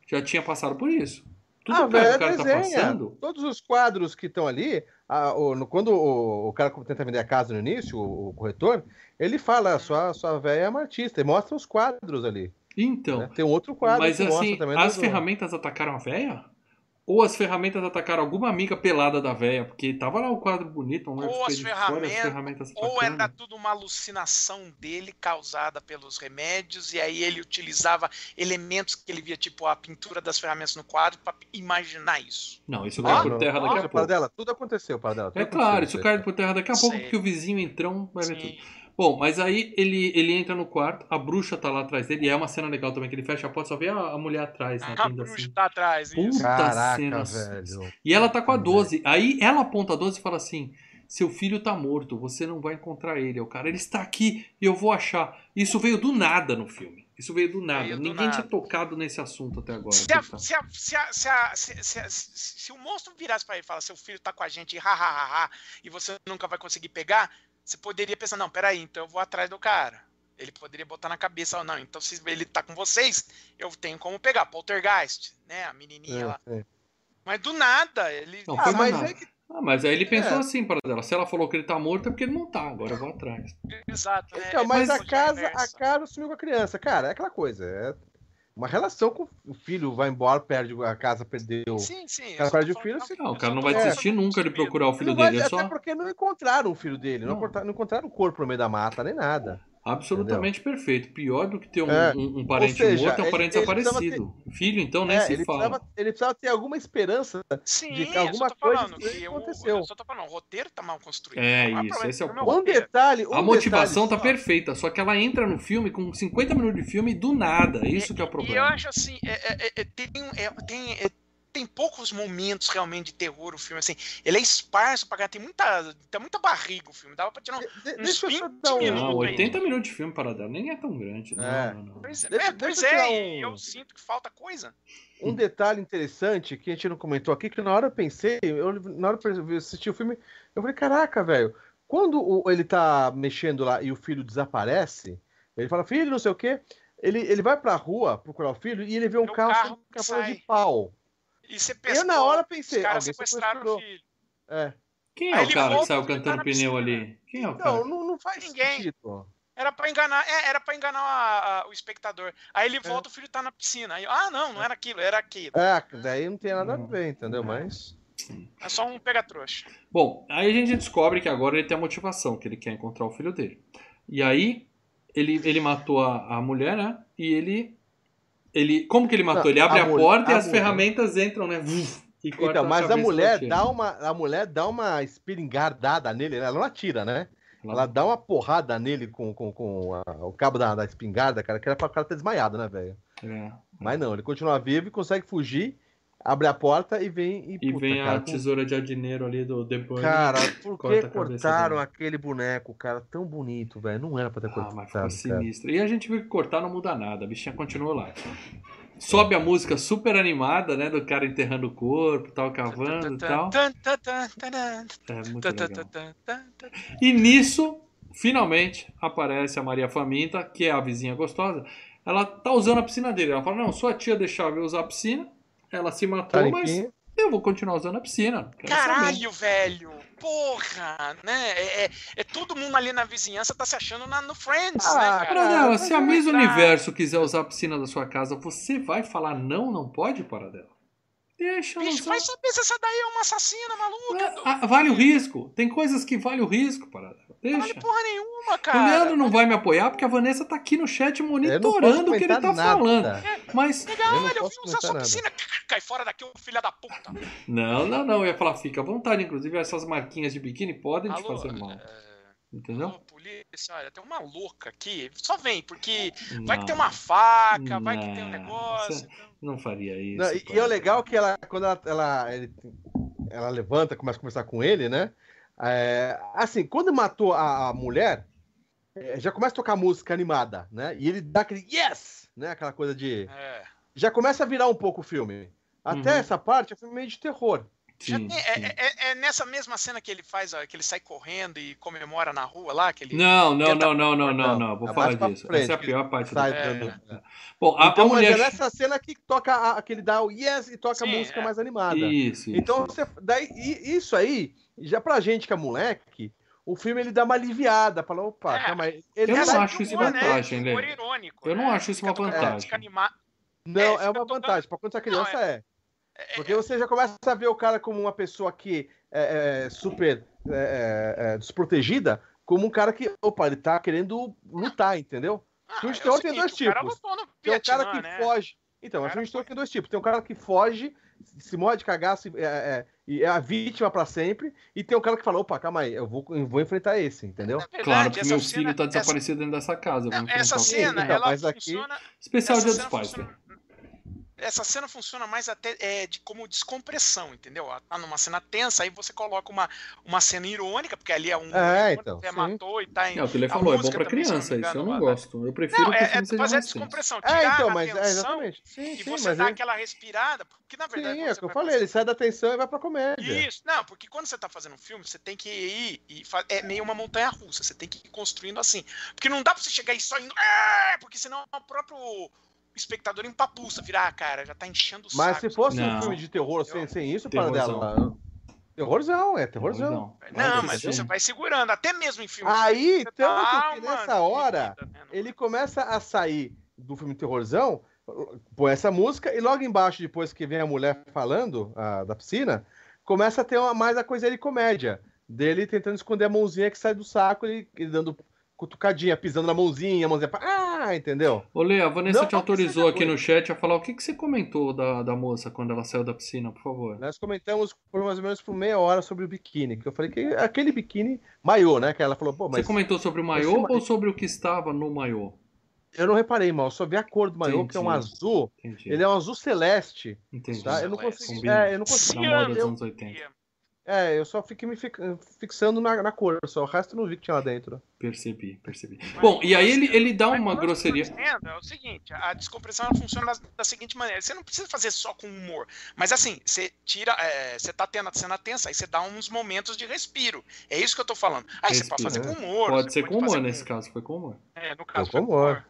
já tinha passado por isso. Tudo ah, que o cara tá passando. Todos os quadros que estão ali, a, o, no, quando o, o, cara tenta vender a casa no início, o, o corretor, ele fala: sua, sua véia é uma artista, e mostra os quadros ali. Então. Né? Tem um outro quadro mas, que assim, mostra também. As ferramentas atacaram a véia? Ou as ferramentas atacaram alguma amiga pelada da véia, porque tava lá o quadro bonito, um ou as, ferramenta, as ferramentas Ou era tudo uma alucinação dele causada pelos remédios, e aí ele utilizava elementos que ele via, tipo a pintura das ferramentas no quadro, para imaginar isso. Não, isso cai ah, por terra daqui a pouco. Dela, tudo aconteceu, para dela. É claro, isso cai por terra daqui a pouco, porque o vizinho entrou, vai ver tudo. Bom, mas aí ele, ele entra no quarto, a bruxa tá lá atrás dele, e é uma cena legal também, que ele fecha a porta, só vê a, a mulher atrás, né? A bruxa assim. tá atrás, isso. Puta Caraca, cena. Velho. E ela tá com a 12. Aí ela aponta a 12 e fala assim: seu filho tá morto, você não vai encontrar ele. O cara, ele está aqui e eu vou achar. Isso veio do nada no filme. Isso veio do nada. Veio do Ninguém nada. tinha tocado nesse assunto até agora. Se, a, se, a, se, a, se, se, o monstro virasse para ele e falasse: seu filho tá com a gente, ha, ha, ha, ha, e você nunca vai conseguir pegar, você poderia pensar, não, peraí, então eu vou atrás do cara. Ele poderia botar na cabeça, ou não, então se ele tá com vocês, eu tenho como pegar. Poltergeist, né? A menininha é, lá. É. Mas do nada, ele. Não, ah, mas, é que... ah, mas aí ele pensou é. assim para dela. Se ela falou que ele tá morto, é porque ele não tá. Agora eu vou atrás. Exato. Né? Então, mas a casa, a cara sumiu com a criança. Cara, é aquela coisa. É uma relação com o filho, vai embora, perde a casa, perdeu. Sim, sim. O cara perde o filho, você- Não, o cara não só vai desistir falando nunca de procurar o filho Não vai- dele. É até só porque não encontraram o filho dele, não, Não. encontraram, não encontraram o corpo no meio da mata, nem nada. Absolutamente perfeito. Pior do que ter um, É. um- um parente seja, morto é um ele- parente ele desaparecido. Filho, então, nem É, se ele, fala. precisava, ele precisava ter alguma esperança. Sim, de que eu alguma coisa que o- aconteceu. Eu só tô falando, o roteiro tá mal construído. É isso, problema esse é o ponto. Um roteiro. detalhe. Um A motivação detalhe tá só. perfeita, só que ela entra no filme com 50 minutos de filme do nada. Isso que é o E eu problema. acho assim, é, é, é, é, tem, é, tem, é, tem poucos momentos realmente de terror o filme, assim. Ele é esparso pra cá, tem muita, tem muita barriga o filme. Dava pra tirar um. De- uns Deixa eu só 20 dar um. minutos. Não, aí. 80 minutos de filme para dar nem é tão grande. Não, É. não, não. Pois é, Deixa- é, pois deixa é, um- eu sinto que falta coisa. Um detalhe interessante que a gente não comentou aqui, que na hora eu pensei, eu, na hora eu assisti o filme, eu falei, caraca, velho, quando o- ele tá mexendo lá e o filho desaparece, ele fala, filho, não sei o quê, ele, ele vai pra rua procurar o filho e ele vê um carro, carro com que capô de pau. E você Eu pensa, na hora os pensei, caras alguém sequestraram o filho. É. Quem Aí é o cara que saiu cantando pneu ali? Quem é o cara? Não, não, não faz Ninguém. sentido. Era pra enganar, é, era pra enganar a- a- o espectador. Aí É. ele volta, o filho tá na piscina. Aí, ah, não, não era aquilo, era aquilo. É, daí não tem nada a ver, entendeu? Mas. É só um pega-trouxa. Bom, aí a gente descobre que agora ele tem a motivação, que ele quer encontrar o filho dele. E aí, ele, ele matou a, a mulher, né? E ele. Ele como que ele matou? Não, ele abre a a, porta e a as mulher- ferramentas entram, né? E corta Então, mas a mulher dá uma, a mulher dá uma espingarda nele, né? ela não atira, né? Ela- Ela dá uma porrada nele com, com, com a- o cabo da, da espingarda, cara, que era pra o cara ter desmaiado, né, velho? É. Mas não, ele continua vivo e consegue fugir, abre a porta e vem e, E puta, vem a cara, com- tesoura de jardineiro ali do The Burning. Cara, por que a cortaram dele. aquele boneco, cara, tão bonito, velho? Não era pra ter Ah, cortado, mas ficou sinistro. E a gente viu que cortar não muda nada, a bichinha continuou lá. Sobe a música super animada, né? Do cara enterrando o corpo, tal, cavando e tal. É muito legal. E nisso, finalmente, aparece a Maria Faminta, que é a vizinha gostosa. Ela tá usando a piscina dele. Ela fala: Não, sua tia deixava eu usar a piscina. Ela se Tá matou, mas limpinho. eu vou continuar usando a piscina. Quero saber. Caralho, velho! Porra! Né? É, é- é todo mundo ali na vizinhança tá se achando na- no Friends, Ah, né, cara? Paradela, mas se a é Miss verdade. Universo quiser usar a piscina da sua casa, você vai falar não, não pode, Paradela? Deixa Bicho, vai saber se essa daí é uma assassina maluca. Ah, vale o risco. Tem coisas que vale o risco, Paradela. Não Deixa. vale porra nenhuma, O cara. Leandro não vai me apoiar porque a Vanessa tá aqui no chat não monitorando o que ele tá nada. falando. Mas. Legal, Eu não eu vi posso usar sua piscina. Cai fora daqui, ô filha da puta. Não, não, não. Eu ia falar, fica à vontade. Inclusive, essas marquinhas de biquíni podem te Alô, fazer mal. é, Entendeu? alô, polícia, olha, tem uma louca aqui. Só vem, porque vai que tem Não, uma faca, vai que tem um Não, negócio. você- então- Não faria isso. Não, e, e é legal que ela, quando ela, ela, ele- ela levanta, começa a conversar com ele, né? É, assim, quando matou a, a mulher, é, já começa a tocar música animada, né? E ele dá aquele yes, né? Aquela coisa de. É. Já começa a virar um pouco o filme. Até Uhum. essa parte é um filme meio de terror. Já Sim, tem- sim. é, é- é nessa mesma cena que ele faz, ó, que ele sai correndo e comemora na rua lá, que ele. Não, não, tenta- não, não, não, não, Não, não. Vou a falar disso. frente, Essa é a pior parte do Sai É. Bom, a, Então, a mas mulher. é nessa cena que toca a- aquele dá o yes e toca Sim, a música é. mais animada. Isso, isso. Então, você, daí, isso aí, já pra gente que é moleque, o filme ele dá uma aliviada, fala, opa, É. calma aí. Ele Eu não Essa acho isso humor, né? vantagem, irônico. Eu não né? acho isso uma vantagem. Não, É, é, uma tocando- vantagem. Pra quando você é criança, Não, é. Porque você já começa a ver o cara como uma pessoa que é, é, super é, é, é, desprotegida, como um cara que, opa, ele tá querendo lutar, entendeu? Ah, Filme de é o terror tem seguinte, dois o cara tipos. Tem um cara que né? foge. Então, O de foi- tem dois tipos. Tem um cara que foge, se morre de cagaço e é, é, e é a vítima pra sempre, e tem um cara que fala, opa, calma aí, eu vou, eu vou enfrentar esse, entendeu? Verdade, Claro, porque essa meu cena- filho tá essa- desaparecido dentro dessa casa. Não, essa o cena, Então, ela aqui- funciona. Especial essa Dia dos Pais, funciona- velho. Essa cena funciona mais até é, de como descompressão, entendeu? Tá numa cena tensa, aí você coloca uma, uma cena irônica, porque ali é um. É, então, você matou e tá em. É o que ele a falou, é bom música pra não criança me isso. Eu engano, não lá- gosto. Eu prefiro Não, que o é, é fazer a descompressão, É, tirar então, a mas é, tensão exatamente. Sim, e sim, você mas dá é, aquela respirada, porque na verdade. sim, é o que eu falei, fazer- ele sai da tensão e vai pra comédia. Isso, não, porque quando você tá fazendo um filme, você tem que ir e fa- é meio uma montanha russa, você tem que ir construindo assim. Porque não dá pra você chegar e só indo, "É", porque senão o próprio espectador empapuça, virar, ah, cara, já tá enchendo o Mas saco. se fosse Não. um filme de terror sem, sem isso, para Terrorzão. dela. Terrorzão, é terrorzão. Não, Não, mas você vai segurando, até mesmo em filme. Aí, tanto dá que nessa hora, dividida, né, ele começa a sair do filme terrorzão, põe essa música e logo embaixo, depois que vem a mulher falando a, da piscina, começa a ter uma, mais a coisa de comédia. Dele tentando esconder a mãozinha que sai do saco e, e dando cutucadinha, pisando na mãozinha, a mãozinha. Ah, entendeu? Ô, Lê, a Vanessa não, te autorizou aqui no chat a falar o que, que você comentou da, da moça quando ela saiu da piscina, por favor. Nós comentamos por mais ou menos por meia hora sobre o biquíni, que eu falei que aquele biquíni maiô, né? Que ela falou, pô, mas. Você comentou sobre o maiô ou sobre o que estava no maiô? Eu não reparei mal, só vi a cor do maiô, que é um azul. Entendi. Ele é um azul celeste. Entendi. Tá? Eu não consigo. É, eu não consigo. Na moda dos anos 80. É, eu só fiquei me fixando na, na cor, só o resto eu não vi que tinha lá dentro. Percebi, percebi. Mas, Bom, e aí ele, ele dá uma grosseria. É o seguinte, a descompressão funciona da, da, seguinte maneira: você não precisa fazer só com humor, mas assim, você tira, é, você tá tendo a cena tensa, aí você dá uns momentos de respiro. É isso que eu tô falando. Aí Respira, você pode fazer com humor. Pode ser com humor nesse com... caso, foi com humor. É, no caso foi com humor. humor.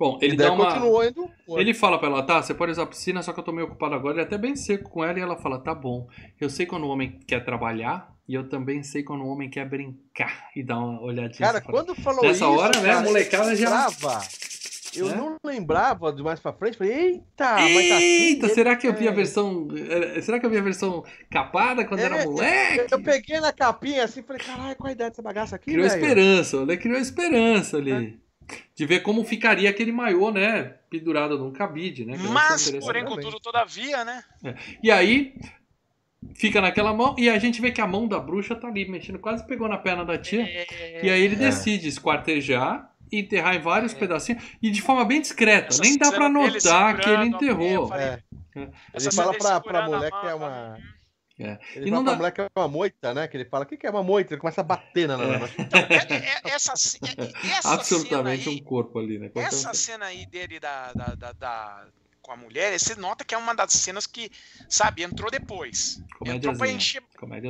Bom, ele dá uma. Indo, ele fala pra ela, tá, você pode usar a piscina, só que eu tô meio ocupado agora. Ele é até bem seco com ela e ela fala, tá bom. Eu sei quando o homem quer trabalhar e eu também sei quando o homem quer brincar e dar uma olhadinha. Cara, quando falou Nessa isso, hora, né, a molecada já. Lembrava. Eu é? não lembrava de mais pra frente. Falei, eita, tá Eita, assim, será que eu vi a versão. É, será que eu vi a versão capada quando é, era moleque? Eu, eu, peguei na capinha assim falei, caralho, qual a ideia dessa bagaça aqui? Criou véio? esperança, ele criou esperança ali. É de ver como ficaria aquele maiô, né? Pendurado num cabide, né? Mas, porém, contudo, todavia, né? É. E aí, fica naquela mão e a gente vê que a mão da bruxa tá ali mexendo, quase pegou na perna da tia. É... E aí ele decide esquartejar e enterrar em vários é. pedacinhos e de forma bem discreta. Nem dá para notar que ele enterrou. Falei, é. Ele fala pra, pra mulher que é uma. É. Ele e fala pra mulher que é uma moita, né? Que ele fala, o que, que é uma moita? Ele começa a bater na. É. Então, é, é, essa, essa Absolutamente aí, um corpo ali, né? Qualquer essa cena aí dele da, da, da, da, com a mulher, você nota que é uma das cenas que, sabe, entrou depois. Entrou pra, encher,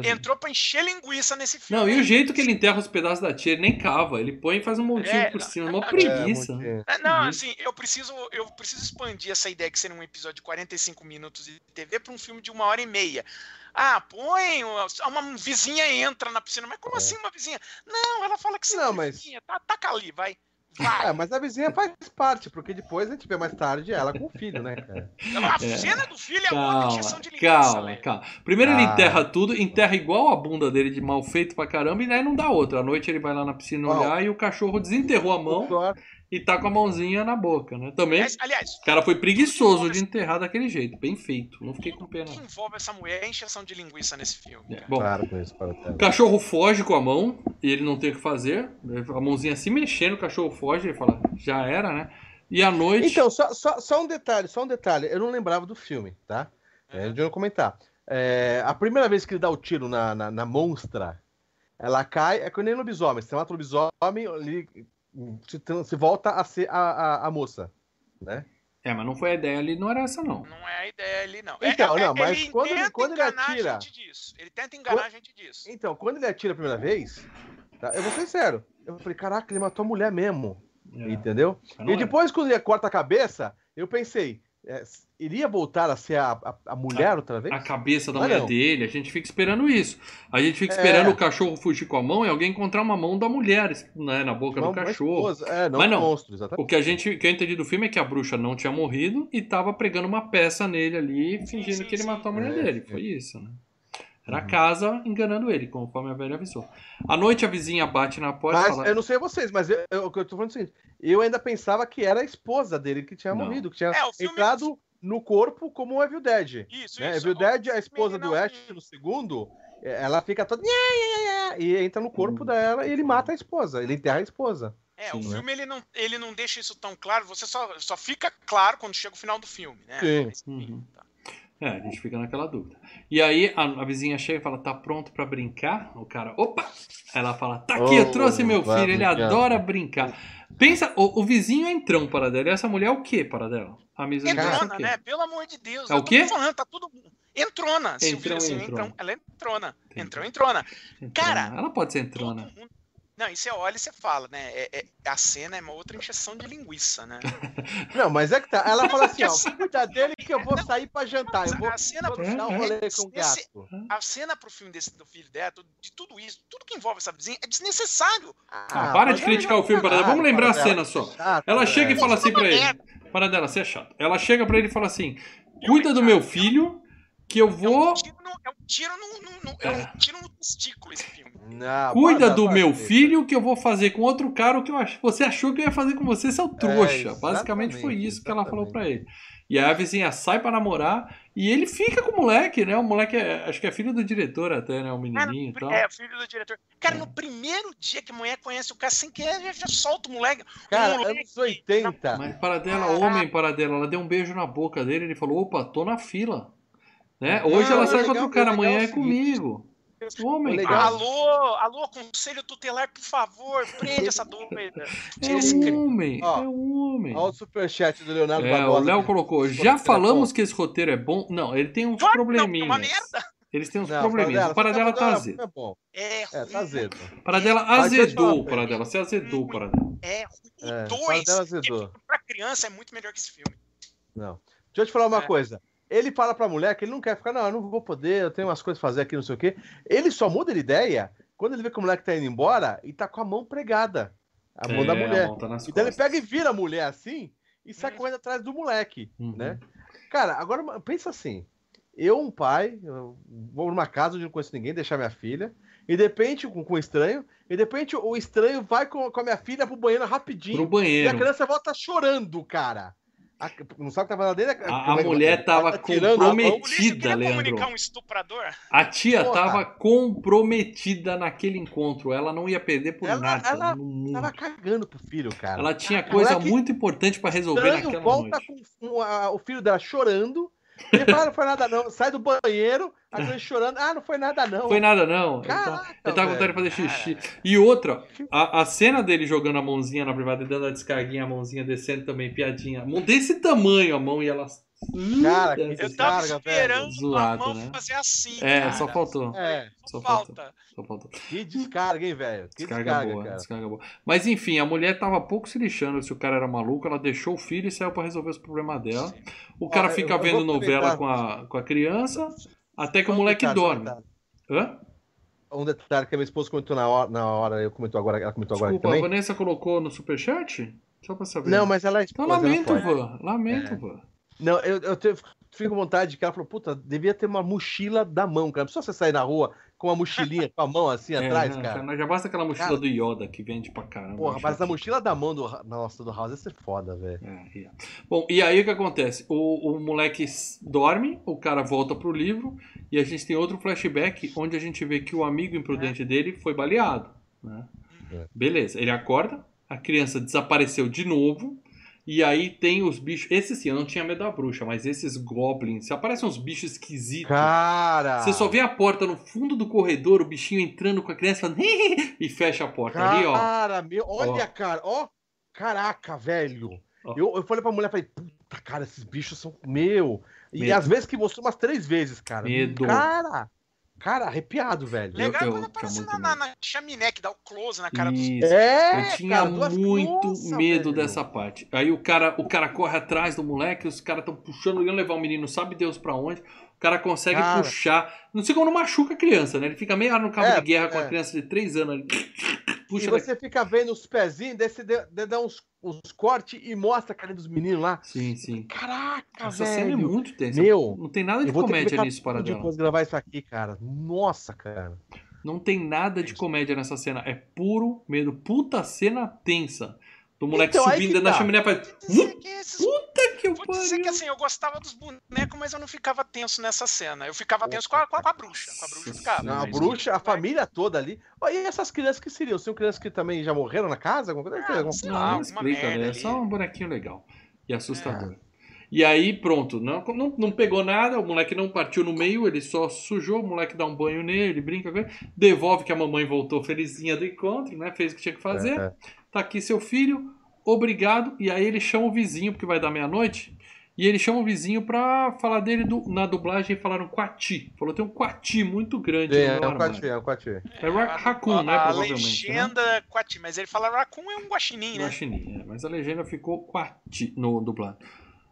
entrou pra encher linguiça nesse filme. Não, e o jeito que ele enterra os pedaços da tia, ele nem cava. Ele põe e faz um montinho é, por cima. Uma preguiça. É, não, assim, eu preciso, eu preciso expandir essa ideia que seria um episódio de 45 minutos de TV para um filme de uma hora e meia. Ah, põe. Uma vizinha entra na piscina. Mas como é. assim uma vizinha? Não, ela fala que sim, não, mas... vizinha. Tá, taca ali, vai. Vai. É, mas a vizinha faz parte, porque depois a gente vê mais tarde ela com o filho, né, cara? A é. cena do filho é calma, uma injeção de linguiça, Calma, né? calma. Primeiro ele enterra tudo, enterra igual a bunda dele de mal feito pra caramba, e aí não dá outra. À noite ele vai lá na piscina olhar e o cachorro desenterrou a mão e tá com a mãozinha na boca, né? Também. Aliás, o cara foi preguiçoso de enterrar daquele jeito, bem feito. Não fiquei com pena. O que envolve essa mulher é encheção de linguiça nesse filme. É, bom, claro, o cachorro foge com a mão e ele não tem o que fazer. A mãozinha se mexendo, o cachorro foge, ele fala, já era, né? E à noite. Então, só, só, só um detalhe, só um detalhe. Eu não lembrava do filme, tá? É, uhum. de eu comentar. É, a primeira vez que ele dá o tiro na, na, na monstra, ela cai, é que nem lobisomem. Você mata o lobisomem, ele se, se volta a ser a, a, a, moça, né? É, mas não foi a ideia ali, não era essa, não. Não é a ideia ali, não. Então, é, não, mas ele quando, ele, quando ele atira. Ele tenta enganar quando, a gente disso. Então, quando ele atira a primeira vez, tá, eu vou ser sério. Eu falei, caraca, ele matou a mulher mesmo. É. Entendeu? E depois, quando ele corta a cabeça, eu pensei, é, iria voltar a ser a, a, a mulher a, outra vez? A cabeça da mulher não. dele, a gente fica esperando isso. A gente fica esperando é. o cachorro fugir com a mão e alguém encontrar uma mão da mulher né, na boca do cachorro. É, não Mas não, monstro, o que a gente que eu entendi do filme é que a bruxa não tinha morrido e tava pregando uma peça nele ali, fingindo sim, sim, que ele matou a mulher é, dele. Foi isso, né? Era a uhum. casa enganando ele, conforme a velha avisou. À noite a vizinha bate na porta. Mas fala... eu não sei vocês, mas eu, eu, o que eu tô falando é o seguinte: eu ainda pensava que era a esposa dele que tinha não. morrido, que tinha é, entrado no corpo como o Evil Dead. Isso, né? isso. Evil Dead, a esposa do Ash no segundo, é, ela fica toda. E entra no corpo hum. dela e ele mata a esposa, ele enterra a esposa. É, Sim, o né? filme ele não, ele não deixa isso tão claro, você só, só fica claro quando chega o final do filme, né? Sim. Mas, uhum. tá. É, a gente fica naquela dúvida. E aí a, a vizinha chega e fala: tá pronto para brincar? O cara, opa! Ela fala: tá aqui, oh, eu trouxe meu filho, ele brincar. adora brincar. Pensa, o, o, vizinho é entrão para dela. E essa mulher é o que para dela? A entrona, né? Pelo amor de Deus. É o quê? Falando, tá tudo... Entrona. Entrão, assim, entrona. ela é entrona. Entrou, entrona. Cara. Ela pode ser entrona. Não, e você olha e você fala, né? É, é, a cena é uma outra injeção de linguiça, né? Não, mas é que tá. Ela fala assim, ó, cuida dele que eu vou sair pra jantar. Eu vou, a cena vou pro dar um filme, rolê é com o gato. a cena pro filme desse, do filho dela, de tudo isso, tudo que envolve essa vizinha é desnecessário. Ah, para de mas criticar o filme, não Paradela. Vamos lembrar a cena só. Chato, Ela chega e fala assim pra ele. Paradela, você é chato. Ela chega pra ele e fala assim: Cuida do meu filho, que eu É vou. um tiro no, é um tiro no, no- é um tiro no testículo esse filme. Não, Cuida para, do para, meu para. filho que eu vou fazer com outro cara o que eu ach... você achou que eu ia fazer com você, seu trouxa. exatamente, Basicamente foi isso que ela falou pra ele. E aí a vizinha sai pra namorar e ele fica com o moleque, né? O moleque é, acho que é filho do diretor até, né? O menininho e tal. É, filho do diretor. Cara, É. no primeiro dia que a mulher conhece o cara sem querer, já, já solta o moleque. Cara, o moleque anos 80. Mas para dela, homem para dela, ela deu um beijo na boca dele, ele falou: "Opa, tô na fila". Né? Hoje Não, ela sai com outro cara, amanhã é é comigo. Homem, legal-. Alô, alô, conselho tutelar, por favor, prende essa doida. É esse cara. um homem, Ó, é um homem. Olha o superchat do Leonardo É, o. Léo colocou. Já é falamos que esse roteiro é bom. Não, ele tem uns Claro que não, probleminhas. uma merda. Eles têm uns Não, probleminhas. O Paradela tá azedo. É bom. É, É, tá azedo. Paradela azedou Paradela. Você azedou o Paradela. É, o É, 2, Paradela azedou. pra criança, é muito melhor que esse filme. Não. Deixa eu te falar uma É. coisa. Ele fala pra mulher que ele não quer ficar, não, eu não vou poder, eu tenho umas coisas pra fazer aqui, não sei o quê. Ele só muda de ideia quando ele vê que o moleque tá indo embora e tá com a mão pregada. A mão da É, mulher. a mão tá Então ele costas. pega e vira a mulher assim e sai Hum. correndo atrás do moleque, Uhum. né? Cara, agora pensa assim. Eu, um pai, eu vou numa casa onde eu não conheço ninguém, deixar minha filha, e de repente, com, com um estranho, e de repente o estranho vai com, com a minha filha pro banheiro rapidinho, Pro e a banheiro. criança volta chorando, cara. A- não sabe o que tá falando dele? A, a mulher tava a. Polícia comprometida, Leandro. comunicar um estuprador? A tia Porra. tava comprometida naquele encontro. Ela não ia perder por Ela- nada ela no mundo. Tava cagando pro filho, cara. Ela tinha coisa muito importante pra resolver estranho naquela volta noite. com o- a- o filho dela chorando. Ele fala, "Ah, não foi nada não. Sai do banheiro, a criança chorando. Ah, não foi nada não. Foi nada, não. Ele tá- Caraca, ele tava com vontade de fazer xixi. E outra, a, a cena dele jogando a mãozinha na privada e dando a descarguinha, a mãozinha descendo também, piadinha. Mão desse tamanho a mão e ela. Cara, que Eu tava Descarga, esperando velho. Zoado, a mão né? fazer assim. É, cara. só faltou. É, Só falta. Só faltou. que descarga, hein, velho? Que Descarga, descarga, boa, cara. descarga boa. Mas enfim, a mulher tava pouco se lixando se o cara era maluco, ela deixou o filho e saiu pra resolver os problemas dela. O cara eu- fica eu vendo novela com a, com a criança, até que o moleque detalhe, dorme. detalhe. Hã? Um detalhe que a minha esposa comentou na hora, na hora eu comentou agora, ela comentou agora aqui Desculpa, a também. Vanessa colocou no superchat? Só pra saber. Não, mas ela é Então esposa, ela lamento. Van. Lamento, É. Van. Não, eu, eu te- fico com vontade que ela falou, puta, devia ter uma mochila da mão, cara. Não precisa você sair na rua com uma mochilinha com a mão assim É, atrás, não, cara. Já basta aquela mochila Cara. do Yoda que vende pra caramba. Porra, acho mas a mochila da mão do, nossa, do House ia ser foda, velho. É, é. Bom, e aí o que acontece? O, o moleque dorme, o cara volta pro livro e a gente tem outro flashback onde a gente vê que o amigo imprudente dele foi baleado. né? É. Beleza, ele acorda, a criança desapareceu de novo. E aí tem os bichos. Esse sim, eu não tinha medo da bruxa, mas esses goblins. Se aparecem uns bichos esquisitos. Cara! Você só vê a porta no fundo do corredor, o bichinho entrando com a criança falando, e fecha a porta. Ali, ó. Cara, meu, olha, Ó. cara, ó. Caraca, velho. Ó. Eu, eu falei pra mulher, falei, puta, cara, esses bichos são meu. E Medo. às vezes que mostrou umas três vezes, cara. Medo. Cara, cara, arrepiado, velho. Legal eu quando tinha aparece na, na, na chaminé que dá o close na cara dos. Isso. É, Eu tinha cara, muito Nossa, medo velho. dessa parte. Aí o cara, o cara corre atrás do moleque, os caras estão puxando, iam levar o menino, sabe Deus pra onde. O cara consegue Cara. puxar. Não sei como não machuca a criança, né? Ele fica meio no cabo É, de guerra com a é. criança de 3 anos ali. E Puxa você fica vendo os pezinhos, dê- dá uns, uns cortes e mostra a cara dos meninos lá. Sim, sim. Caraca, Essa velho. cena é muito tensa. Meu, Não tem nada de comédia nisso para dela. depois de gravar isso aqui, cara. Nossa, cara. Não tem nada de comédia nessa cena. É puro medo. Puta cena tensa. Do moleque Então, aí subindo da tá. chaminé e faz. Vou dizer que esses- Puta que eu Vou dizer que pariu. assim, eu gostava dos bonecos, mas eu não ficava tenso nessa cena. Eu ficava tenso com a, com a, com a bruxa. Com a bruxa ficava. Não, a bruxa, a família toda ali. E essas crianças que seriam? São crianças que também já morreram na casa? Alguma coisa? Ah, Alguma- sei Não, lá, não alguma explica, merda né? É só um bonequinho legal e assustador. E aí, pronto, não, não, não pegou nada, o moleque não partiu no meio, ele só sujou, o moleque dá um banho nele, brinca com ele, devolve que a mamãe voltou felizinha do encontro, né? Fez o que tinha que fazer. É, é. Tá aqui seu filho, obrigado. E aí ele chama o vizinho, porque vai dar meia-noite. E ele chama o vizinho pra falar dele do- na dublagem e falaram Quati. Falou tem um Quati muito grande É, no é um quati, é um quati. É ra- raccoon, né, A provavelmente, legenda é Quati, mas ele fala Raccoon é um guaxinim, né? Guaxinim, é, mas a legenda ficou Quati no dublado.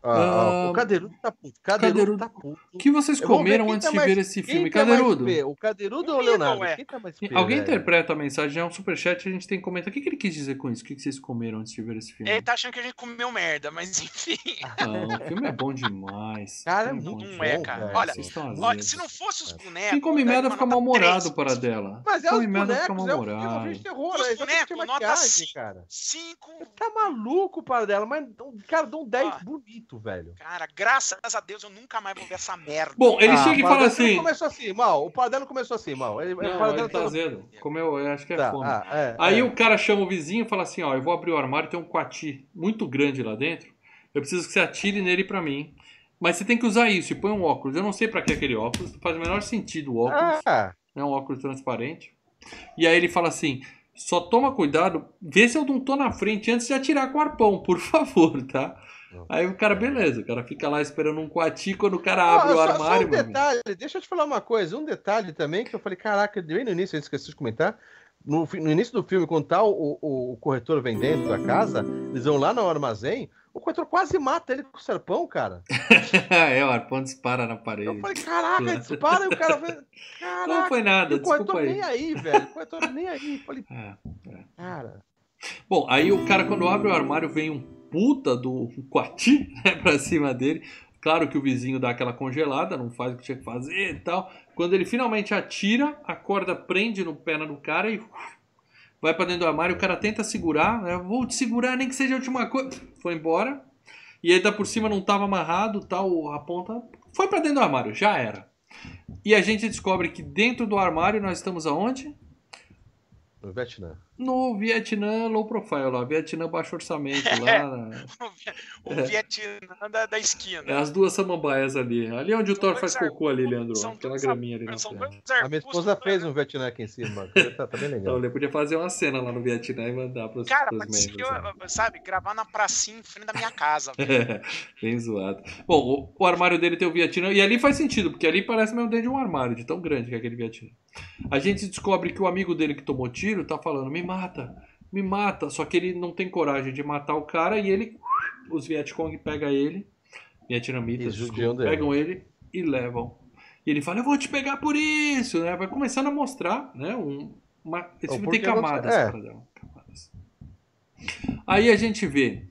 Ah, ah, Ah, o Cadeirudo tá puto. Cadeirudo, Cadeirudo. tá puto. O que vocês comeram antes tá de mais- ver esse filme? tá Cadeirudo? O Cadeirudo ou o Leonardo? Quem tá Alguém velho? interpreta a mensagem, é um superchat, a gente tem que comentar. O que, que ele quis dizer com isso? O que, que vocês comeram antes de ver esse filme? Ele tá achando que a gente comeu merda, mas enfim. Não, o filme é bom demais. Cara, é muito bom Não é, bom, cara. Olha, Olha, se não fosse os bonecos. Quem come merda fica nota mal-humorado 3. para dela. Mas é come os merda fica bonecos, é é um filme mal-humorado. de Os é bonecos, nota cara. Cinco. Tá maluco, para dela, mas, cara, dá um 10 Ah. Bonito, velho. Cara, graças a Deus eu nunca mais vou ver essa merda. Bom, ele Ah, chega e fala assim. começou assim, mal. O Paradelo começou assim, mal. Ele, o Não, ele tá azedo. Comeu, eu acho que é Tá, fome. ah, é, Aí é. o cara chama o vizinho e fala assim: Ó, eu vou abrir o armário, tem um quati muito grande lá dentro. Eu preciso que você atire nele pra mim. Mas você tem que usar isso e põe um óculos. Eu não sei pra que aquele óculos, não faz o menor sentido o óculos. Ah, É um óculos transparente. E aí ele fala assim: só toma cuidado, vê se eu não tô na frente antes de atirar com o arpão, por favor, tá? Aí o cara, beleza, o cara fica lá esperando um quati quando o cara abre o armário. Só um amigo. detalhe, deixa eu te falar uma coisa. Um detalhe também que eu falei, caraca, bem no início, eu esqueci de comentar. No, no início do filme, quando tá o, o, o corretor vem dentro da casa, eles vão lá no armazém, o corretor quase mata ele com o serpão, cara. é, o arpão dispara na parede. Eu falei, caraca, dispara e o cara. Caraca, Não foi nada, o corretor aí. nem aí, velho. O corretor nem aí. Eu falei, É. cara. Bom, aí o cara, quando abre o armário, vem um puta do Quati né, pra cima dele. Claro que o vizinho dá aquela congelada, não faz o que tinha que fazer e tal. Quando ele finalmente atira, a corda prende no pé do cara e vai pra dentro do armário. O cara tenta segurar, né? Vou te segurar, nem que seja a última coisa. Foi embora. E aí, da por cima não tava amarrado, tal, a ponta. Foi pra dentro do armário, já era. E a gente descobre que dentro do armário nós estamos aonde? No Vietnã. No Vietnã low profile lá, Vietnã baixo orçamento lá. na- O Vietnã da, da esquina. É as duas samambaias ali. Ali é onde o Thor faz arbustos, cocô ali, Leandro. são Aquela graminha ali na dois A minha esposa né? fez um Vietnã aqui em cima. cara. Tá, tá bem Então, legal. ele podia fazer uma cena lá no Vietnã e mandar pros, Cara, pros membros. né? sabe, gravar na pracinha em frente da minha casa. velho. Bem zoado. Bom, o, o armário dele tem o Vietnã. E ali faz sentido, porque ali parece mesmo dentro de um armário, de tão grande que é aquele Vietnã. A gente descobre que o amigo dele que tomou tiro tá falando: me mata, me mata. Só que ele não tem coragem de matar o cara e ele. Os Vietcong pegam ele. Vietnamitas, desculpa, pegam ele e levam. E ele fala: Eu vou te pegar por isso, né? Vai começando a mostrar, né? Um, uma, esse O filme tem camadas, é. dela. Camadas. Aí a gente vê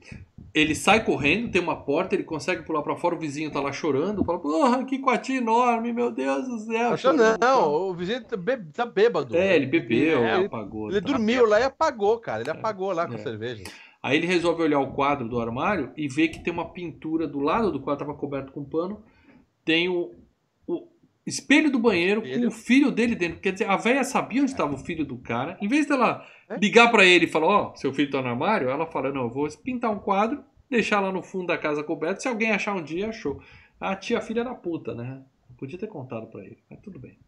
ele sai correndo, tem uma porta, ele consegue pular pra fora, o vizinho tá lá chorando, fala, porra, que coati enorme, meu Deus do céu. Chorando, não, o vizinho tá, bê- tá bêbado. É, ele bebeu, É, ele, apagou. ele tá. dormiu lá e apagou, cara. Ele apagou lá com É. a cerveja. Aí ele resolve olhar o quadro do armário e vê que tem uma pintura do lado do quadro, tava coberto com pano, tem o espelho do banheiro com Espelho. o filho dele dentro. Quer dizer, a velha sabia onde estava o filho do cara. Em vez dela É. ligar pra ele e falar, ó, seu filho tá no armário, ela fala, não, eu vou pintar um quadro, deixar lá no fundo da casa coberto, se alguém achar um dia, achou. A tia filha da puta, né? Podia ter contado pra ele, mas tudo bem.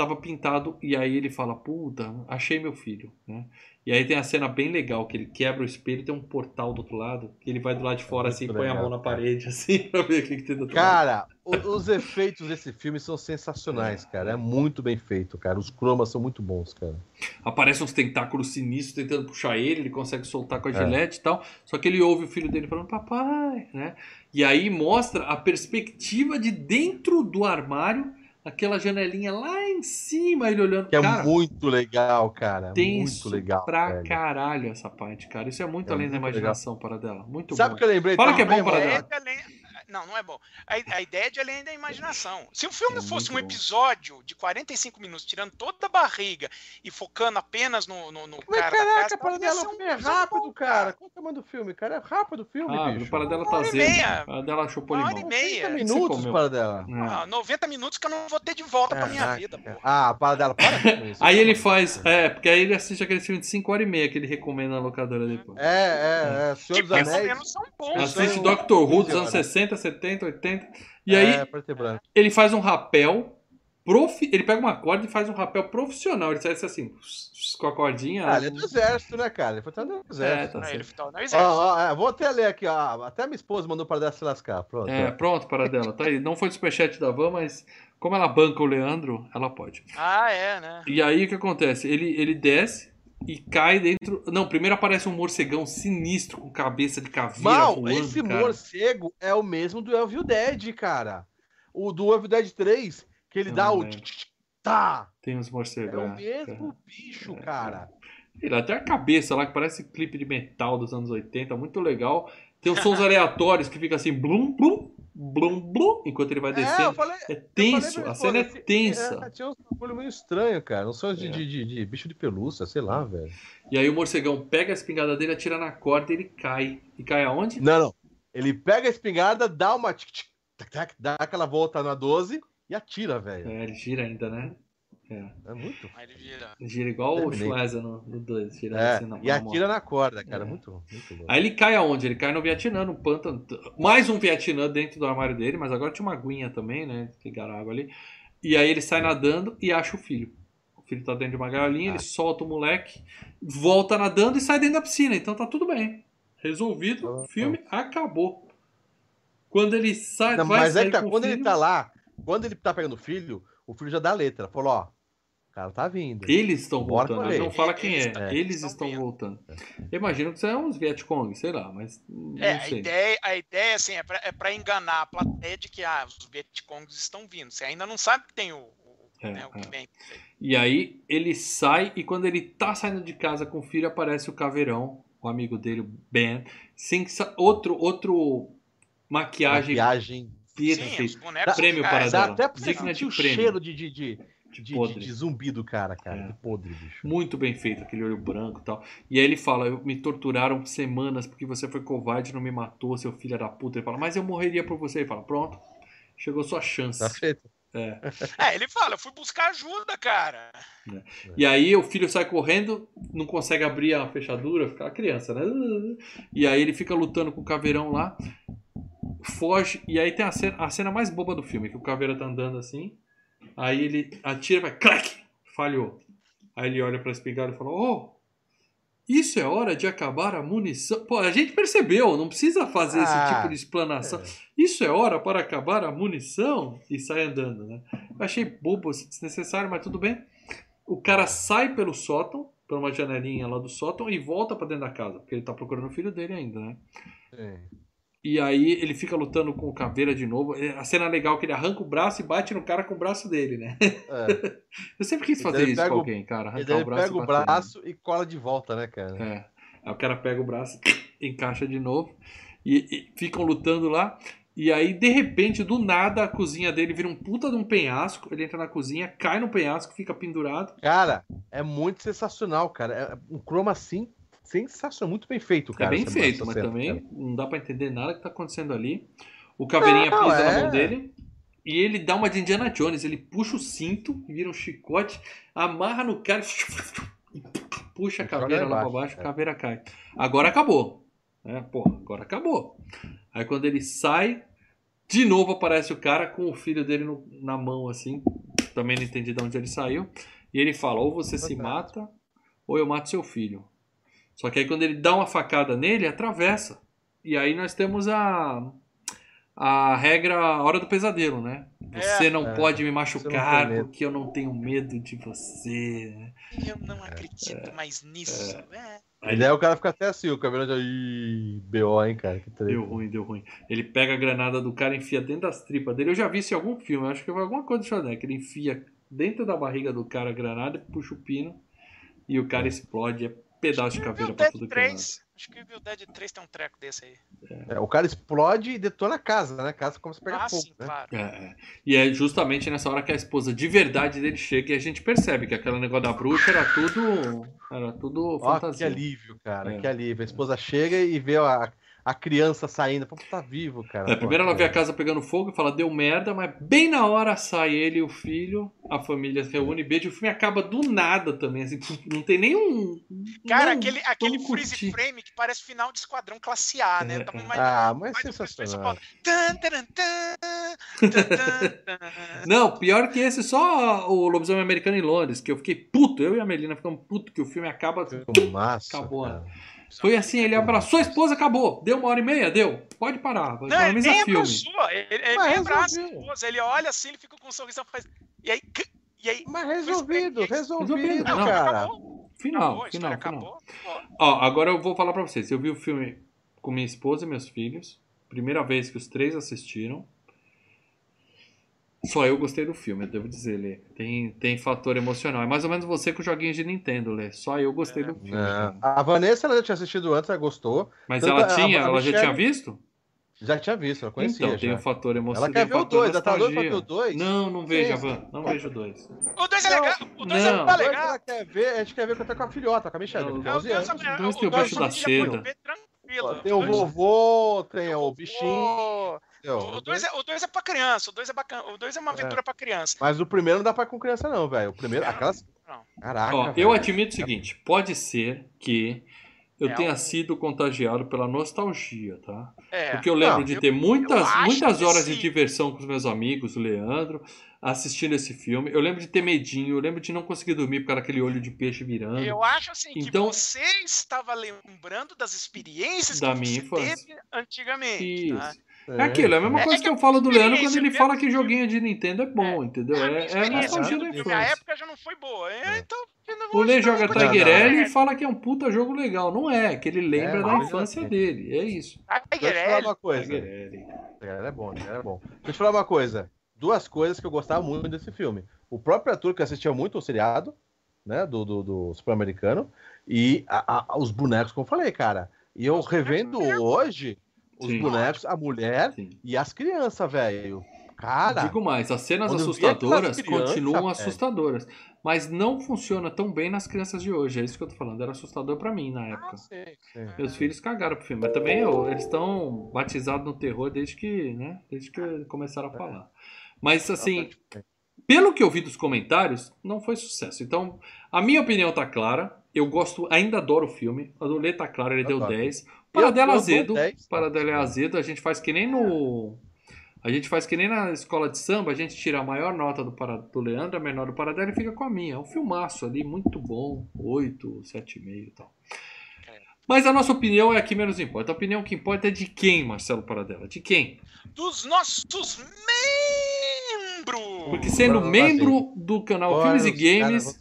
Tava pintado e aí ele fala, puta, achei meu filho, né? E aí tem a cena bem legal, que ele quebra o espelho, tem um portal do outro lado, que ele vai do lado de fora muito assim, põe a legal, mão na cara. parede assim, pra ver o que, que tem do outro lado. Cara, o- os efeitos desse filme são sensacionais, cara. É muito bem feito, cara. Os cromas são muito bons, cara. Aparecem uns tentáculos sinistros tentando puxar ele, ele consegue soltar com a É. gilete e tal. Só que ele ouve o filho dele falando, papai, né? E aí mostra a perspectiva de dentro do armário, aquela janelinha lá em cima, ele olhando. Que é cara, muito legal, cara. tenso Muito legal. pra velho. caralho essa parte, cara. Isso é muito É além da muito imaginação para dela. Muito Sabe bom. o que eu lembrei? Fala que é bom também, para dela. É Não, não é bom. A, a ideia é de além da imaginação. Se o filme É fosse um muito bom. episódio de 45 minutos, tirando toda a barriga e focando apenas no, no, no Mas cara da caraca, casa, para ia dela ser um o filme é episódio rápido, bom, cara. Qual é o tamanho do filme, cara? É rápido o filme, Ah, bicho. o para dela Uma tá hora e azedo. meia. Para dela chupou Uma hora limão. e meia. 30 Você minutos comeu. para dela. É. Ah, 90 minutos que eu não vou ter de volta pra minha vida. pô. Ah, para dela, para com isso. Aí ele faz. É, porque aí ele assiste aquele filme de 5 horas e meia que ele recomenda na locadora depois. É, é, é. Senhor Que dos pelo Anéis. menos são bons. Assiste? Doctor Who dos 15 anos horas. 60, 70, 80. E aí É, branco. ele faz um rapel profi... ele pega uma corda e faz um rapel profissional. Ele sai assim, com a cordinha. Ah, ele é do exército, né, cara? Ele foi até no exército. É, tá é, ele foi no exército. Ó, ó, é, vou até ler aqui, ó. Até minha esposa mandou para dar se lascar. Pronto. É, pronto, para dela. Tá aí. Não foi do superchat da Van, mas como ela banca o Leandro, ela pode. Ah, é, né? E aí o que acontece? Ele, ele desce e cai dentro. Não, primeiro aparece um morcegão sinistro com cabeça de caveira. Mal, voando, esse cara. morcego é o mesmo do Evil Dead, cara. O do Evil Dead 3, que ele Eu dá o. Tá! Tem uns É morcegos. o mesmo bicho, cara. Ele até a cabeça lá, que parece clipe de metal dos anos 80, muito legal. Tem uns sons aleatórios que fica assim, blum, blum, blum, blum, enquanto ele vai É, descendo. falei. É, tenso, a cena é esposa, tensa. É, tinha um bagulho meio estranho, cara. Uns sons de, É. de, de, de bicho de pelúcia, sei lá, velho. E aí o morcegão pega a espingarda dele, atira na corda e ele cai. E cai aonde? Não, não. Ele pega a espingarda, dá uma. tic, tic, tac, tac, dá aquela volta na 12 e atira, velho. É, ele gira ainda, né? É. É muito. Aí ele vira. Gira igual o. Schwarza no 2, girando É, assim na e atira na corda, cara. É. Muito, muito bom. Aí ele cai aonde? Ele cai no Vietnã, no pântano. Mais um Vietnã dentro do armário dele, mas agora tinha uma aguinha também, né? Ligaram água ali. E aí ele sai nadando e acha o filho. O filho tá dentro de uma gaiolinha, ele solta o moleque, volta nadando e sai dentro da piscina. Então tá tudo bem. Resolvido, o filme acabou. Quando ele sai, Não, vai mas é sair que tá, quando ele filho, tá lá, quando ele tá pegando o filho, o filho já dá a letra. Falou, ó, cara tá vindo. Eles estão voltando, não fala quem é. tá- Eles eles estão estão voltando. Eu imagino que isso é uns Vietcong, sei lá, mas não É, a sei. ideia, a ideia assim, é pra, é enganar a plateia de que ah, os Vietcongs estão vindo. Você ainda não sabe que tem o, o, É, né, o que é. vem. E aí ele sai e quando ele tá saindo de casa com o filho aparece o caveirão, o amigo dele, o Ben, sem sa- outro outro maquiagem Maquiagem. Sim, Prêmio para Dá até pra sentir de o prêmio. cheiro de, de, de, de de, podre. de, de zumbi do cara, cara. É. De podre, bicho. Muito bem feito, aquele olho branco e tal. E aí ele fala: "Eu- Me torturaram semanas porque você foi covarde, não me matou, seu filho da puta. Ele fala: Mas eu morreria por você. Ele fala: Pronto, chegou sua chance. Tá feito. É, ele fala, eu fui buscar ajuda, cara. E aí o filho sai correndo, não consegue abrir a fechadura, fica a criança, né? E aí ele fica lutando com o caveirão lá, foge, e aí tem a cena, a cena mais boba do filme, que o caveira tá andando assim, aí ele atira, vai, crack, falhou. Aí ele olha pra espingarda e fala, oh, isso é hora de acabar a munição. Pô, a gente percebeu, não precisa fazer esse Ah, tipo de explanação. Isso é hora para acabar a munição? E sai andando, né? Eu achei bobo, desnecessário, mas tudo bem. O cara sai pelo sótão, por uma janelinha lá do sótão, e volta pra dentro da casa, porque ele tá procurando o filho dele ainda, né? É. E aí ele fica lutando com o caveira de novo. É, A cena legal é que ele arranca o braço e bate no cara com o braço dele, né? É. Eu sempre quis fazer ele isso com alguém, cara. Arrancar daí o ele braço. pega e o braço e cola de volta, né, cara? É. Aí o cara pega o braço, encaixa de novo e, e ficam lutando lá. E aí, de repente, do nada, a cozinha dele vira um puta de um penhasco. Ele entra na cozinha, cai no penhasco, fica pendurado. Cara, é muito sensacional, cara. É um chroma assim sensacional, muito bem feito, cara. é bem feito, mas cena, também cara. não dá pra entender nada que tá acontecendo ali. O caveirinha Não, pisa na é. mão dele. E ele dá uma de Indiana Jones. Ele puxa o cinto, vira um chicote, amarra no cara e puxa a caveira lá pra embaixo, baixo, a é. caveira cai. Agora acabou. É, pô, agora acabou. Aí quando ele sai, de novo aparece o cara com o filho dele no- na mão, assim. Também não entendi de onde ele saiu. E ele fala: ou você se mata, ou eu mato seu filho. Só que aí quando ele dá uma facada nele, atravessa. E aí nós temos a. A regra a hora do pesadelo, né? Você É. não É, pode me machucar porque eu não tenho medo de você. né? Eu não acredito mais nisso. É. E daí o cara fica até assim, o cabelo já. Ih, BO, hein, cara. Que. Deu ruim, deu ruim. Ele pega a granada do cara e enfia dentro das tripas dele. Eu já vi isso em algum filme, acho que foi alguma coisa do Schwarzenegger. Ele enfia dentro da barriga do cara a granada, puxa o pino e o cara explode. É pedaço de que caveira o pra tudo que é lado. 3. Acho que o Evil Dead 3 tem um treco desse aí. É, o cara explode e detona a casa, né? A casa começa a pegar ah, fogo, sim, né? claro. É. E é justamente nessa hora que a esposa de verdade dele chega e a gente percebe que aquele negócio da bruxa era tudo. Era tudo Ó, que fantasia. alívio, cara, É. que alívio. A esposa chega e vê a, a criança saindo. Pô, tá vivo, cara. É, primeiro ela vê a casa pegando fogo e fala, deu merda, mas bem na hora sai ele e o filho, a família se reúne, beija, o filme acaba do nada também, assim, não tem nenhum... Cara, não, aquele, aquele freeze curtir. frame que parece final de Esquadrão Classe A, né? É, ah, mas é sensacional. não, pior que esse, só o Lobisomem Americano em Londres, que eu fiquei puto, eu e a Melina ficamos puto que o filme acaba... Massa, acabou, cara. Foi assim, ele abraçou a esposa, acabou. Deu uma hora e meia, deu. Pode parar. Não, ele nem abraçou. Ele, ele abraça a esposa. Ele olha assim, ele fica com um sorriso faz... E aí... E aí Mas resolvido, resolvido, resolvido não, cara. Acabou. Final, acabou, final, final. Ó, agora eu vou falar pra vocês. Eu vi o filme com minha esposa e meus filhos. Primeira vez que os três assistiram. Só eu gostei do filme, eu devo dizer, Lê. Tem, tem fator emocional. É mais ou menos você com joguinhos de Nintendo, Lê. Só eu gostei é. do filme. É. A Vanessa ela já tinha assistido antes, ela gostou. Mas Tanto ela tinha, a, a ela Michelle... já tinha visto? Já tinha visto, ela conhecia. Então, já. tem o um fator emocional. Ela quer ver o 2, ela tá doido pra ver o 2? Não, não vejo, Van. Não vejo o 2. O 2 é legal. O 2 é legal. Ela quer ver, a gente quer ver até com a filhota, com a Michelle. O 2 tem o bicho da seda. Tem o vovô, tem o bichinho. O 2 é, é pra criança, o 2 é bacana, o 2 é uma aventura é. pra criança. Mas o primeiro não dá pra ir com criança, não, velho. O primeiro, aquelas. Não. Caraca. Ó, eu admito o seguinte: pode ser que eu é tenha um... sido contagiado pela nostalgia, tá? É. Porque eu lembro não, de ter muitas, muitas horas de diversão com os meus amigos, o Leandro, assistindo esse filme. Eu lembro de ter medinho, eu lembro de não conseguir dormir por causa daquele olho de peixe virando. Eu acho assim então, que você estava lembrando das experiências da que minha você infância. teve antigamente. Isso. Tá? É aquilo, é a mesma é, coisa é que, que eu falo do Leandro quando ele fala que joguinho de Nintendo é bom, é. entendeu? É, é a nostalgia da infância. A época já não foi boa, é, então... O Lê joga Tiger e fala que é um puta jogo legal. Não é, que ele lembra da infância dele. É isso. Deixa eu falar uma coisa. Tiger é bom, Tiger é bom. Deixa eu te falar uma coisa. Duas coisas que eu gostava muito desse filme. O próprio ator que assistia muito o seriado, né, do, do, do Super-Americano, e a, a, os bonecos, como eu falei, cara. E eu revendo hoje os Sim. bonecos, a mulher Sim. e as crianças, velho. Cara. Digo mais, as cenas assustadoras crianças, continuam assustadoras. Mas não funciona tão bem nas crianças de hoje. É isso que eu tô falando. Era assustador para mim na época. Ah, sim, sim. Meus filhos cagaram pro filme. Mas também eu, eles estão batizados no terror desde que, né? Desde que começaram a falar. Mas assim, pelo que eu vi dos comentários, não foi sucesso. Então, a minha opinião tá clara. Eu gosto, ainda adoro o filme. A do Lê tá claro, ele deu 10. Paradela azedo. Paradela é azedo. A gente faz que nem no. A gente faz que nem na escola de samba, a gente tira a maior nota do, para, do Leandro, a menor do Paradela e fica com a minha. É um filmaço ali, muito bom. 8, 7,5 e tal. Mas a nossa opinião é a que menos importa. A opinião que importa é de quem, Marcelo Paradela? De quem? Dos nossos membros! Porque sendo membro do canal Filmes e Games,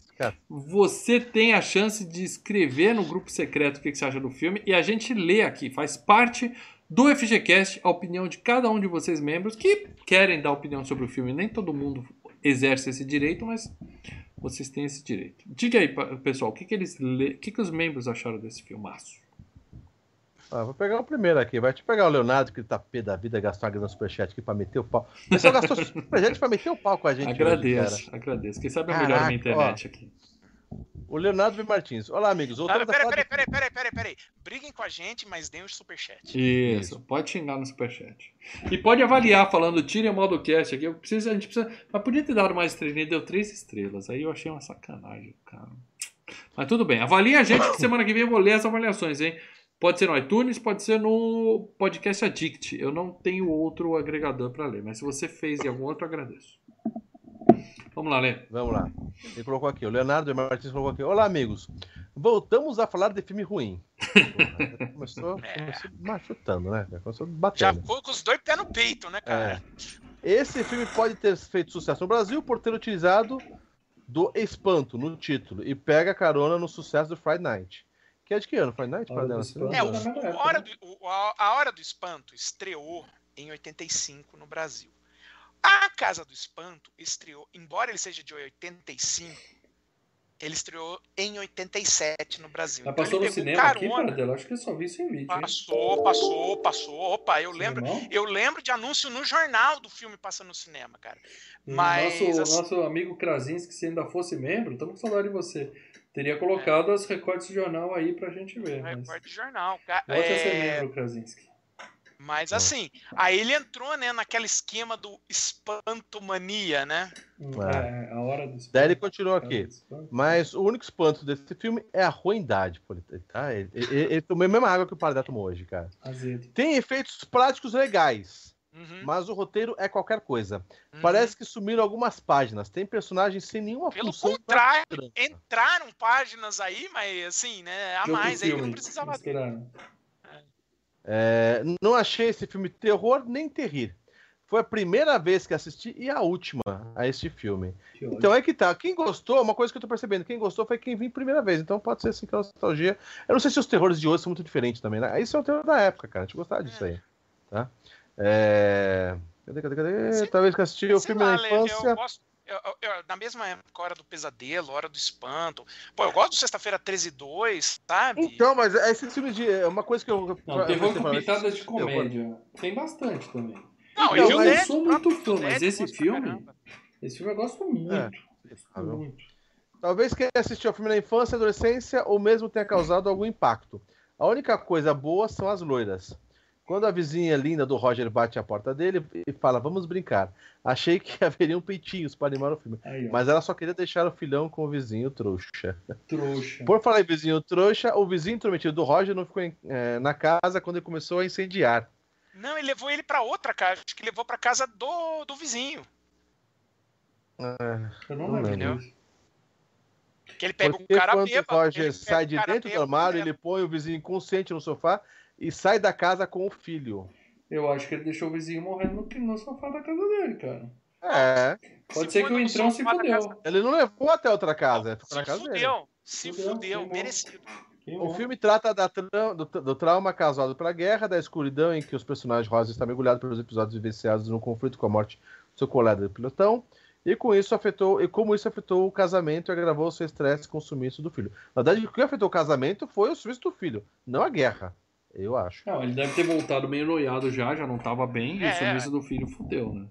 você tem a chance de escrever no grupo secreto o que você acha do filme e a gente lê aqui, faz parte do FGCast a opinião de cada um de vocês membros que querem dar opinião sobre o filme. Nem todo mundo exerce esse direito, mas vocês têm esse direito. Diga aí, pessoal, o que, que eles o que, que os membros acharam desse filmaço? Ah, vou pegar o primeiro aqui. Vai te pegar o Leonardo, que tá pé da vida, gastou a grana superchat aqui pra meter o pau. O pessoal gastou superchat pra meter o pau com a gente. Agradeço, hoje, agradeço. Quem sabe é melhor na internet ó, aqui. O Leonardo V. Martins. Olá, amigos. Ah, peraí, peraí, peraí, peraí, peraí, peraí. Briguem com a gente, mas deem o superchat. Isso, Isso, pode xingar no superchat. E pode avaliar, falando, tirem o modo cast aqui. Eu preciso, a gente precisa. Mas podia ter dado mais estrelinha, deu três estrelas. Aí eu achei uma sacanagem, cara. Mas tudo bem. Avalie a gente que semana que vem eu vou ler as avaliações, hein? Pode ser no iTunes, pode ser no Podcast Addict. Eu não tenho outro agregador para ler, mas se você fez em algum outro, agradeço. Vamos lá, Lê. Vamos lá. Ele colocou aqui, o Leonardo Martins colocou aqui. Olá, amigos. Voltamos a falar de filme ruim. começou, é. começou machutando, né? Começou batendo. Já foi com os dois pés no peito, né, cara? É. Esse filme pode ter feito sucesso no Brasil por ter utilizado do espanto no título e pega carona no sucesso do Friday Night. Que é de que ano? Friday Night? Hora dela, é, o, o, hora do, o, a Hora do Espanto estreou em 85 no Brasil. A Casa do Espanto estreou, embora ele seja de 85, ele estreou em 87 no Brasil. Mas então passou no cinema carona. aqui, Acho que eu só vi isso em vídeo. Passou, hein? passou, passou. Opa, eu lembro, eu lembro de anúncio no jornal do filme passando no cinema, cara. Mas nosso, assim, nosso amigo Krasinski, se ainda fosse membro, estamos com saudade de você. Teria colocado é. as recortes de jornal aí pra gente ver. Mas... Recorte de jornal. Volte é... a ser membro, Krasinski. Mas assim, aí ele entrou, né, naquele esquema do espantomania, né? É, a hora do espanto. Daí ele continua aqui. Mas o único espanto desse filme é a ruindade, tá? Ele, ele, ele tomou a mesma água que o Paradé tomou hoje, cara. Azedo. Tem efeitos práticos legais. Uhum. Mas o roteiro é qualquer coisa. Uhum. Parece que sumiram algumas páginas. Tem personagens sem nenhuma Pelo função. Pelo contrário, entraram páginas aí, mas assim, né? A mais aí que não precisava ter. É, não achei esse filme terror nem terrir. Foi a primeira vez que assisti e a última a este filme. Então é que tá. Quem gostou, uma coisa que eu tô percebendo, quem gostou foi quem viu primeira vez. Então pode ser assim que é nostalgia. Eu não sei se os terrores de hoje são muito diferentes também, né? Isso é o terror da época, cara. A gente gostava disso é. aí. Tá? É... Cadê, cadê, cadê? Talvez que assisti o filme lá, na infância. Eu gosto, eu, eu, na mesma época, Hora do Pesadelo, Hora do Espanto. Pô, eu gosto do Sexta-feira 13 e 2, sabe? Então, mas esse filme de. É uma coisa que eu. Não, terror com pitadas de comédia. Tem bastante também. Não, então, eu não sou muito fã, mas esse filme. Esse filme eu gosto muito. É, gosto muito. Talvez quem assistiu ao filme na infância, adolescência, ou mesmo tenha causado algum impacto. A única coisa boa são as loiras. Quando a vizinha linda do Roger bate a porta dele e fala, vamos brincar. Achei que haveriam peitinhos para animar o filme. Aí, mas ela só queria deixar o filhão com o vizinho trouxa. Trouxa. Por falar em vizinho trouxa, o vizinho intrometido do Roger não ficou em, é, na casa quando ele começou a incendiar. Não, ele levou ele para outra casa. Acho que levou para casa do, do vizinho. É, eu não, não lembro. Que ele pega Porque um cara quando bêbado. o Roger sai de dentro do armário, ele põe o vizinho inconsciente no sofá e sai da casa com o filho. Eu acho que ele deixou o vizinho morrendo no, no sofá da casa dele, cara. É. Pode se ser que o entrão se fudeu. Ele não levou até outra casa. Se casa fudeu. Dele. Se fudeu, fudeu merecido. O filme trata da, do, do, trauma causado pela guerra, da escuridão em que os personagens Rosa estão mergulhados pelos episódios vivenciados no conflito com a morte do seu colega do pilotão, e com isso afetou, e como isso afetou o casamento e agravou o seu estresse com o sumiço do filho. Na verdade, o que afetou o casamento foi o sumiço do filho, não a guerra. Eu acho. Não, ele deve ter voltado meio noiado já, já não estava bem, é, e o sumiço do filho fudeu, né?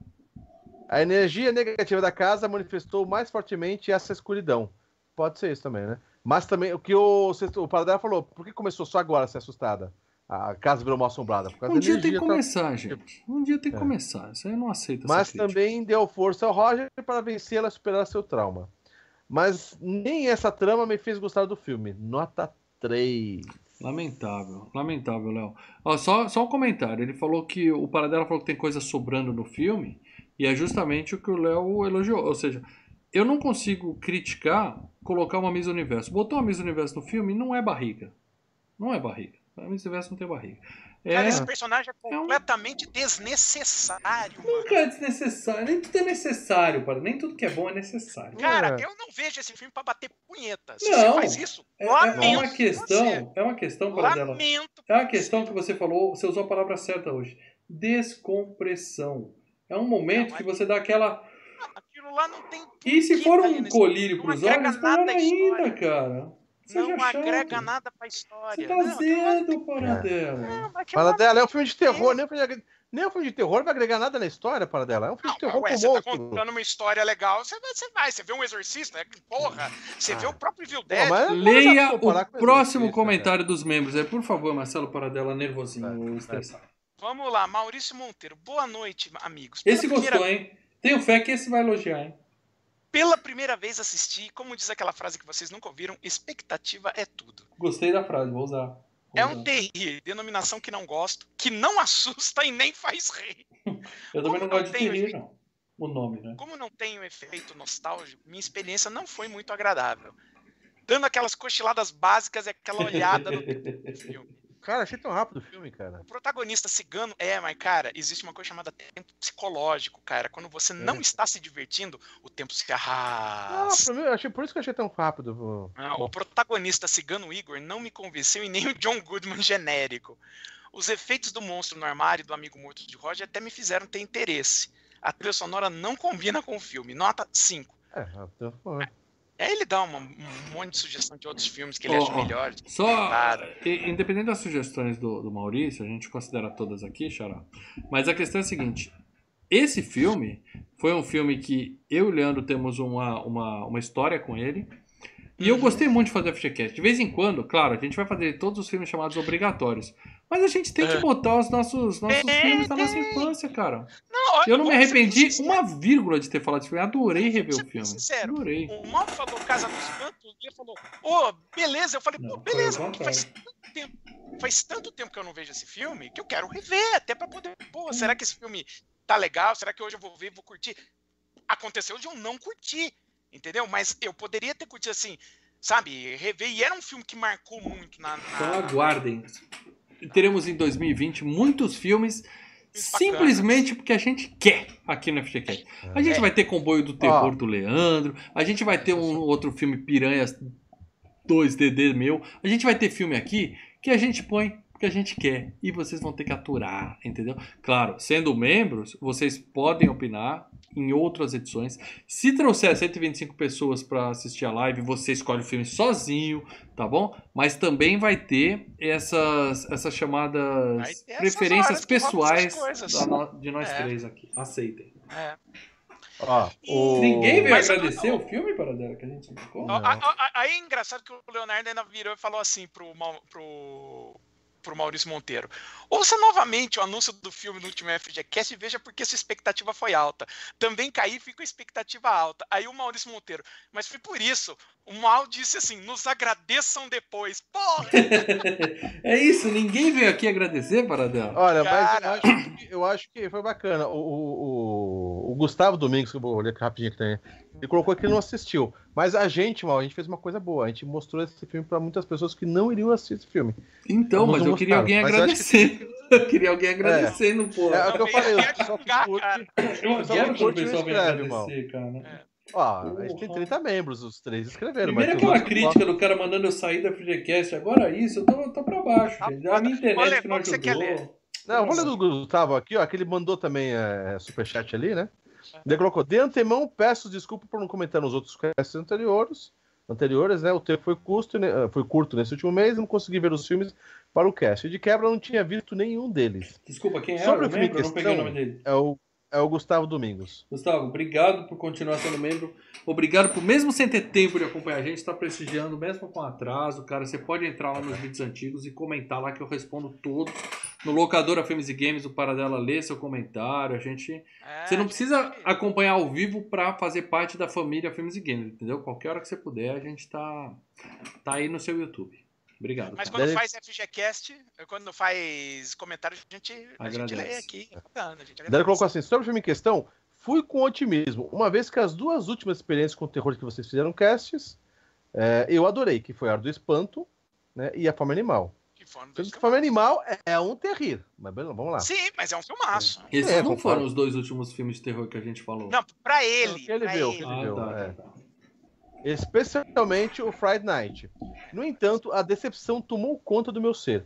A energia negativa da casa manifestou mais fortemente essa escuridão. Pode ser isso também, né? Mas também, o que o, o Paradela falou, por que começou só agora a ser assustada? A casa virou mal assombrada. um dia tem que tá começar, tá... gente. Um dia tem que é. começar. Isso aí eu não aceito Mas também deu força ao Roger para vencê-la e superar seu trauma. Mas nem essa trama me fez gostar do filme. Nota 3. Lamentável, lamentável, Léo. Só, só um comentário. Ele falou que o Paradela falou que tem coisa sobrando no filme, e é justamente o que o Léo elogiou. Ou seja, eu não consigo criticar colocar uma Miss Universo. Botou uma Miss Universo no filme não é barriga. Não é barriga. A Miss Universo não tem barriga. É... Cara, esse personagem é completamente é um... desnecessário. Nunca é desnecessário. Nem tudo é necessário, para Nem tudo que é bom é necessário. Cara, é. eu não vejo esse filme para bater punheta. Se não, você faz isso, é, é lamento. É uma questão, você. é uma questão para dela. É uma questão que você falou, você usou a palavra certa hoje. Descompressão. É um momento não, que você dá aquela aquilo lá não tem. E se for um colírio pros olhos, pior ainda, cara. Você não agrega chato. nada pra história. Você tá não, zedo, Paradela. É. Paradela é um filme de terror, nem um filme de, nem um filme de terror vai agregar nada na história, Paradela. É um filme não, de terror ué, com você tá contando uma história legal, você vai, você vai, você vê um exorcista, é porra, você ah. vê o próprio Evil Dead. Leia o próximo comentário dos membros aí, por favor, Marcelo Paradela, nervosinho, estressado. Vamos lá, Maurício Monteiro. Boa noite, amigos. Pela esse primeira... gostou, hein? Tenho fé que esse vai elogiar, hein? Pela primeira vez assisti, como diz aquela frase que vocês nunca ouviram, expectativa é tudo. Gostei da frase, vou usar. Vou é um terrir, denominação que não gosto, que não assusta e nem faz rir. Eu também não, não gosto de terrir, não. O nome, né? Como não tem o efeito nostálgico, minha experiência não foi muito agradável. Dando aquelas cochiladas básicas e aquela olhada no filme. Cara, achei tão rápido o filme, cara. O protagonista cigano é, mas, cara, existe uma coisa chamada tempo psicológico, cara. Quando você não é. está se divertindo, o tempo se arrasta. Ah, mim, achei, por isso que eu achei tão rápido. Ah, o protagonista cigano Igor não me convenceu e nem o John Goodman genérico. Os efeitos do monstro no armário do amigo morto de Roger até me fizeram ter interesse. A trilha sonora não combina com o filme. Nota 5. É, até foi. É, ele dá uma, um monte de sugestão de outros filmes que ele oh, acha melhores. Só, claro. independente das sugestões do, do Maurício, a gente considera todas aqui, Xará. Mas a questão é a seguinte: esse filme foi um filme que eu e o Leandro temos uma, uma, uma história com ele. E eu gostei muito de fazer FGCast. De vez em quando, claro, a gente vai fazer todos os filmes chamados obrigatórios. Mas a gente tem que É. botar os nossos, nossos É, filmes da tem. nossa infância, cara. Não, olha, Eu não me arrependi uma vírgula de ter falado desse filme. Adorei rever o filme. sincero. Adorei. O Mal falou Casa dos Cantos e ele falou, ô, beleza. Eu falei, pô, beleza, porque faz tanto tempo. Faz tanto tempo que eu não vejo esse filme que eu quero rever, até pra poder. Pô, será que esse filme tá legal? Será que hoje eu vou ver e vou curtir? Aconteceu de eu não curtir, entendeu? Mas eu poderia ter curtido assim, sabe, rever. E era um filme que marcou muito na. na- Então aguardem. Teremos em 2020 muitos filmes simplesmente porque a gente quer aqui no FGCast. A gente É. vai ter Comboio do Terror Ó. do Leandro, a gente vai ter um outro filme Piranhas 2DD meu, a gente vai ter filme aqui que a gente põe porque a gente quer e vocês vão ter que aturar, entendeu? Claro, sendo membros, vocês podem opinar em outras edições. Se trouxer 125 pessoas para assistir a live, você escolhe o filme sozinho, tá bom? Mas também vai ter essas, essas chamadas ter essas preferências que pessoais no- de nós É. três aqui. Aceitem. É. Ó, o... Ninguém veio Mas- agradecer o filme, Paradela, que a gente indicou? Não. A- Aí é engraçado que o Leonardo ainda virou e falou assim pro, pro, pro Maurício Monteiro. Ouça novamente o anúncio do filme no último FGCast e veja porque sua expectativa foi alta. Também caí e fico com a expectativa alta. Aí o Maurício Monteiro, mas foi por isso. O Mal disse assim: nos agradeçam depois. Porra! é isso, ninguém veio aqui agradecer, Paradela. Olha, mas eu Cara. acho, que, eu acho que foi bacana. O, o, o- Gustavo Domingos, que eu vou olhar rapidinho que tem, ele colocou que não assistiu. Mas a gente, mal, a gente fez uma coisa boa. A gente mostrou esse filme para muitas pessoas que não iriam assistir esse filme. Então, mas eu queria alguém mas eu acho que- agradecendo. Eu queria alguém agradecendo, pô. É, o que eu falei, eu o pessoal que curte. Eu adoro quando o pessoal escreve, mal. agradecer, cara. Ó, a gente tem Porra. 30 membros, os três escreveram. Primeiro mas aquela outros crítica do cara mandando eu sair da FGCast, agora isso, eu tô, tô pra baixo, gente. A minha internet Olha, que não qual que você quer ler? ajudou. Não, vou ler do Gustavo aqui, ó, que ele mandou também é, superchat ali, né? Ele colocou, de antemão, peço desculpa por não comentar nos outros casts anteriores, anteriores, né? O tempo foi, custo, né, foi curto nesse último mês, não consegui ver os filmes para o cast. E de quebra, não tinha visto nenhum deles. Desculpa, quem é Sobre o filme em membro? Eu não peguei o questão- nome dele. É o, é o Gustavo Domingos. Gustavo, obrigado por continuar sendo membro. Obrigado por, mesmo sem ter tempo de acompanhar a gente, estar prestigiando, mesmo com atraso, cara. Você pode entrar lá nos vídeos antigos e comentar lá que eu respondo todos. No Locadora Filmes e Games, o Paradela lê seu comentário. A gente. É, Você não gente, precisa acompanhar ao vivo pra fazer parte da família Filmes e Games, entendeu? Qualquer hora que você puder, a gente tá, tá aí no seu YouTube. Obrigado. Mas cara. quando Deve- faz FGCast, quando faz comentário, a gente, a gente lê aqui. É a Daí ele colocou assim, sobre o filme em questão, fui com otimismo, uma vez que as duas últimas experiências com terror que vocês fizeram casts, é, eu adorei, que foi a Ar do Espanto né, e a Forma Animal. Que foram Sendo dois que Forma Animal é, é um terrir, mas vamos lá. Sim, mas é um filmaço. Esses É, não foram os dois últimos filmes de terror que a gente falou. Não, pra ele. O que ele pra viu, o ele. que Ah, viu, tá, é. tá, tá. Especialmente o Friday Night. No entanto, a decepção tomou conta do meu ser.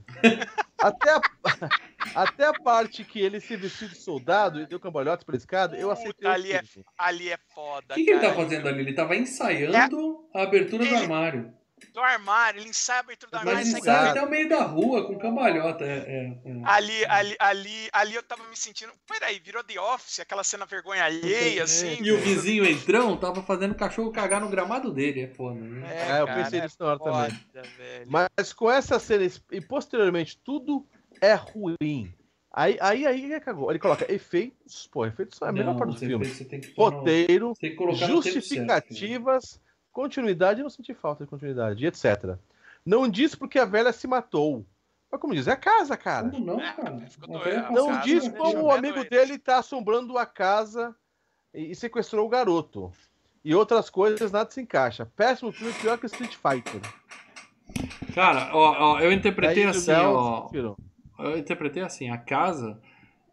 Até a, até a parte que ele se vestiu de soldado e deu cambalhotas pela escada, eu aceitei. o Ali é-. Ali é foda. O que, que ele tá fazendo ali? Ele tava ensaiando a abertura do Ele- armário. Do armário, ele ensaia a abertura do Mas armário. Mas sai ensaia- até o meio da rua, com cambalhota. É, é, é. Ali, ali, ali, ali eu tava me sentindo. Peraí, virou The Office, aquela cena vergonha alheia, assim. E o vizinho entrão tava fazendo o cachorro cagar no gramado dele. É foda, né? É, eu cara, pensei é nisso na hora também. velho. Mas com essa cena e posteriormente tudo é ruim. Aí, aí, aí é cagou. Ele coloca efeitos, pô, efeitos são a melhor parte do filme. Você tem que, pôr no- Roteiro, justificativas, continuidade, eu não senti falta de continuidade, etc. Não diz porque a velha se matou. Mas como diz, é a casa, cara. Como não, É, cara? velha Não Não diz como o amigo dele tá assombrando a casa e, e sequestrou o garoto. E outras coisas, nada se encaixa. Péssimo filme, pior que Street Fighter. Cara, ó, ó, eu interpretei Aí, assim, ó. tirou. Eu interpretei assim, a casa,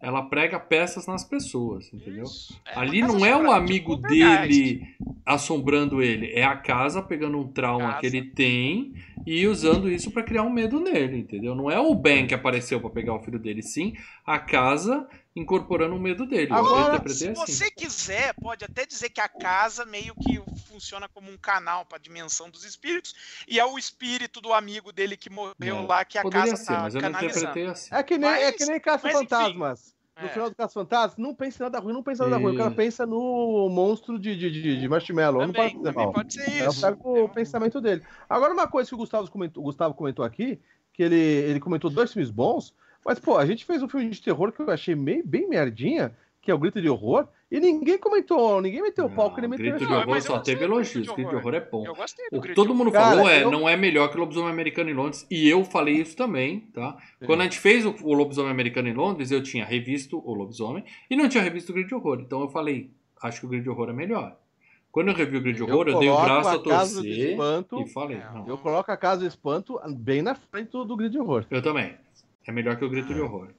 ela prega peças nas pessoas, entendeu? É Ali não é o amigo verdade. dele assombrando ele, é a casa pegando um trauma Casa. que ele tem e usando isso pra criar um medo nele, entendeu? Não é o Ben que apareceu pra pegar o filho dele, sim a casa incorporando o medo dele. Agora, Se assim. você quiser, pode até dizer que a casa meio que funciona como um canal para a dimensão dos espíritos e é o espírito do amigo dele que morreu É, lá que a Poderia casa ser, tá mas eu não canalizando. interpretei assim. É que nem, é Mas- que nem mas, Caça-Fantasmas. no é. final do Caso Fantasma, não pensa em nada ruim, não pensa em nada ruim. O cara pensa no monstro de, de, de, de marshmallow. Também, não pode, também pode ser isso. É o, o pensamento dele. Agora, uma coisa que o Gustavo comentou, o Gustavo comentou aqui, que ele, ele comentou dois filmes bons, mas, pô, a gente fez um filme de terror que eu achei meio, bem merdinha, que é o Grito de Horror, e ninguém comentou, ninguém meteu o pau que ele meteu. Grito de Horror só teve elogios, Grito de Horror é bom. O que todo mundo falou é, eu... não é melhor que o Lobisomem Americano em Londres, e eu falei isso também, tá? Sim. Quando a gente fez o, o Lobisomem Americano em Londres, eu tinha revisto o Lobisomem, e não tinha revisto o Grito de Horror, então eu falei, acho que o Grito de Horror é melhor. Quando eu revi o Grito de Horror, eu, eu dei o braço a, a torcer espanto, e falei. Não. Eu coloco a Casa do Espanto bem na frente do, do Grito de Horror. Eu também. É melhor que o Grito de Horror.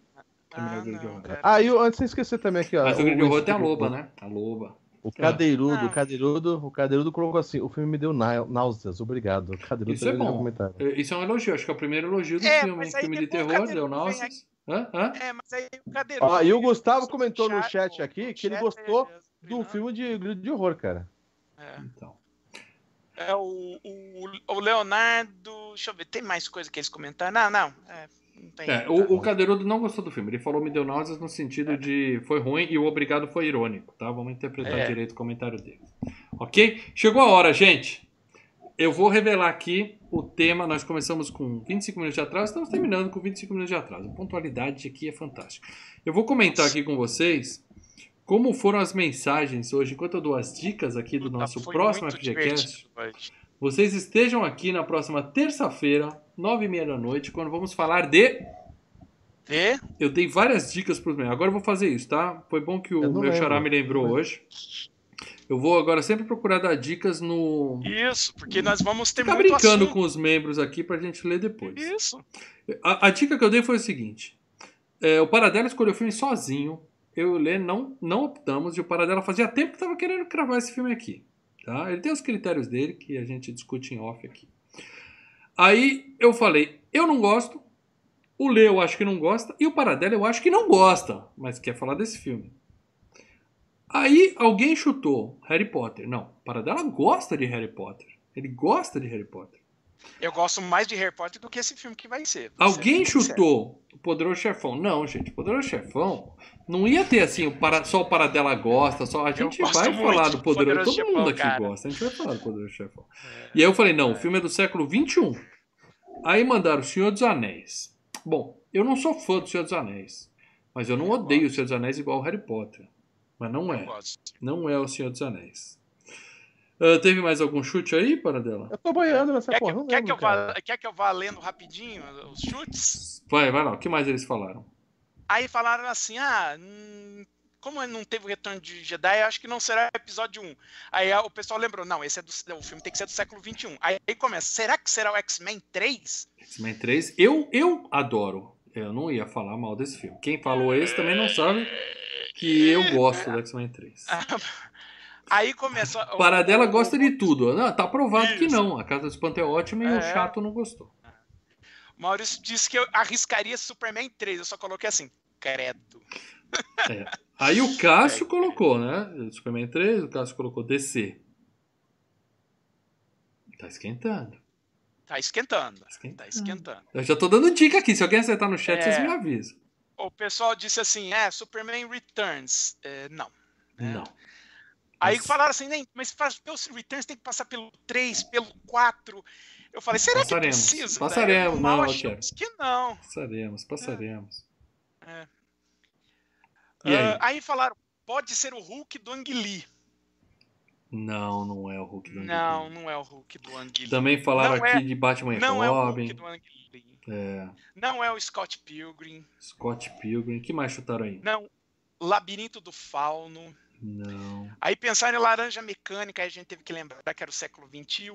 Ah, não, ah, e antes de esquecer também aqui, ó. Mas o Grito de Horror tem a loba, né? A loba. O Cadeirudo, ah. o Cadeirudo, o Cadeirudo colocou assim: o filme me deu náuseas, obrigado. O Cadeirudo isso é bom. É, isso é um elogio, acho que é o primeiro elogio do é, filme. Filme de terror, deu náuseas. Hã? Hã? É, mas aí o Cadeirudo. Ah, e o Gustavo comentou no chat aqui que ele gostou é do filme de grito de horror, cara. É. Então. É o, o, o Leonardo. Deixa eu ver, tem mais coisa que eles comentaram? Não, não. É, é, o, o Cadeirudo não gostou do filme. Ele falou me deu náuseas no sentido é. de foi ruim e o obrigado foi irônico, tá? Vamos interpretar é. direito o comentário dele. Ok? Chegou a hora, gente. Eu vou revelar aqui o tema. Nós começamos com 25 minutos de atraso, estamos terminando com 25 minutos de atraso. A pontualidade aqui é fantástica. Eu vou comentar aqui com vocês como foram as mensagens hoje, enquanto eu dou as dicas aqui do nosso próximo FGCast. Vocês estejam aqui na próxima terça-feira, nove e meia da noite, quando vamos falar de. De? Eu dei várias dicas para os meus. Agora eu vou fazer isso, tá? Foi bom que o meu xará me lembrou hoje. Eu vou agora sempre procurar dar dicas no. Isso, porque nós vamos ter Ficar muito brincando assunto. com os membros aqui pra gente ler depois. Isso. A, a dica que eu dei foi o seguinte: é, o Paradela escolheu o filme sozinho. Eu e o Lê não, não optamos, e o Paradela fazia tempo que estava querendo gravar esse filme aqui. Tá? Ele tem os critérios dele que a gente discute em off aqui. Aí eu falei, eu não gosto, o Lê eu acho que não gosta, e o Paradela eu acho que não gosta, mas quer falar desse filme. Aí alguém chutou Harry Potter. Não, Paradela gosta de Harry Potter. Ele gosta de Harry Potter. Eu gosto mais de Harry Potter do que esse filme que vai ser. Alguém chutou o Poderoso Chefão. Não, gente, o Poderoso Chefão não ia ter assim, o para, só o Paradela gosta, só a gente vai falar do Poderoso, Poderoso todo mundo aqui cara. gosta, a gente vai falar do Poderoso Chefão. É, e aí eu falei, não, é. o filme é do século 21. Aí mandaram O Senhor dos Anéis. Bom, eu não sou fã do Senhor dos Anéis, mas eu não odeio. O Senhor dos Anéis igual o Harry Potter. Mas não é. Não é o Senhor dos Anéis. Uh, teve mais algum chute aí, Paradela? Eu tô boiando nessa quer porra. Que, quer, que eu vá, quer que eu vá lendo rapidinho os chutes? Vai, vai lá. O que mais eles falaram? Aí falaram assim: ah, hum, como não teve o retorno de Jedi, acho que não será episódio 1. Aí o pessoal lembrou: não, esse é do, o filme tem que ser do século 21. Aí, aí começa: será que será o X-Men 3? X-Men 3, eu, eu adoro. Eu não ia falar mal desse filme. Quem falou esse também não sabe que eu gosto do X-Men 3. Aí começa. Paradela gosta de tudo. Não, tá provado isso. que não. A Casa do Espanto é ótima e é. o chato não gostou. Maurício disse que eu arriscaria Superman 3. Eu só coloquei assim, credo. É. Aí o Cássio é. colocou, né? Superman 3, o Cássio colocou DC. Tá esquentando. Tá esquentando. Tá esquentando. Tá esquentando. Eu já tô dando dica aqui. Se alguém acertar no chat, é... vocês me avisam. O pessoal disse assim: é, Superman Returns. É, não. Não. Aí falaram assim, nem, mas para os returns tem que passar pelo 3, pelo 4. Eu falei, será passaremos, que precisa? Passaremos, né? não, achamos que não. Passaremos, passaremos. É. É. Aí? Uh, aí? falaram, pode ser o Hulk do Ang Lee. Não, não é o Hulk do Ang Lee. Não, não é o Hulk do Ang Lee. Também falaram não aqui é, de Batman e Robin. Não é o Hulk do Ang Lee. É. Não é o Scott Pilgrim. Scott Pilgrim. que mais chutaram aí? Não. Labirinto do Fauno. Não. Aí pensaram em Laranja Mecânica, aí a gente teve que lembrar que era o século XXI.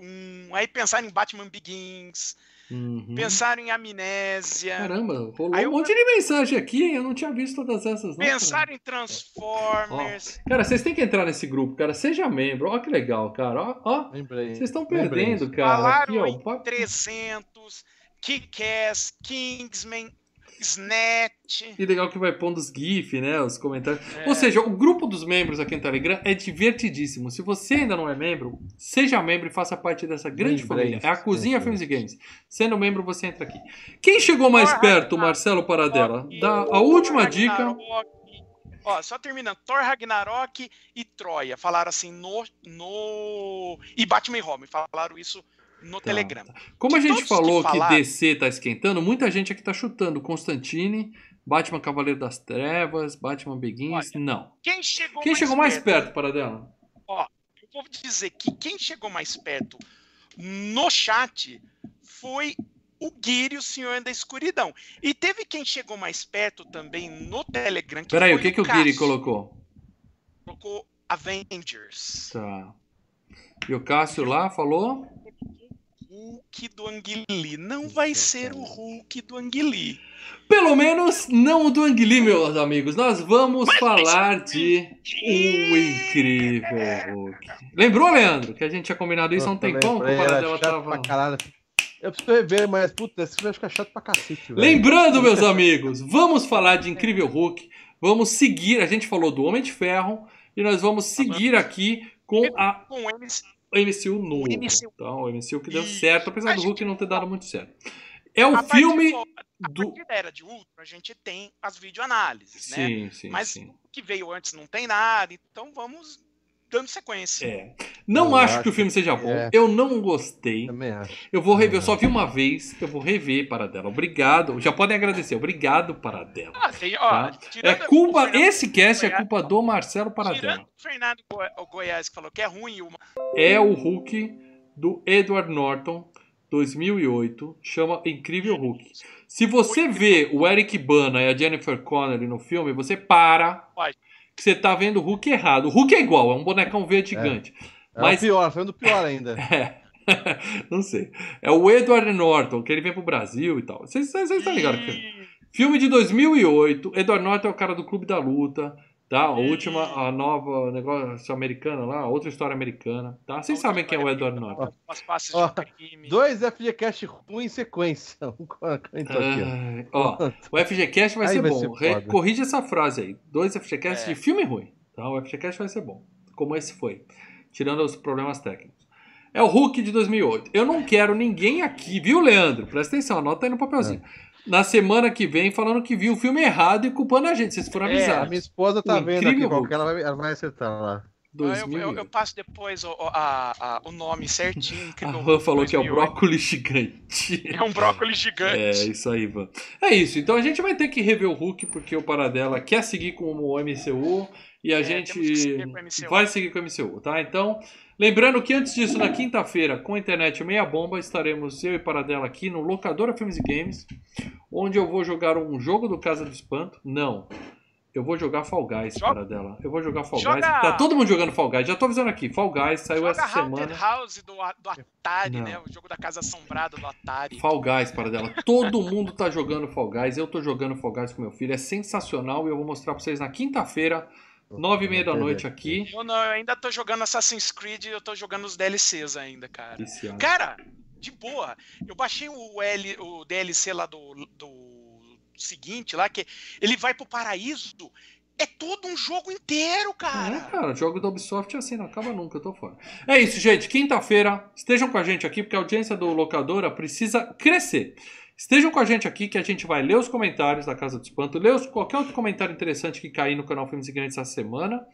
Aí pensaram em Batman Begins. Uhum. Pensaram em Amnésia. Caramba, rolou aí um monte de mensagem aqui, eu não tinha visto todas essas. Não, pensaram cara. em Transformers. Ó, cara, vocês têm que entrar nesse grupo, cara. Seja membro. Ó, que legal, cara. Ó, ó. Vocês estão perdendo, cara. Falaram aqui, ó, em 300, Kick-Ass, Kingsman. Snatch. E legal que vai pondo os GIF, né? Os comentários. É. Ou seja, o grupo dos membros aqui no Telegram é divertidíssimo. Se você ainda não é membro, seja membro e faça parte dessa grande Bem, família. É a Cozinha Filmes e Games. Sendo membro, você entra aqui. Quem chegou mais perto, Marcelo Paradela? Da, a última dica. Ó, só terminando. Thor Ragnarok e Troia. Falaram assim no. no... E Batman e Robin. Falaram isso no tá. Telegram. Como a gente falou que, que DC tá esquentando, muita gente aqui tá chutando Constantine, Batman Cavaleiro das Trevas, Batman Begins. Olha, não. Quem chegou, quem mais, chegou mais perto, perto para dela? Ó, eu vou dizer que quem chegou mais perto no chat foi o Guiri, o Senhor da Escuridão. E teve quem chegou mais perto também no Telegram. Peraí, o que, que o Guiri colocou? Colocou Avengers. Tá. E o Cássio lá falou? Hulk do Anguili. Não vai ser o Hulk do Anguili. Pelo menos não o do Anguili, meus amigos. Nós vamos Mas falar de O Incrível Hulk. Lembrou, Leandro, que a gente tinha combinado isso há um tempão? Que a dela tava... Eu preciso rever, mas puta, esse vai ficar chato pra cacete. Velho. Lembrando, meus amigos, vamos falar de Incrível Hulk. Vamos seguir. A gente falou do Homem de Ferro e nós vamos seguir aqui com a. Com o MCU novo. O MCU. Então, o MCU que deu certo, apesar a do Hulk não ter dado muito certo. É o a filme a do. A era de Ultron, a gente tem as videoanálises, né? Sim, sim. Mas sim. o que veio antes não tem nada, então vamos dando sequência. É. Não eu acho, acho que o filme seja bom. É. Eu não gostei. Também acho. Eu vou rever, eu só vi uma vez, eu vou rever para dela. Obrigado. Já podem agradecer. Obrigado para dela. Ah, tem, ó, tá? É culpa, esse cast é culpa do Marcelo Paradela. Fernando o Goiás que falou que é ruim. Uma... É o Hulk do Edward Norton. 2008, chama Incrível Hulk. Se você vê o Eric Bana e a Jennifer Connelly no filme, você para, que você tá vendo o Hulk errado. O Hulk é igual, é um bonecão verde é. gigante. É mas... o pior, foi do pior ainda. é. Não sei. É o Edward Norton, que ele vem pro Brasil e tal. Vocês estão ligados? Filme de 2008. Edward Norton é o cara do Clube da Luta. Tá? A última, a nova negócio americana lá, outra história americana. Tá? Vocês sabem quem é o Edward Norton. Ó, dois FGCast ruim em sequência. Um ó, o FGCast vai aí ser vai bom. Ser corrige essa frase aí. Dois FGCast é. de filme ruim. Tá? O FGCast vai ser bom. Como esse foi. Tirando os problemas técnicos. É o Hulk de 2008. Eu não quero ninguém aqui, viu, Leandro? Presta atenção, anota aí no papelzinho. É na semana que vem falando que viu o filme errado e culpando a gente. Vocês foram avisados. É, a minha esposa tá o vendo aqui qual que ela vai, ela vai acertar lá. Ah, eu, eu, eu, passo depois o, a, a, o nome certinho. A Van falou 2008. que é o brócolis gigante. É um brócolis gigante. É, isso aí, Van. É isso. Então a gente vai ter que rever o Hulk, porque o Paradela quer seguir com o MCU e a é, gente vai seguir com o MCU, tá? Então, lembrando que antes disso, na quinta-feira, com a internet meia bomba, estaremos eu e Paradela aqui no Locadora Filmes e Games, onde eu vou jogar um jogo do Casa do Espanto. Não. Eu vou jogar Fall Guys, Joga... Paradela. Eu vou jogar Fall Joga... Guys. Tá todo mundo jogando Fall Guys. Já tô avisando aqui. Fall Guys saiu Joga essa semana. House do, do Atari, Não. né? O jogo da casa assombrada do Atari. Fall Guys, Paradela. Todo mundo tá jogando Fall Guys. Eu tô jogando Fall Guys com meu filho. É sensacional e eu vou mostrar pra vocês na quinta-feira Nove e meia da noite aqui. Eu, não, eu ainda tô jogando Assassin's Creed e eu tô jogando os DLCs ainda, cara. Cara, de boa. Eu baixei o, L, o DLC lá do, do seguinte, lá, que ele vai pro paraíso. É todo um jogo inteiro, cara. É, cara, o jogo da Ubisoft é assim, não acaba nunca, eu tô fora. É isso, gente. Quinta-feira, estejam com a gente aqui, porque a audiência do Locadora precisa crescer. Estejam com a gente aqui que a gente vai ler os comentários da Casa do Espanto, ler os, qualquer outro comentário interessante que cair no canal Filmes Gigantes essa semana,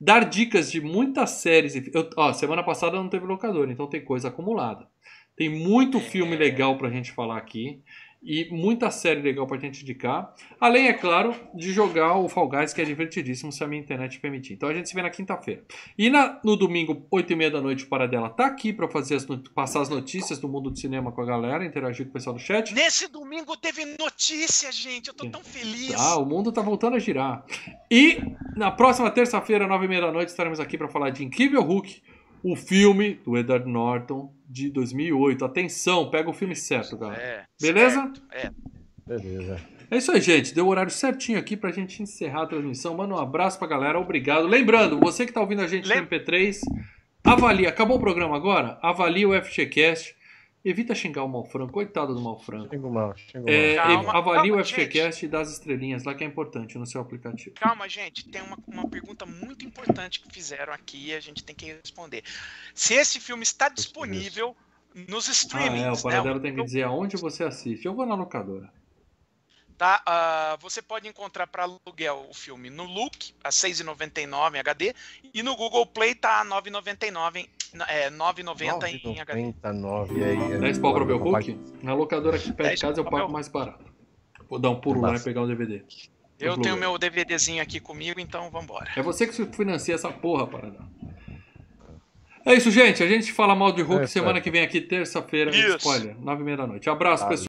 dar dicas de muitas séries. Eu, ó, semana passada não teve locador, então tem coisa acumulada. Tem muito filme legal pra gente falar aqui e muita série legal pra gente indicar. Além, é claro, de jogar o Fall Guys, que é divertidíssimo se a minha internet permitir. Então a gente se vê na quinta-feira. E na, no domingo, 8 e meia da noite, o Paradela tá aqui pra fazer as, passar as notícias do mundo do cinema com a galera, interagir com o pessoal do chat. Nesse domingo teve notícia, gente. Eu tô tão feliz. Ah, o mundo tá voltando a girar. E na próxima terça-feira, 9 e meia da noite, estaremos aqui para falar de Incrível Hulk o filme do Edward Norton de 2008. Atenção, pega o filme certo, galera. É, Beleza? Certo, é. Beleza. É isso aí, gente. Deu o horário certinho aqui pra gente encerrar a transmissão. Manda um abraço pra galera. Obrigado. Lembrando, você que tá ouvindo a gente Lem no MP3, avalie. Acabou o programa agora? Avalie o FGCast Evita xingar o Malfranco, coitado do Malfranco. Xingo mal, xingo é, calma, avalie calma, o FGCast e dá as estrelinhas lá que é importante no seu aplicativo. Calma, gente, tem uma, uma pergunta muito importante que fizeram aqui e a gente tem que responder. Se esse filme está disponível nos streamings. Ah, é, o Paradelo né? tem que dizer aonde você assiste. Eu vou na locadora. Tá? Uh, você pode encontrar para aluguel o filme no Look, a R$ 6,99 em HD, e no Google Play tá a R$ 9,99 é, 9,90 em HD. 99 aí. 10 pau para o meu book? Na locadora aqui perto de casa é o pago mais barato. Vou dar um pulo lá e pegar um DVD. Eu tenho meu DVDzinho aqui comigo, então vambora. É você que financia essa porra, Paradão. É isso, gente. A gente fala mal de Hulk é, semana que vem aqui, terça-feira. Spoiler, nove e meia da noite. Abraço, pessoal.